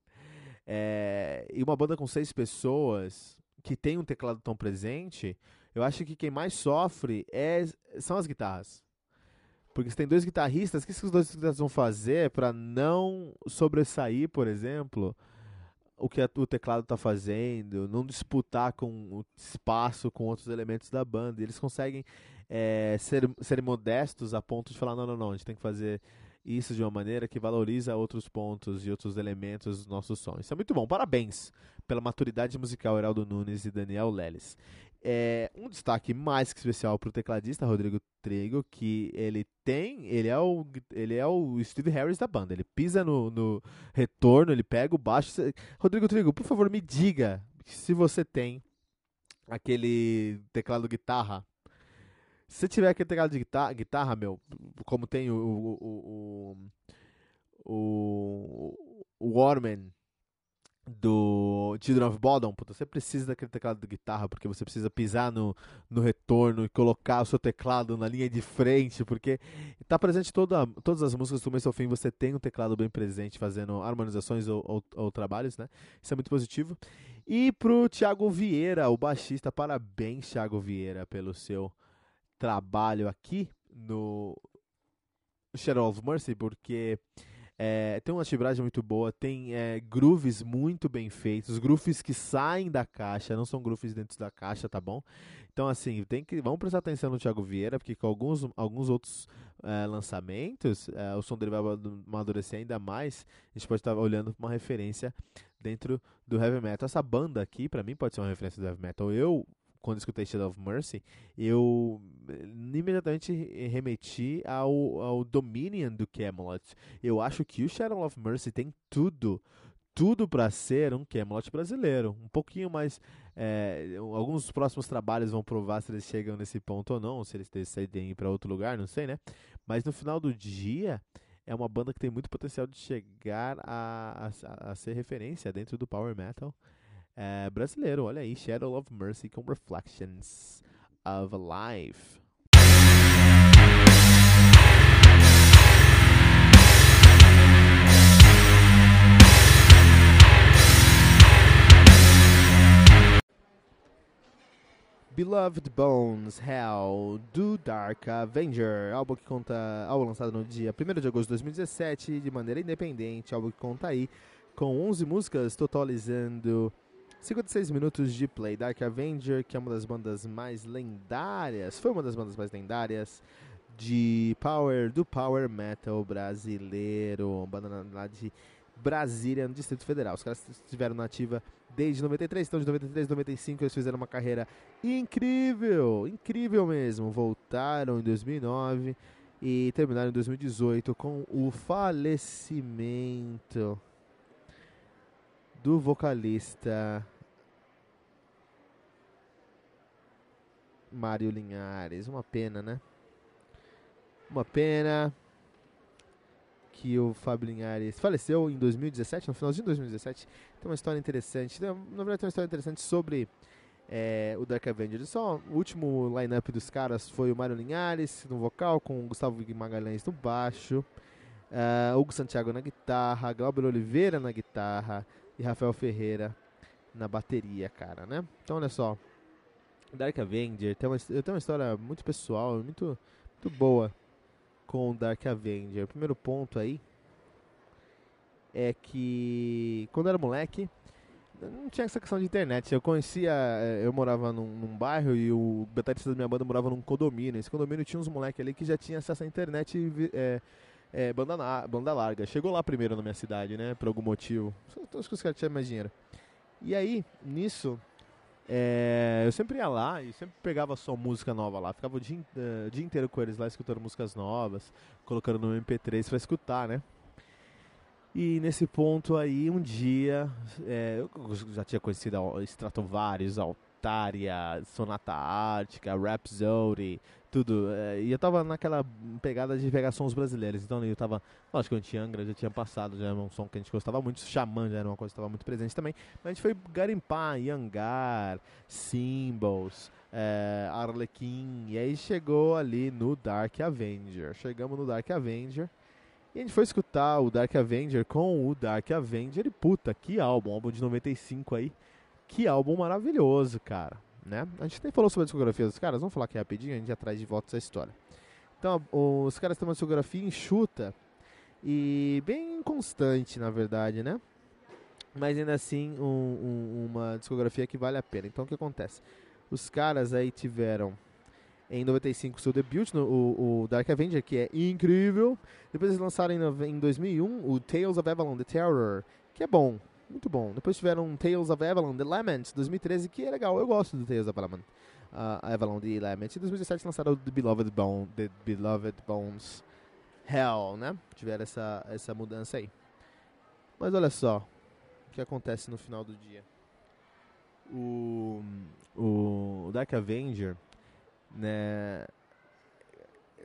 É, e uma banda com seis pessoas que tem um teclado tão presente, eu acho que quem mais sofre é, são as guitarras. Porque você tem dois guitarristas, o que esses dois guitarristas vão fazer para não sobressair, por exemplo, o que a, o teclado está fazendo, não disputar com o espaço com outros elementos da banda. Eles conseguem é, ser, ser modestos a ponto de falar: não, não, não, a gente tem que fazer isso de uma maneira que valoriza outros pontos e outros elementos do nosso som. Isso é muito bom. Parabéns pela maturidade musical Heraldo Nunes e Daniel Leles. É, um destaque mais que especial para o tecladista Rodrigo Trigo, que ele tem, ele é o, ele é o Steve Harris da banda. Ele pisa no, no retorno, ele pega o baixo. Rodrigo Trigo, por favor, me diga se você tem aquele teclado guitarra. Se tiver aquele teclado de guitarra, guitarra meu, como tem o, o, o, o, o Warman do Children of Bodom, puta, você precisa daquele teclado de guitarra, porque você precisa pisar no, no retorno e colocar o seu teclado na linha de frente, porque está presente toda, todas as músicas do começo ao fim, você tem um teclado bem presente fazendo harmonizações ou, ou, ou trabalhos, né? Isso é muito positivo. E pro Thiago Vieira, o baixista, parabéns, Thiago Vieira, pelo seu trabalho aqui no Shadow of Mercy, porque é, tem uma tibragem muito boa, tem é, grooves muito bem feitos, grooves que saem da caixa, não são grooves dentro da caixa, tá bom? Então, assim, tem que, vamos prestar atenção no Thiago Vieira, porque com alguns, alguns outros é, lançamentos, é, o som dele vai amadurecer ainda mais. A gente pode estar olhando uma referência dentro do heavy metal. Essa banda aqui, para mim, pode ser uma referência do heavy metal. Eu quando escutei Shadow of Mercy, eu eh, imediatamente remeti ao, ao Dominion do Camelot. Eu acho que o Shadow of Mercy tem tudo, tudo para ser um Camelot brasileiro. Um pouquinho mais. É, alguns próximos trabalhos vão provar se eles chegam nesse ponto ou não, se eles decidem ir para outro lugar, não sei, né? Mas no final do dia, é uma banda que tem muito potencial de chegar a, a, a ser referência dentro do Power Metal é, brasileiro. Olha aí, Shadow of Mercy com Reflections of Life. Beloved Bones Hell do Dark Avenger, álbum que conta, álbum lançado no dia 1 de agosto de 2017 de maneira independente, álbum que conta aí com 11 músicas, totalizando 56 minutos de play. Dark Avenger, que é uma das bandas mais lendárias, foi uma das bandas mais lendárias de power do power metal brasileiro, uma banda lá de Brasília, no Distrito Federal. Os caras estiveram na ativa desde 93, então de 93 a 95 eles fizeram uma carreira incrível, incrível mesmo. Voltaram em 2009 e terminaram em 2018 com o falecimento do vocalista Mário Linhares. Uma pena, né? Uma pena que o Fábio Linhares faleceu em 2017, no finalzinho de 2017. Tem uma história interessante. Na verdade, tem uma história interessante sobre é, o Dark Avengers. Só o último line-up dos caras foi o Mário Linhares no vocal, com o Gustavo Magalhães no baixo, uh, Hugo Santiago na guitarra, Glauber Oliveira na guitarra, e Rafael Ferreira na bateria, cara, né? Então, olha só. Dark Avenger tem uma, eu tenho uma história muito pessoal, muito, muito boa com Dark Avenger. O primeiro ponto aí é que quando eu era moleque, não tinha essa questão de internet. Eu conhecia, eh, eu morava num, num bairro e o baterista da minha banda morava num condomínio. Esse condomínio tinha uns moleques ali que já tinha acesso à internet é, é, banda, na, banda larga. Chegou lá primeiro na minha cidade, né? Por algum motivo. Acho que os caras tinham mais dinheiro. E aí, nisso, é, eu sempre ia lá e sempre pegava só música nova lá. Ficava o dia, uh, dia inteiro com eles lá escutando músicas novas, colocando no MP3 pra escutar, né? E nesse ponto aí, um dia, é, eu já tinha conhecido Stratovarius, Altaria, Sonata Ártica, Rhapsody, tudo. É, e eu tava naquela pegada de pegar sons brasileiros. Então eu tava. O Antiangra já tinha passado, já era um som que a gente gostava muito. Xamã já era uma coisa que estava muito presente também. Mas a gente foi garimpar, Yangar, Symbols, é, Arlequim. E aí chegou ali no Dark Avenger. Chegamos no Dark Avenger. E a gente foi escutar o Dark Avenger com o Dark Avenger. E puta, que álbum, álbum de 95 aí. Que álbum maravilhoso, cara né? A gente nem falou sobre a discografia dos caras, vamos falar aqui rapidinho, a gente atrás de volta essa história. Então, os caras têm uma discografia enxuta e bem constante, na verdade, né? Mas ainda assim, um, um, uma discografia que vale a pena. Então, o que acontece? Os caras aí tiveram em 95 seu debut, no, o, o, Dark Avenger, que é incrível. Depois eles lançaram em, em 2001 o Tales of Avalon, The Terror, que é bom, muito bom. Depois tiveram Tales of Avalon, The Lament, 2013, que é legal, eu gosto do Tales of Avalon, uh, Avalon The Lament. Em 2017 lançaram The Beloved, Bone, The Beloved Bones Hell, né? Tiveram essa, essa mudança aí. Mas olha só o que acontece no final do dia. O, o Dark Avenger né,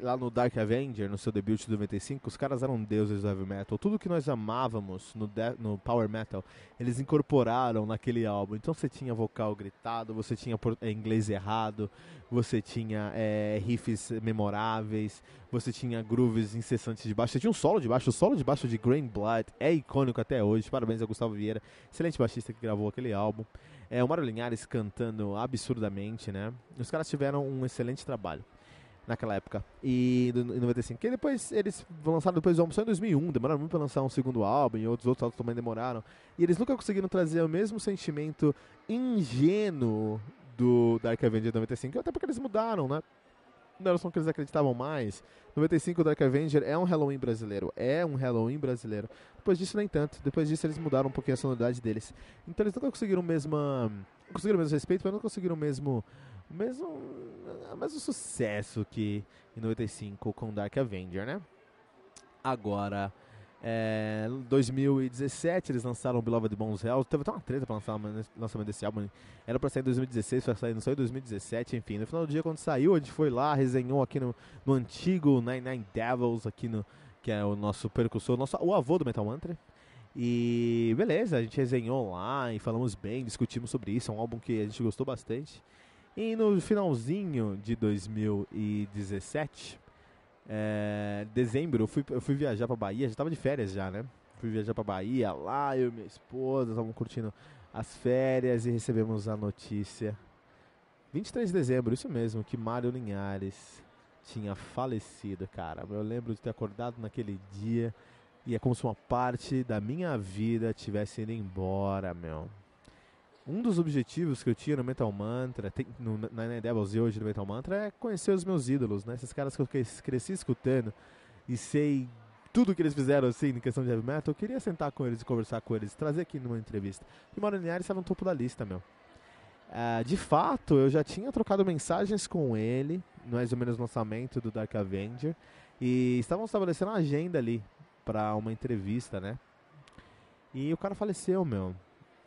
lá no Dark Avenger, no seu debut de 95, os caras eram deuses do heavy metal. Tudo que nós amávamos no, no power metal, eles incorporaram naquele álbum. Então você tinha vocal gritado, você tinha é, inglês errado, você tinha é, riffs memoráveis, você tinha grooves incessantes de baixo, você tinha um solo de baixo. O solo de baixo de Green Blood é icônico até hoje. Parabéns a Gustavo Vieira, excelente baixista que gravou aquele álbum. É, o Mário Linhares cantando absurdamente, né? Os caras tiveram um excelente trabalho naquela época. E em 95. Que depois eles lançaram depois do álbum só em 2001, demoraram muito para lançar um segundo álbum e outros outros álbuns também demoraram. E eles nunca conseguiram trazer o mesmo sentimento ingênuo do Dark Avenger de 95, até porque eles mudaram, né? Não era só que eles acreditavam mais. 95 Dark Avenger é um Halloween brasileiro. É um Halloween brasileiro. Depois disso, nem tanto. Depois disso, eles mudaram um pouquinho a sonoridade deles. Então, eles nunca conseguiram o mesmo. Conseguiram o mesmo respeito, mas não conseguiram o mesmo. O mesmo. O mesmo sucesso que em 95 com Dark Avenger, né? Agora. É, 2017 eles lançaram Beloved Bones Hell. Teve até uma treta para lançar o lançamento desse álbum. Era para sair em 2016, foi sair, não saiu em 2017, enfim. No final do dia, quando saiu, a gente foi lá, resenhou aqui no, no antigo Nine Nine Devils, aqui no, que é o nosso percussor, nosso, o avô do Metal Mantra. E beleza, a gente resenhou lá e falamos bem, discutimos sobre isso. É um álbum que a gente gostou bastante. E no finalzinho de 2017, é, dezembro, eu fui, eu fui viajar pra Bahia, já tava de férias já, né? Fui viajar pra Bahia, lá eu e minha esposa estavam curtindo as férias e recebemos a notícia. 23 de dezembro, isso mesmo, que Mário Linhares tinha falecido, cara. Eu lembro de ter acordado naquele dia e é como se uma parte da minha vida tivesse ido embora, meu. Um dos objetivos que eu tinha no Metal Mantra, tem, no Nine Devils e hoje no Metal Mantra, é conhecer os meus ídolos, né? Esses caras que eu cresci escutando e sei tudo que eles fizeram assim em questão de heavy metal. Eu queria sentar com eles e conversar com eles, trazer aqui numa entrevista. E Mauro Linhares estava no topo da lista, meu. Uh, de fato, eu já tinha trocado mensagens com ele, mais ou menos no lançamento do Dark Avenger, e estavam estabelecendo uma agenda ali para uma entrevista, né? E o cara faleceu, meu.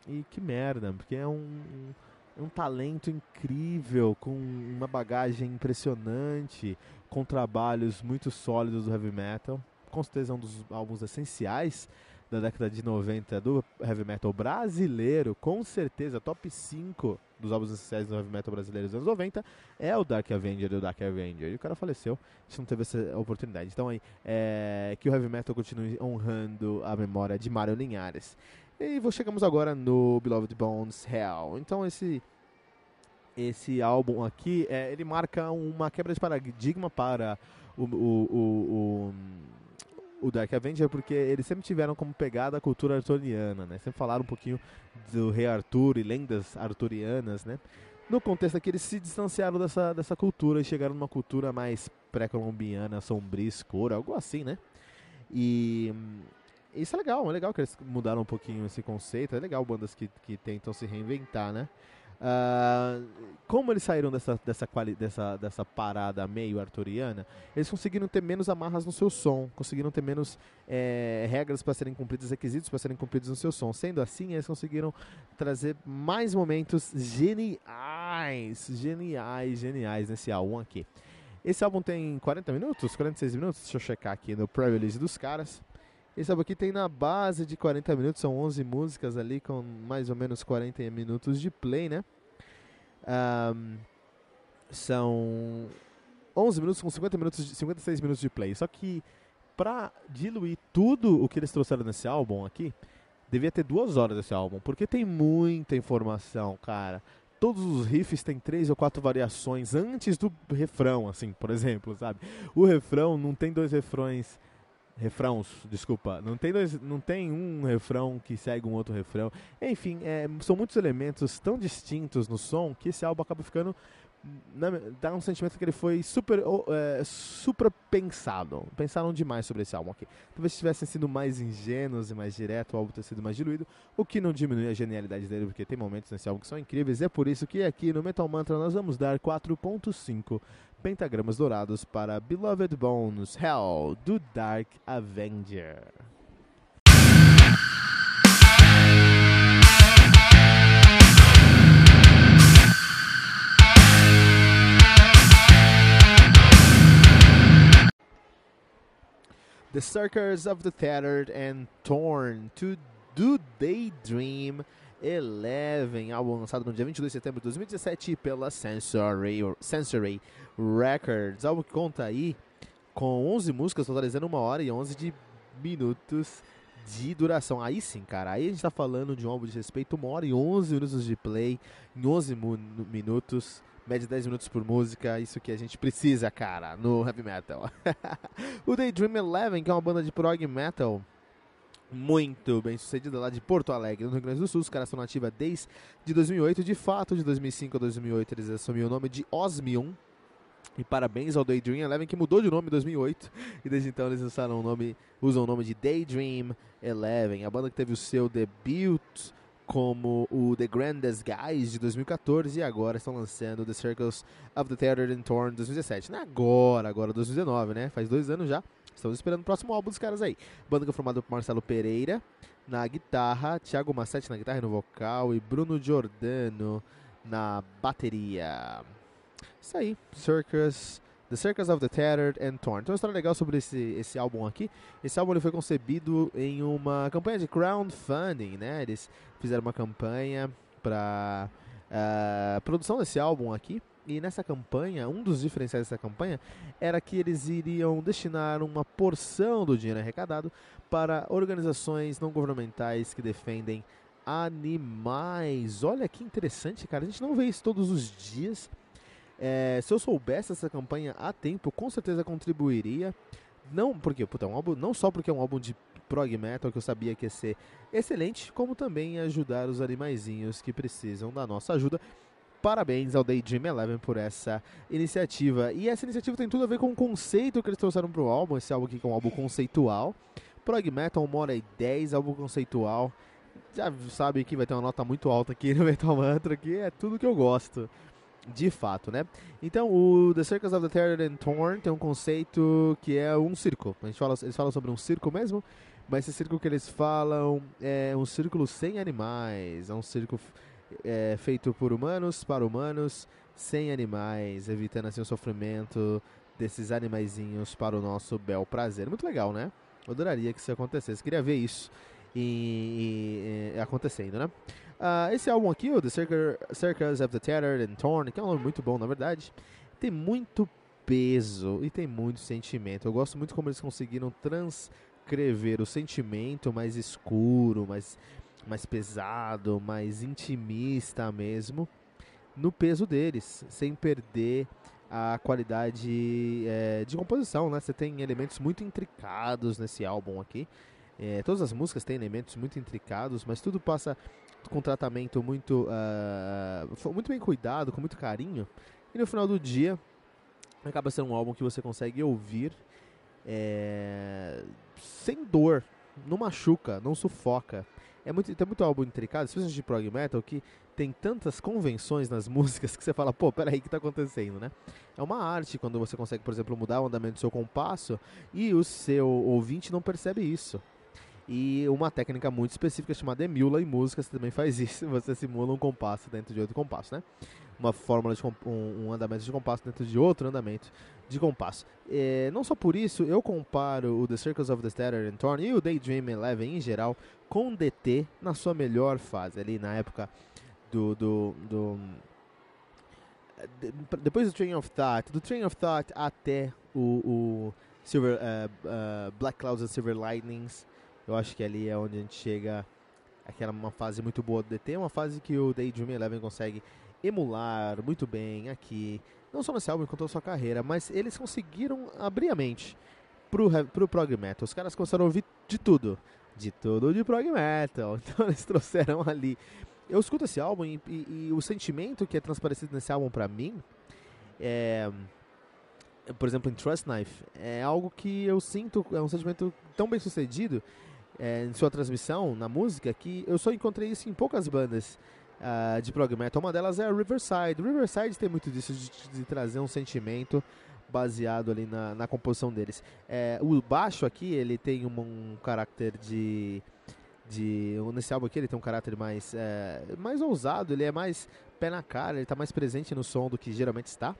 E que merda, porque é um, um talento incrível, com uma bagagem impressionante, com trabalhos muito sólidos do heavy metal. Com certeza é um dos álbuns essenciais da década de 90 do heavy metal brasileiro, com certeza top 5 dos álbuns essenciais do heavy metal brasileiro dos anos 90 é o Dark Avenger do Dark Avenger. E o cara faleceu, a gente não teve essa oportunidade. Então aí, é, que o heavy metal continue honrando a memória de Mário Linhares. E chegamos agora no Beloved Bones Hell. Então esse esse álbum aqui, é, ele marca uma quebra de paradigma para o, o, o, o, Dark Avenger, porque eles sempre tiveram como pegada a cultura arturiana, né? Sempre falaram um pouquinho do rei Arthur e lendas arturianas, né? No contexto aqui, eles se distanciaram dessa, dessa cultura e chegaram numa cultura mais pré-colombiana, sombria, escura, algo assim, né? E isso é legal, é legal que eles mudaram um pouquinho esse conceito. É legal bandas que, que tentam se reinventar, né? Uh, como eles saíram dessa, dessa, dessa, dessa parada meio arturiana, eles conseguiram ter menos amarras no seu som, conseguiram ter menos é, regras para serem cumpridas, requisitos para serem cumpridos no seu som. Sendo assim, eles conseguiram trazer mais momentos geniais, geniais, geniais nesse álbum aqui. Esse álbum tem 40 minutos, 46 minutos, deixa eu checar aqui no pre-release dos caras. Esse álbum aqui tem na base de 40 minutos, são 11 músicas ali com mais ou menos 40 minutos de play, né? Um, são 11 minutos com 50 minutos, de, 56 minutos de play. Só que pra diluir tudo o que eles trouxeram nesse álbum aqui, devia ter duas horas desse álbum, porque tem muita informação, cara. todos os riffs têm três ou quatro variações antes do refrão, assim, por exemplo, sabe? O refrão não tem dois refrões refrãos, desculpa, não tem dois, não tem um refrão que segue um outro refrão. Enfim, é, são muitos elementos tão distintos no som que esse álbum acaba ficando dá um sentimento que ele foi super, é, super pensado. Pensaram demais sobre esse álbum aqui. Talvez se tivessem sido mais ingênuos e mais direto, o álbum ter sido mais diluído, o que não diminui a genialidade dele, porque tem momentos nesse álbum que são incríveis. É por isso que aqui no Metal Mantra nós vamos dar 4.5 pentagramas dourados para Beloved Bones Hell do Dark Avenger. The Circus of the Tattered and Torn to Do Daydream 11, álbum lançado no dia 22 de setembro de 2017 pela Sensory, Sensory Records. Álbum que conta aí com 11 músicas, totalizando uma hora e 11 de minutos de duração. Aí sim, cara, aí a gente tá falando de um álbum de respeito, uma hora e 11 minutos de play, em 11 minutos média 10 minutos por música, isso que a gente precisa, cara, no heavy metal. o Daydream Eleven, que é uma banda de prog metal muito bem sucedida lá de Porto Alegre, no Rio Grande do Sul. Os caras são nativos desde 2008. De fato, de 2005 a 2008, eles assumiram o nome de Osmium. E parabéns ao Daydream Eleven, que mudou de nome em 2008. E desde então eles usaram o nome, usam o nome de Daydream Eleven. A banda que teve o seu debut como o The Grandest Guys de 2014 e agora estão lançando The Circles of the Tattered and Torn 2017. Não é agora, agora 2019, né? Faz dois anos já. Estamos esperando o próximo álbum dos caras aí. Banda que é formada por Marcelo Pereira na guitarra, Thiago Massetti na guitarra e no vocal e Bruno Giordano na bateria. Isso aí, Circus The Circus of the Tattered and Torn. Então, uma história legal sobre esse, esse álbum aqui. Esse álbum ele foi concebido em uma campanha de crowdfunding, né? Eles fizeram uma campanha para uh, produção desse álbum aqui. E nessa campanha, um dos diferenciais dessa campanha era que eles iriam destinar uma porção do dinheiro arrecadado para organizações não governamentais que defendem animais. Olha que interessante, cara. A gente não vê isso todos os dias. É, se eu soubesse essa campanha a tempo, com certeza contribuiria. Não porque, puta, é um álbum, não só porque é um álbum de prog metal que eu sabia que ia ser excelente, como também ajudar os animaizinhos que precisam da nossa ajuda. Parabéns ao Daydream Eleven por essa iniciativa. E essa iniciativa tem tudo a ver com o conceito que eles trouxeram para o álbum. Esse álbum aqui que é um álbum conceitual. Prog Metal, 1 hora e 10, álbum conceitual. Já sabe que vai ter uma nota muito alta aqui no Metal Mantra, que é tudo que eu gosto de fato, né? Então, o The Circus of the Terror and Torn tem um conceito que é um círculo. A gente fala, eles falam sobre um círculo mesmo, mas esse círculo que eles falam é um círculo sem animais, é um círculo é, feito por humanos, para humanos, sem animais, evitando assim o sofrimento desses animaizinhos para o nosso bel prazer. Muito legal, né? Eu adoraria que isso acontecesse. Queria ver isso e, e, e acontecendo, né? Uh, esse álbum aqui, o The Circus of the Tattered and Torn, que é um nome muito bom, na verdade, tem muito peso e tem muito sentimento. Eu gosto muito como eles conseguiram transcrever o sentimento mais escuro, mais, mais pesado, mais intimista mesmo, no peso deles, sem perder a qualidade é, de composição, né? Você tem elementos muito intricados nesse álbum aqui. É, todas as músicas têm elementos muito intricados, mas tudo passa com tratamento muito, uh, muito bem cuidado, com muito carinho. E no final do dia, acaba sendo um álbum que você consegue ouvir é, sem dor, não machuca, não sufoca. É muito, tem muito álbum intricado, especialmente de prog metal, que tem tantas convenções nas músicas que você fala, pô, peraí, o que está acontecendo, né? É uma arte quando você consegue, por exemplo, mudar o andamento do seu compasso e o seu ouvinte não percebe isso. E uma técnica muito específica chamada emula em música, você também faz isso, você simula um compasso dentro de outro compasso, né? Uma fórmula de um, andamento de compasso dentro de outro andamento de compasso. É, não só por isso, eu comparo o The Circles of the Statter and Torn e o Daydream Eleven em geral com o DT na sua melhor fase, ali na época do, do, do depois do Train of Thought, do Train of Thought até o, o Silver, uh, uh, Black Clouds and Silver Lightnings, eu acho que ali é onde a gente chega aquela uma fase muito boa do DT, uma fase que o Daydream Eleven consegue emular muito bem aqui, não só nesse álbum, quanto a sua carreira, mas eles conseguiram abrir a mente pro, pro prog metal. Os caras começaram a ouvir de tudo, de tudo de prog metal. Então eles trouxeram ali. Eu escuto esse álbum e, e, e o sentimento que é transparecido nesse álbum para mim é por exemplo, em Trust Knife, é algo que eu sinto, é um sentimento tão bem sucedido é, em sua transmissão, na música, que eu só encontrei isso em poucas bandas uh, de prog metal. Uma delas é a Riverside. Riverside tem muito disso, de, de trazer um sentimento baseado ali na, na composição deles. É, o baixo aqui, ele tem um, um caráter de de nesse álbum aqui ele tem um caráter mais é, mais ousado ele é mais pé na cara ele está mais presente no som do que geralmente está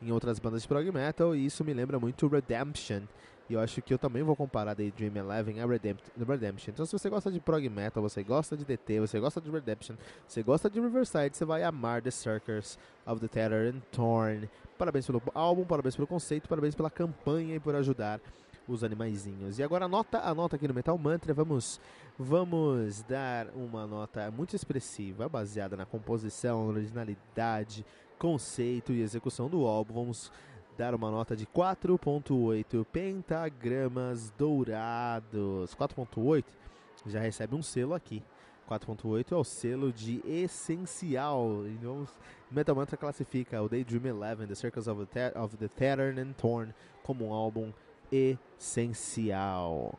em outras bandas de prog metal, e isso me lembra muito Redemption. E eu acho que eu também vou comparar Daydream Eleven a Redemption. Então, se você gosta de prog metal, você gosta de DT, você gosta de Redemption, você gosta de Riverside, você vai amar The Circus of the Tattered and Torn. Parabéns pelo álbum, parabéns pelo conceito, parabéns pela campanha e por ajudar os animaizinhos. E agora a nota, a nota aqui no Metal Mantra, vamos vamos dar uma nota muito expressiva, baseada na composição, originalidade, conceito e execução do álbum, vamos dar uma nota de 4.8 pentagramas dourados. 4.8 já recebe um selo aqui. 4.8 é o selo de essencial. Metal Mantra classifica o Daydream Eleven, The Circles of the, of the Tattered and Torn, como um álbum essencial.